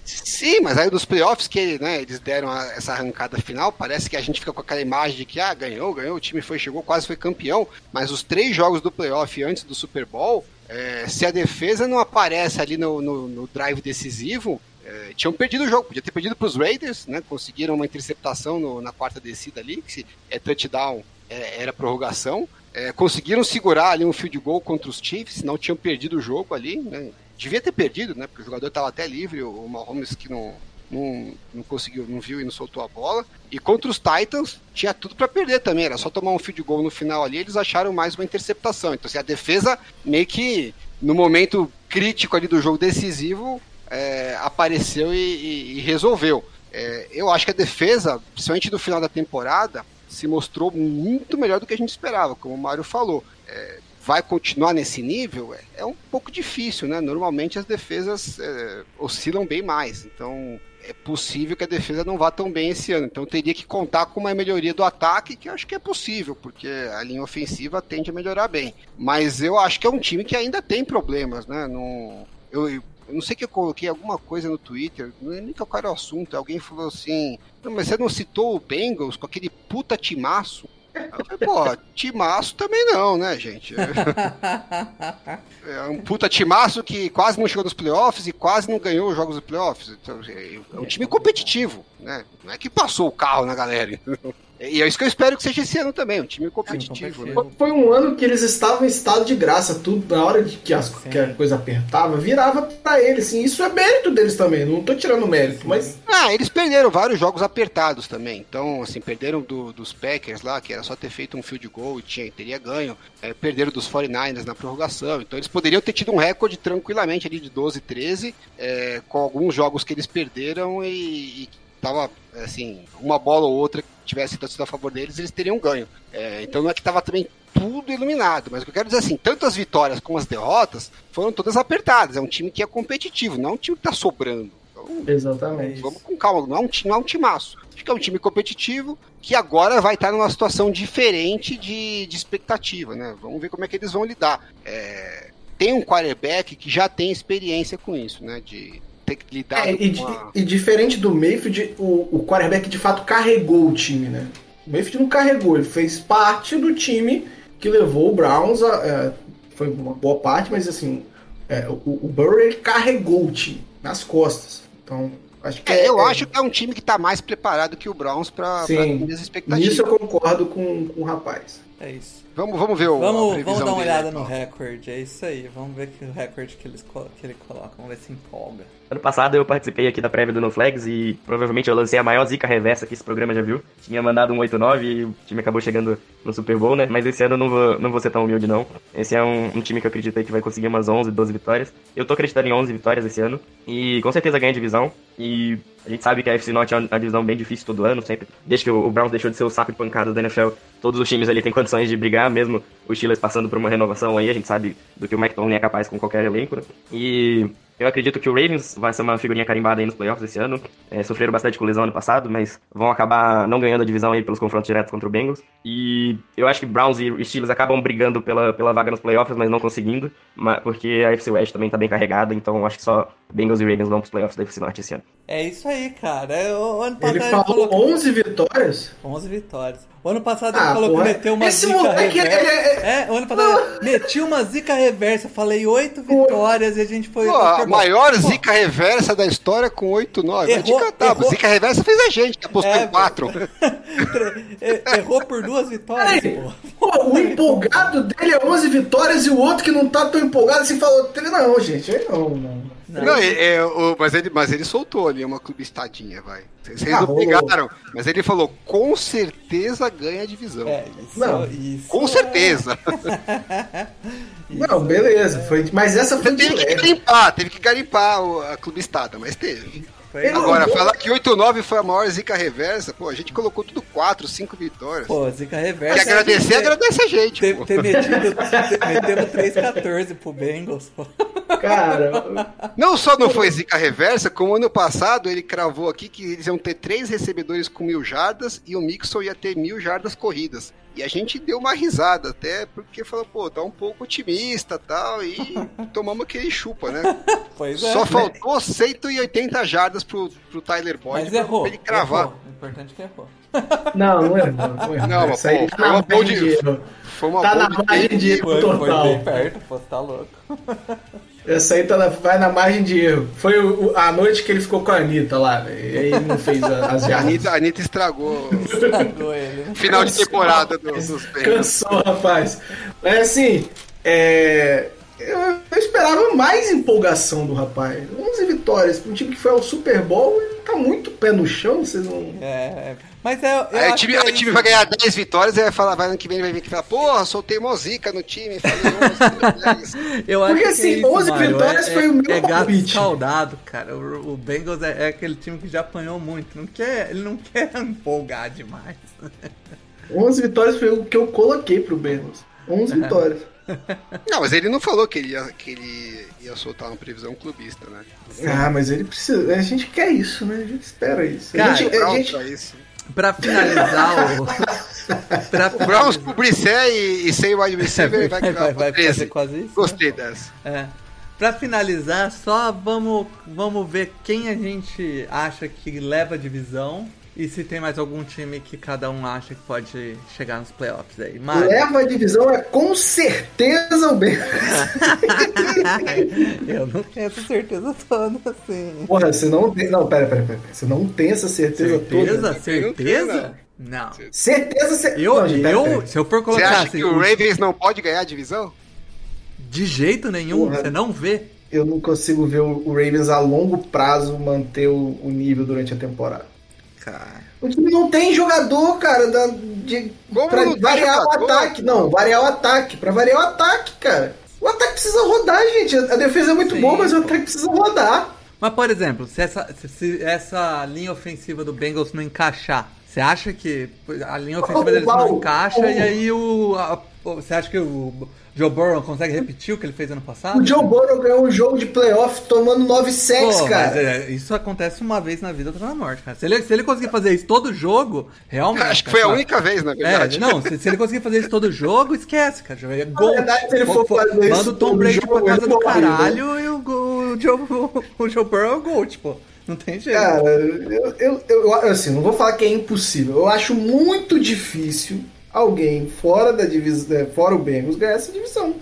Sim, mas aí dos playoffs que né, eles deram a, essa arrancada final, parece que a gente fica com aquela imagem de que ah, ganhou, ganhou, o time foi, chegou, quase foi campeão. Mas os três jogos do playoff antes do Super Bowl, é, se a defesa não aparece ali no, no, no drive decisivo, é, tinham perdido o jogo, podia ter perdido para os Raiders, né? Conseguiram uma interceptação no, na quarta descida ali, que se é touchdown, é, era prorrogação. É, conseguiram segurar ali um field goal contra os Chiefs, não tinham perdido o jogo ali, né? Devia ter perdido, né? Porque o jogador estava até livre, o Mahomes que não, não, não conseguiu, não viu e não soltou a bola. E contra os Titans, tinha tudo para perder também, era só tomar um field goal no final ali, eles acharam mais uma interceptação. Então, assim, a defesa meio que no momento crítico ali do jogo decisivo é, apareceu e, e, e resolveu. É, eu acho que a defesa, principalmente no final da temporada, se mostrou muito melhor do que a gente esperava, como o Mário falou. É, vai continuar nesse nível, é, é um pouco difícil, né? Normalmente as defesas é, oscilam bem mais, então é possível que a defesa não vá tão bem esse ano. Então teria que contar com uma melhoria do ataque, que eu acho que é possível, porque a linha ofensiva tende a melhorar bem. Mas eu acho que é um time que ainda tem problemas, né? Não, eu, eu não sei que eu coloquei alguma coisa no Twitter, não é nem qual era o assunto. Alguém falou assim: mas você não citou o Bengals com aquele puta timaço? Pô, timaço também não, né, gente? É um puta timaço que quase não chegou nos playoffs e quase não ganhou os jogos dos playoffs. Então, é um time competitivo, né? Não é que passou o carro na galera. E é isso que eu espero que seja esse ano também, um time competitivo. Né? Foi um ano que eles estavam em estado de graça, tudo na hora de que, as, que a coisa apertava, virava para eles. Assim, isso é mérito deles também, não tô tirando mérito, mas. Ah, eles perderam vários jogos apertados também. Então, assim, perderam do, dos Packers lá, que era só ter feito um field goal e tinha, teria ganho. É, perderam dos 49ers na prorrogação. Então, eles poderiam ter tido um recorde tranquilamente ali de 12, 13, é, com alguns jogos que eles perderam e, e tava assim, uma bola ou outra que tivesse sido a favor deles, eles teriam ganho. É, então não é que estava também tudo iluminado, mas o que eu quero dizer é assim, tanto as vitórias como as derrotas foram todas apertadas. É um time que é competitivo, não é um time que está sobrando. Então, Exatamente. Vamos com calma, não é um, não é um timaço. Acho que é um time competitivo que agora vai estar numa situação diferente de, de expectativa, né? Vamos ver como é que eles vão lidar. É, tem um quarterback que já tem experiência com isso, né? De ter que lidar é, e, a... e, diferente do Mayfield, o, o quarterback de fato carregou o time, né? O Mayfield não carregou, ele fez parte do time que levou o Browns a. É, foi uma boa parte, mas assim, é, o, o Burrow ele carregou o time nas costas. Então, acho que É, é, eu é- acho que é um time que tá mais preparado que o Browns atender as expectativas. Nisso eu concordo com, com o rapaz. É isso. Vamos, vamos ver o. Vamos, vamos dar uma dele, olhada então. no recorde, é isso aí. Vamos ver que o recorde que, eles, que ele coloca. Vamos ver se empolga. Ano passado eu participei aqui da prévia do No Flags e provavelmente eu lancei a maior zica reversa que esse programa já viu. Tinha mandado um 8-9 e o time acabou chegando no Super Bowl, né? Mas esse ano eu não vou, não vou ser tão humilde, não. Esse é um, um time que eu acredito aí que vai conseguir umas 11, 12 vitórias. Eu tô acreditando em 11 vitórias esse ano e com certeza ganha divisão. E a gente sabe que a FC Norte é uma divisão bem difícil todo ano, sempre. Desde que o Browns deixou de ser o saco de pancada da NFL, todos os times ali têm condições de brigar, mesmo os Steelers passando por uma renovação aí, a gente sabe do que o Mike é capaz com qualquer elenco, né? E eu acredito que o Ravens vai ser uma figurinha carimbada aí nos playoffs esse ano. É, sofreram bastante com lesão ano passado, mas vão acabar não ganhando a divisão aí pelos confrontos diretos contra o Bengals. E eu acho que Browns e Steelers acabam brigando pela, pela vaga nos playoffs, mas não conseguindo, porque a AFC West também tá bem carregada, então acho que só Bengals e Ravens vão pros playoffs da AFC Norte esse ano. É isso aí, cara. É, O ano passado Ele falou que- 11 vitórias? 11 vitórias. O ano passado Ah, ele falou porra, que meteu uma esse zica moleque, reversa. ele É, o ano passado meti uma zica reversa. Falei 8 vitórias e a gente foi. Pô, a maior Pô, zica reversa da história com 8-9. Vai te Errou- catar. errou- Zica reversa fez a gente, que apostou É, em 4. er- Errou por duas vitórias, Peraí, pô. pô, o empolgado dele é 11 vitórias e o outro que não tá tão empolgado assim falou: não, gente, aí não, não. Não, é, é, o- mas, ele, mas ele soltou ali uma clubistadinha, vai. Vocês Ah, não pegaram. Mas ele falou, com certeza ganha a divisão. É, isso. Não, isso Com é- certeza. Não, beleza, foi, mas essa foi de teve que leve. garimpar, teve que garimpar o- a clubistada, mas teve. Foi- Agora, Não, falar que 8-9 foi a maior zica reversa, pô, a gente colocou tudo 4, 5 vitórias. Pô, zica Quer reversa. agradecer, ter- agradece a gente. Ter, pô. ter metido, ter, metemos 3-14 pro Bengals, pô. Cara, Não só não foi zica reversa, como ano passado ele cravou aqui que eles iam ter três recebedores com mil jardas e o Mixon ia ter mil jardas corridas. E a gente deu uma risada até, porque falou, pô, tá um pouco otimista tal, e tomamos aquele chupa, né? Pois é. Só faltou 180 jardas pro, pro Tyler Boyd Mas pra errou. ele cravar. errou. O importante é que errou. não, não errou, não errou. Não, mas, pô, tá foi na uma boa de-. Foi uma Tá boa na margem de erro Foi, foi total. bem perto, pô, tá louco. Essa aí tá na, vai na margem de erro. Foi o- o- a noite que ele ficou com a Anitta lá, velho. E aí ele não fez a- as A jardas. Anitta, a Anitta estragou Estragou ele. final de temporada do- dos Bengals. Cansou, rapaz. Mas assim, é, eu, eu esperava mais empolgação do rapaz. 11 vitórias para um time que foi ao Super Bowl, ele tá muito pé no chão, vocês não. É, mas é. eu Aí o time, é o time vai ganhar 10 vitórias e vai falar, vai ano que vem ele vai vir aqui e falar, porra, soltei mó zica no time, falei 11, 10. Eu acho Porque, que assim, é isso, 11 Mário, vitórias é, foi o meu É gato palpite. saudado, cara. O, o Bengals é, é aquele time que já apanhou muito. Não quer, ele não quer empolgar demais. 11 vitórias foi o que eu coloquei pro Bengals. 11 vitórias. Não, mas ele não falou que ele ia, que ele ia soltar uma previsão clubista, né? Ah, mas ele precisa. A gente quer isso, né? A gente espera isso. Cara, a gente, a gente- pra isso. Pra finalizar o. pra O Browns com o e, e sem wide receiver vai, vai, vai, vai 13. fazer quase isso. né? Gostei dessa. É. Pra finalizar, só vamos, vamos ver quem a gente acha que leva a divisão e se tem mais algum time que cada um acha que pode chegar nos playoffs aí. Mário, leva a divisão é com certeza o Bengals. eu não tenho essa certeza toda, assim. Porra, você não tem. Não, pera, pera, pera. Você não tem essa certeza, Certeza? toda. Certeza? Não. Certeza, você. Eu, não, gente, pera, eu, pera. se eu for Você colocar acha assim, que o Ravens não pode ganhar a divisão? de jeito nenhum, Porra. você não vê. Eu não consigo ver o o Ravens a longo prazo manter o, o nível durante a temporada. Cara. O time não tem jogador, cara, da, de, Como pra não variar jogador? o ataque. Não, variar o ataque. Pra variar o ataque, cara. O ataque precisa rodar, gente. A defesa é muito Sim, boa, mas o ataque precisa rodar. Mas, por exemplo, se essa, se- se essa linha ofensiva do Bengals não encaixar, você acha que a linha ofensiva deles não Paulo, encaixa Paulo. e aí o. a- o- você acha que o Joe Burrow consegue repetir o que ele fez ano passado? O Joe Burrow ganhou um jogo de playoff tomando 9 sacks, Pô, cara. mas é, isso acontece uma vez na vida, outra na morte, cara. Se ele, se ele conseguir fazer isso todo jogo, realmente. Acho que foi a cara, única vez, na É, verdade. não, se, se ele conseguir fazer isso todo jogo, esquece, cara. É gol. verdade, se ele for fazer isso Manda o Tom Brady jogo, pra casa do né? caralho e o, o, Joe, o Joe Burrow é o Gold, pô. Não tem jeito. Cara, eu, eu, eu, assim, não vou falar que é impossível. Eu acho muito difícil alguém fora da divisão, é, fora o Bengals, ganhar essa divisão.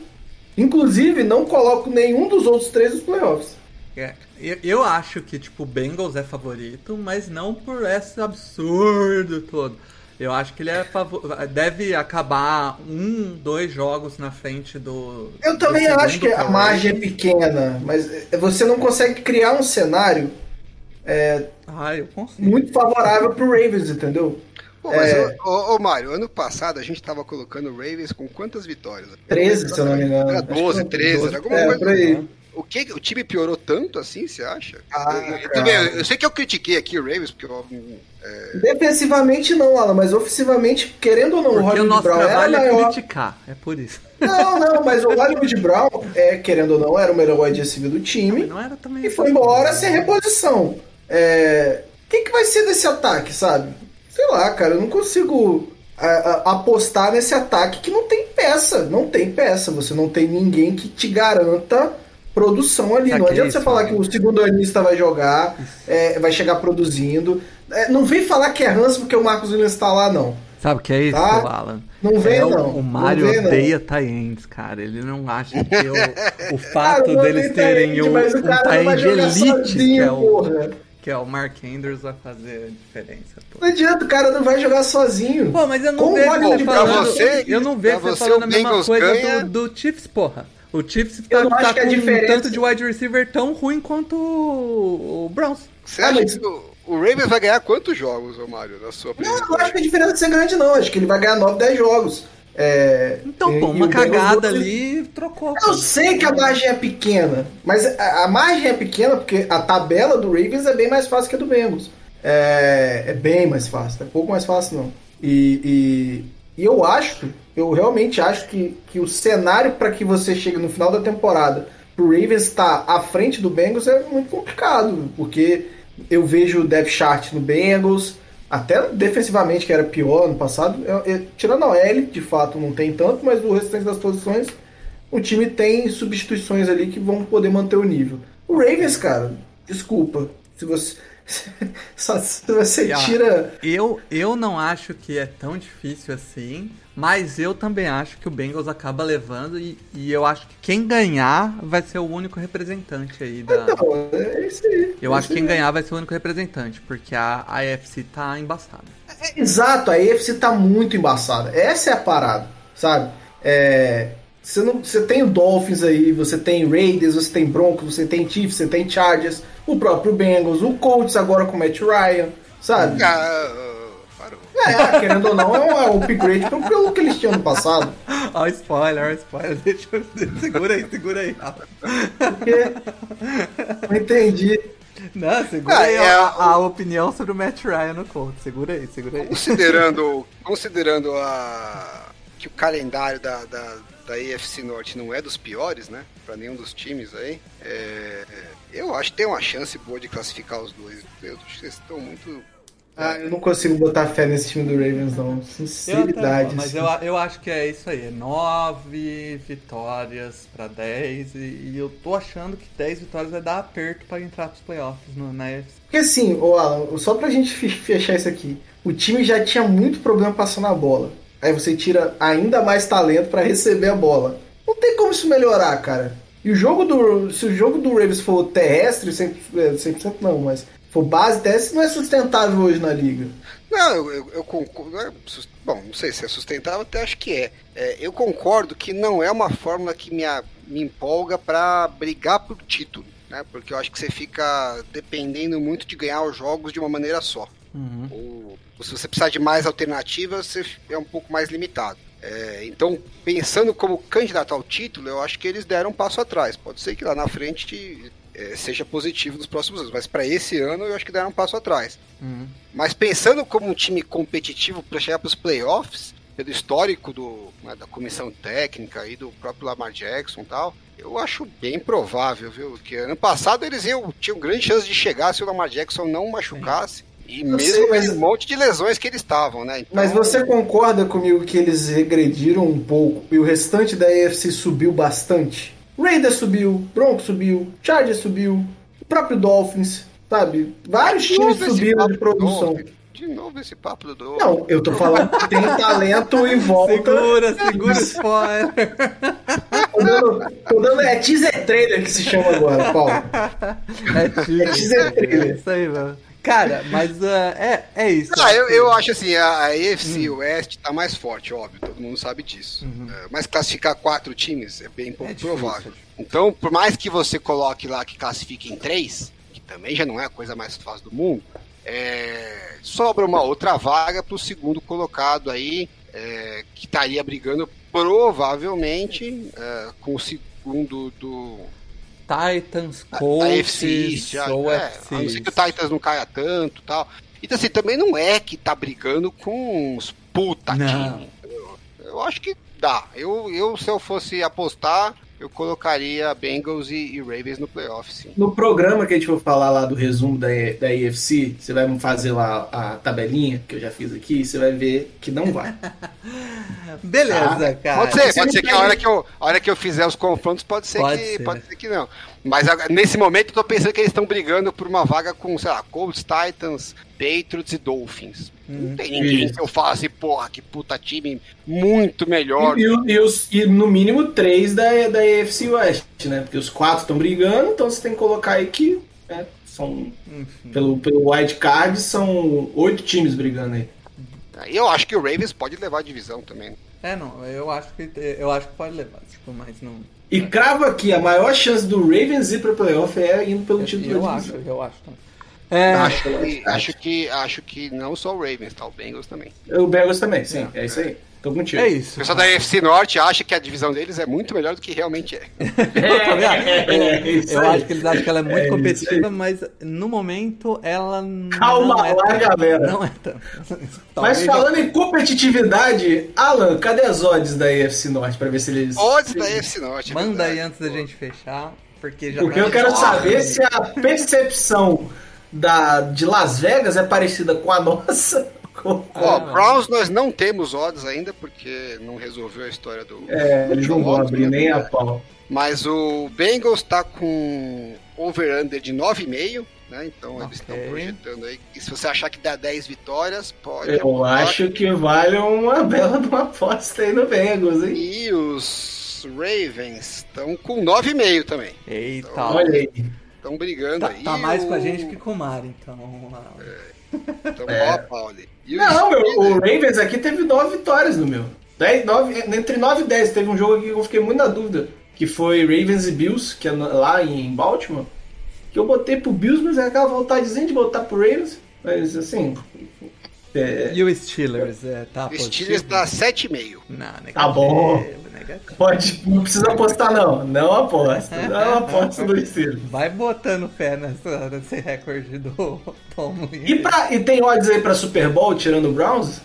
Inclusive, não coloco nenhum dos outros três nos playoffs. É, eu, eu acho que, tipo, o Bengals é favorito, mas não por esse absurdo todo. Eu acho que ele é deve acabar um, dois jogos na frente do. Eu também do acho que a margem é pequena, mas é, você não consegue criar um cenário é, Ah, muito favorável pro Ravens, entendeu? Pô, mas, É. ô, ô, ô, Mário, ano passado a gente tava colocando o Ravens com quantas vitórias? 13, se eu não me engano. Era Acho que 12, foi 13, 12. era alguma é, coisa. por aí. O que o time piorou tanto assim, você acha? Ah, eu, eu, também, eu- sei que eu critiquei aqui o Ravens, porque eu, é, Defensivamente não, Alan, mas ofensivamente, querendo ou não, o Porque o Hollywood nosso Brown era trabalho é maior. criticar, é por isso. Não, não, mas o Hollywood Brown, é, querendo ou não, era o melhor wide receiver do time. Não era também. E foi embora sem reposição. É... O que, que vai ser desse ataque, sabe? Sei lá, cara, eu não consigo a- a- apostar nesse ataque que não tem peça. Não tem peça. Você não tem ninguém que te garanta produção ali. Não que é adianta isso, você falar né? que o segundo anista vai jogar, é, vai chegar produzindo. É, não vem falar que é ranço porque o Marcos Williams tá lá, não. Sabe o que é isso, Tá? Alan? Não vem, É, não. O Mario vem, não. odeia Taiens, cara. Ele não acha que o, o Cara, fato não deles terem um, um cara elite, que sozinho, é, o, porra. Que é o Mark Andrews, vai fazer a diferença. Pô. Não adianta, o cara não vai jogar sozinho. Pô, mas eu não Com o vejo Brown, falando. você- eu não vejo você você falando o a mesma coisa ganha- do, do Chiefs, porra. O Chiefs Eu tá, não acho tá com um diferença- tanto de wide receiver tão ruim quanto o, o Browns. você Ah, acha mas- que o, o Ravens vai ganhar quantos jogos, ô Mário, na sua Não, previsão? eu não acho que a diferença vai ser grande, não. Acho que ele vai ganhar 9, 10 jogos. É, Então, pô, uma cagada não- ali trocou. Eu pô. sei que a margem é pequena, mas a, a margem é pequena porque a tabela do Ravens é bem mais fácil que a do Bengals. É, é bem mais fácil, é pouco mais fácil não. E, e, e eu acho, eu realmente acho que, que o cenário para que você chegue no final da temporada pro Ravens estar à frente do Bengals é muito complicado, porque eu vejo o depth chart no Bengals, até defensivamente, que era pior no passado, eu- eu- tirando a OL, de fato não tem tanto, mas o restante das posições o time tem substituições ali que vão poder manter o nível. O Ravens, cara, desculpa, se você só se você ó, tira Eu, eu não acho que é tão difícil assim, mas eu também acho que o Bengals acaba levando e, e eu acho que quem ganhar vai ser o único representante aí da. Então, é isso aí. Eu É acho que quem ganhar vai ser o único representante, porque a a AFC tá embaçada. É, Exato, a AFC tá muito embaçada. Essa é a parada, sabe? É, você, não, você tem o Dolphins aí, você tem Raiders, você tem Broncos, você tem Chiefs, você tem Chargers, o próprio Bengals, o Colts agora com o Matt Ryan, sabe? Ah, ah, parou. É, querendo ou não, é um upgrade pelo- pelo que eles tinham no passado. Ó, spoiler, ó, spoiler. Deixa eu. Segura aí, segura aí. Porque não entendi. Não, segura Ah, aí é, a, a opinião sobre o Matt Ryan no Colts. Segura aí, segura aí. Considerando, considerando a, que o calendário da, da, da AFC Norte não é dos piores, né? Pra nenhum dos times aí. é, eu acho que tem uma chance boa de classificar os dois. Eu acho que eles estão muito. Ah, eu não consigo botar fé nesse time do Ravens, não. Eu Sinceridade. até- mas assim. eu, eu acho que é isso aí. É 9 vitórias pra 10. E, e eu tô achando que 10 vitórias vai dar aperto pra entrar pros playoffs no, na. Porque assim, ô Alan, só pra gente fe- fechar isso aqui. O time já tinha muito problema passando a bola. Aí você tira ainda mais talento pra receber a bola. Não tem como isso melhorar, cara. E o jogo do. Se o jogo do Ravens for terrestre, 100%, é, 100% não, mas for base terrestre, não é sustentável hoje na liga. Não, eu, eu, eu concordo. é Bom, não sei se é sustentável, até acho que é. É, Eu concordo que não é uma fórmula que me, me empolga pra brigar por título, né? Porque eu acho que você fica dependendo muito de ganhar os jogos de uma maneira só. Ou, ou se você precisar de mais alternativas, você é um pouco mais limitado. É, então, pensando como candidato ao título, eu acho que eles deram um passo atrás. Pode ser que lá na frente é, seja positivo nos próximos anos, mas para esse ano eu acho que deram um passo atrás. Mas pensando como um time competitivo para chegar para os playoffs, pelo histórico do, né, da comissão técnica e do próprio Lamar Jackson e tal, eu acho bem provável, viu? Que ano passado eles iam, tinham grande chance de chegar se o Lamar Jackson não machucasse. E Eu mesmo sei, mas- com um monte de lesões que eles estavam, né? Então, Mas você concorda comigo que eles regrediram um pouco e o restante da AFC subiu bastante? Raiders subiu, Broncos subiu, Chargers subiu, o próprio Dolphins. sabe? Vários times subiram de produção. De novo esse papo do Dolphins. Não, eu tô falando que tem talento em volta. Segura, segura o spoiler. Tô dando, tô dando, é teaser trailer que se chama agora, Paulo. É teaser, É teaser trailer. Isso aí, mano. Cara, mas uh, é, é isso. Ah, eu, eu acho assim, a, a AFC West tá mais forte, óbvio, todo mundo sabe disso. É, mas classificar quatro times é bem pouco difícil, provável. Então, por mais que você coloque lá que classifique em três, que também já não é a coisa mais fácil do mundo, é, sobra uma outra vaga pro segundo colocado aí, é, que estaria brigando provavelmente é, com o segundo do, Titans, Colts, ou é, FC a não ser que o Titans não caia tanto tal. Então, assim, também não é que tá brigando com uns puta Não. time. Eu, eu acho que dá. Eu, eu, se eu fosse apostar, eu colocaria Bengals e, e Ravens no playoff, sim. No programa que a gente for falar lá do resumo da, da AFC, você vai fazer lá a tabelinha que eu já fiz aqui, você vai ver que não vai. Beleza, Ah, cara. Pode ser, pode ser que a hora que, eu, a hora que eu fizer os confrontos, pode ser, Pode que, ser. pode ser que não. Mas nesse momento eu tô pensando que eles estão brigando por uma vaga com, sei lá, Colts, Titans, Patriots e Dolphins. Não tem ninguém que eu falo assim, porra, que puta time muito melhor. E, e os- e no mínimo três da, da AFC West, né? Porque os quatro estão brigando, então você tem que colocar aí que né, são. Pelo, pelo wild card, são oito times brigando aí. E eu acho que o Ravens pode levar a divisão também. É, não, eu acho que eu acho que pode levar, tipo, mas não. E cravo aqui, a maior chance do Ravens ir pra playoff é indo pelo título Eu da acho, eu acho também. É, Acho que, acho, que, acho que não só o Ravens, tá? O Bengals também. O Bengals também, sim, é, isso aí. Tô contigo. é O isso. pessoal da UFC Norte acha que a divisão deles é muito melhor do que realmente é. Tá vendo? É, isso eu acho que eles acham que ela é muito É competitiva, mas no momento ela Calma não é lá, tanto. galera. Não é tanto. Mas falando em competitividade, Alan, cadê as odds da AFC Norte pra ver se eles. Odds da UFC Norte. é Manda aí antes da gente fechar, porque já Porque tá eu quero saber se a percepção da, de Las Vegas é parecida com a nossa. Com- Ó, Ah. Browns nós não temos odds ainda, porque não resolveu a história do. É, eles não vão abrir nem a pau. Mas o Bengals tá com over-under de 9,5, né? Então eles estão projetando aí. E se você achar que dá 10 vitórias, pode. Eu apostar. acho que vale uma bela de uma aposta aí no Bengals, hein? E os Ravens estão com 9,5 também. Eita, Olha aí. Estão brigando tá, aí. tá mais com a o- gente que com o Mara, então. vamos lá. Então, É. ó, Pauli. O Não, meu, Steelers- o Ravens aqui teve nove vitórias no meu. Dez, nove, entre 9 e 10. Teve um jogo aqui que eu fiquei muito na dúvida. Que foi Ravens e Bills, que é lá em Baltimore. Que eu botei pro Bills, mas é aquela vontadezinha de botar pro Ravens. Mas assim. é, E o Steelers, é, tá O positivo? Steelers tá 7,5. Não, negativo, Tá bom. negativo. Pode, não precisa apostar, não. Não aposta. Não aposta no Steelers. Vai botando fé nessa, nesse recorde do Tom E, pra, e tem odds aí pra Super Bowl, tirando o Browns?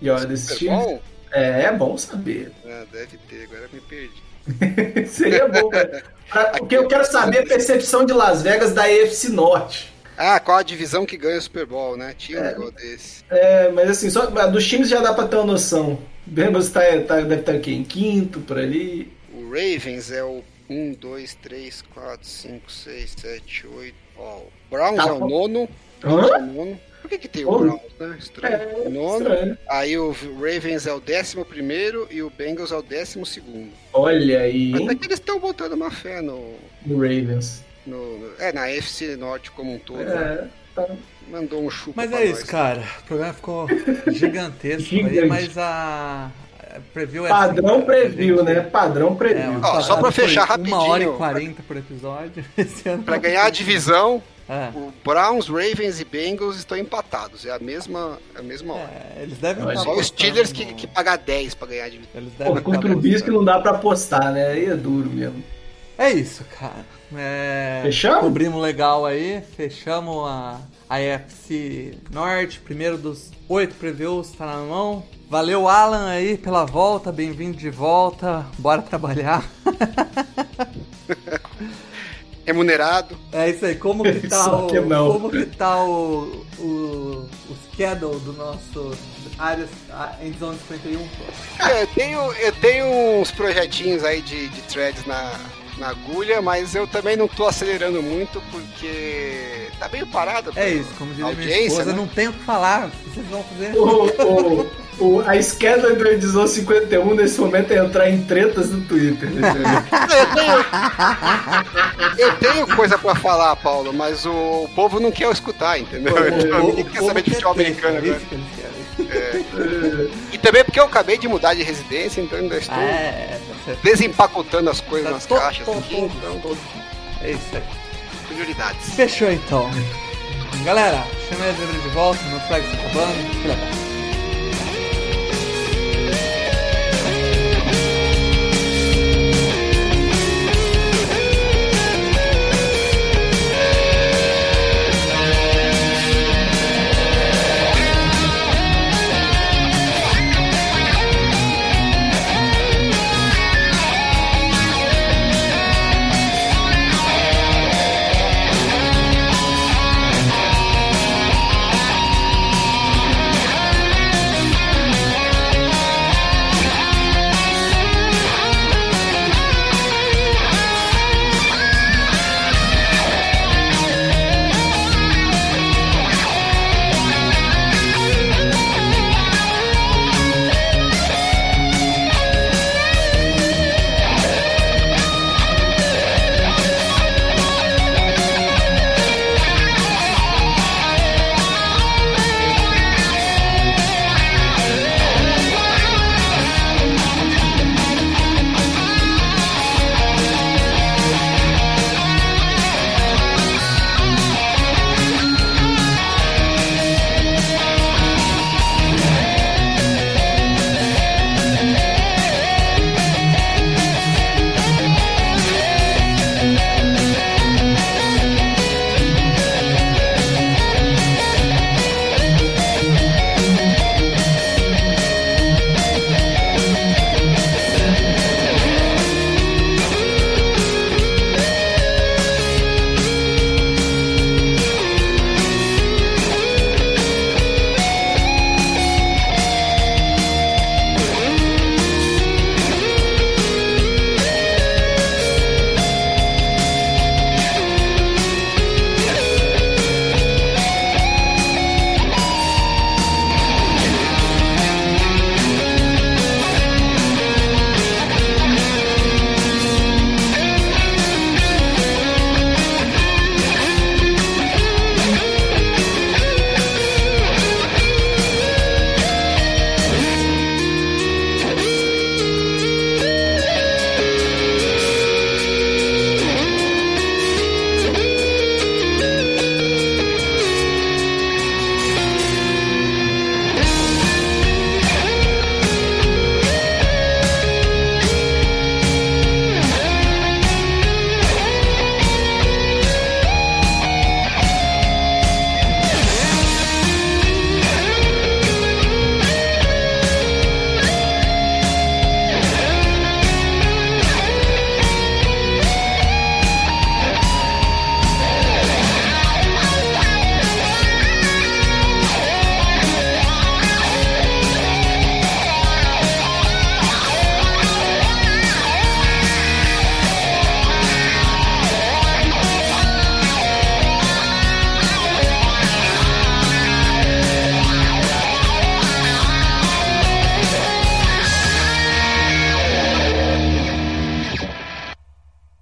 E olha, desse Super time. É, é bom saber. Ah, deve ter, agora me perdi. Seria bom, cara. Pra- Porque eu quero saber a percepção de Las Vegas da AFC Norte. Ah, qual a divisão que ganha o Super Bowl, né? Tinha um negócio desse. É, mas assim, só dos times já dá pra ter uma noção. O Bengals tá, tá, deve estar aqui em quinto, por ali. O Ravens é o 1, 2, 3, 4, 5, 6, 7, 8. Ó, o Browns Tá é o nono. Browns é o nono. Por que, que tem o Browns, né? Estranho. É, nono. estranho. Aí o Ravens é o décimo primeiro e o Bengals é o décimo segundo. Olha aí, Até que eles estão botando uma fé no, no Ravens. no, É, na FC Norte como um todo. né? É, tá. Mandou um chupa Mas pra é isso, nós. cara. O programa ficou gigantesco Gigante. aí, mas a. Preview é Padrão assim, preview, né? Padrão É, preview. Ó, só pra fechar Uma hora e rapidinho. 40 por episódio. Esse ano Pra ganhar a divisão, É, o Browns, Ravens e Bengals estão empatados. É a mesma, é a mesma hora. é, eles devem Só os Steelers que, no- que pagar 10 pra ganhar a divisão. Eles Pô, devem com o apostando. não dá pra apostar, né? Aí é duro mesmo. É isso, cara. É, Fechamos? Cobrimos legal aí, fechamos a, a AFC Norte, primeiro dos oito previews, tá na mão. Valeu, Alan, aí, pela volta, bem-vindo de volta, bora trabalhar. Remunerado. É isso aí, como que tá o. que não. Como que tá o. o, o schedule do nosso áreas Endzone 51? pô? É, eu, tenho, eu tenho uns projetinhos aí de, de threads na, na agulha, mas eu também não tô acelerando muito porque tá meio parado. É isso, como diz minha esposa, né? não tem o que falar. O que vocês vão fazer? O, o, o, a esquerda do Edizão 51 nesse momento é entrar em tretas no Twitter. né? Eu tenho, eu tenho coisa pra falar, Paulo, mas o, povo não quer escutar, entendeu? Então, ninguém quer saber de futebol americano agora. E também porque eu acabei de mudar de residência, então ainda estou É, tá certo. desempacotando as coisas Tá nas caixas to- aqui, to- então to- É isso aí. prioridades. Fechou então. Galera, chama a zebra de volta, meu flag acabando. Aquele abraço.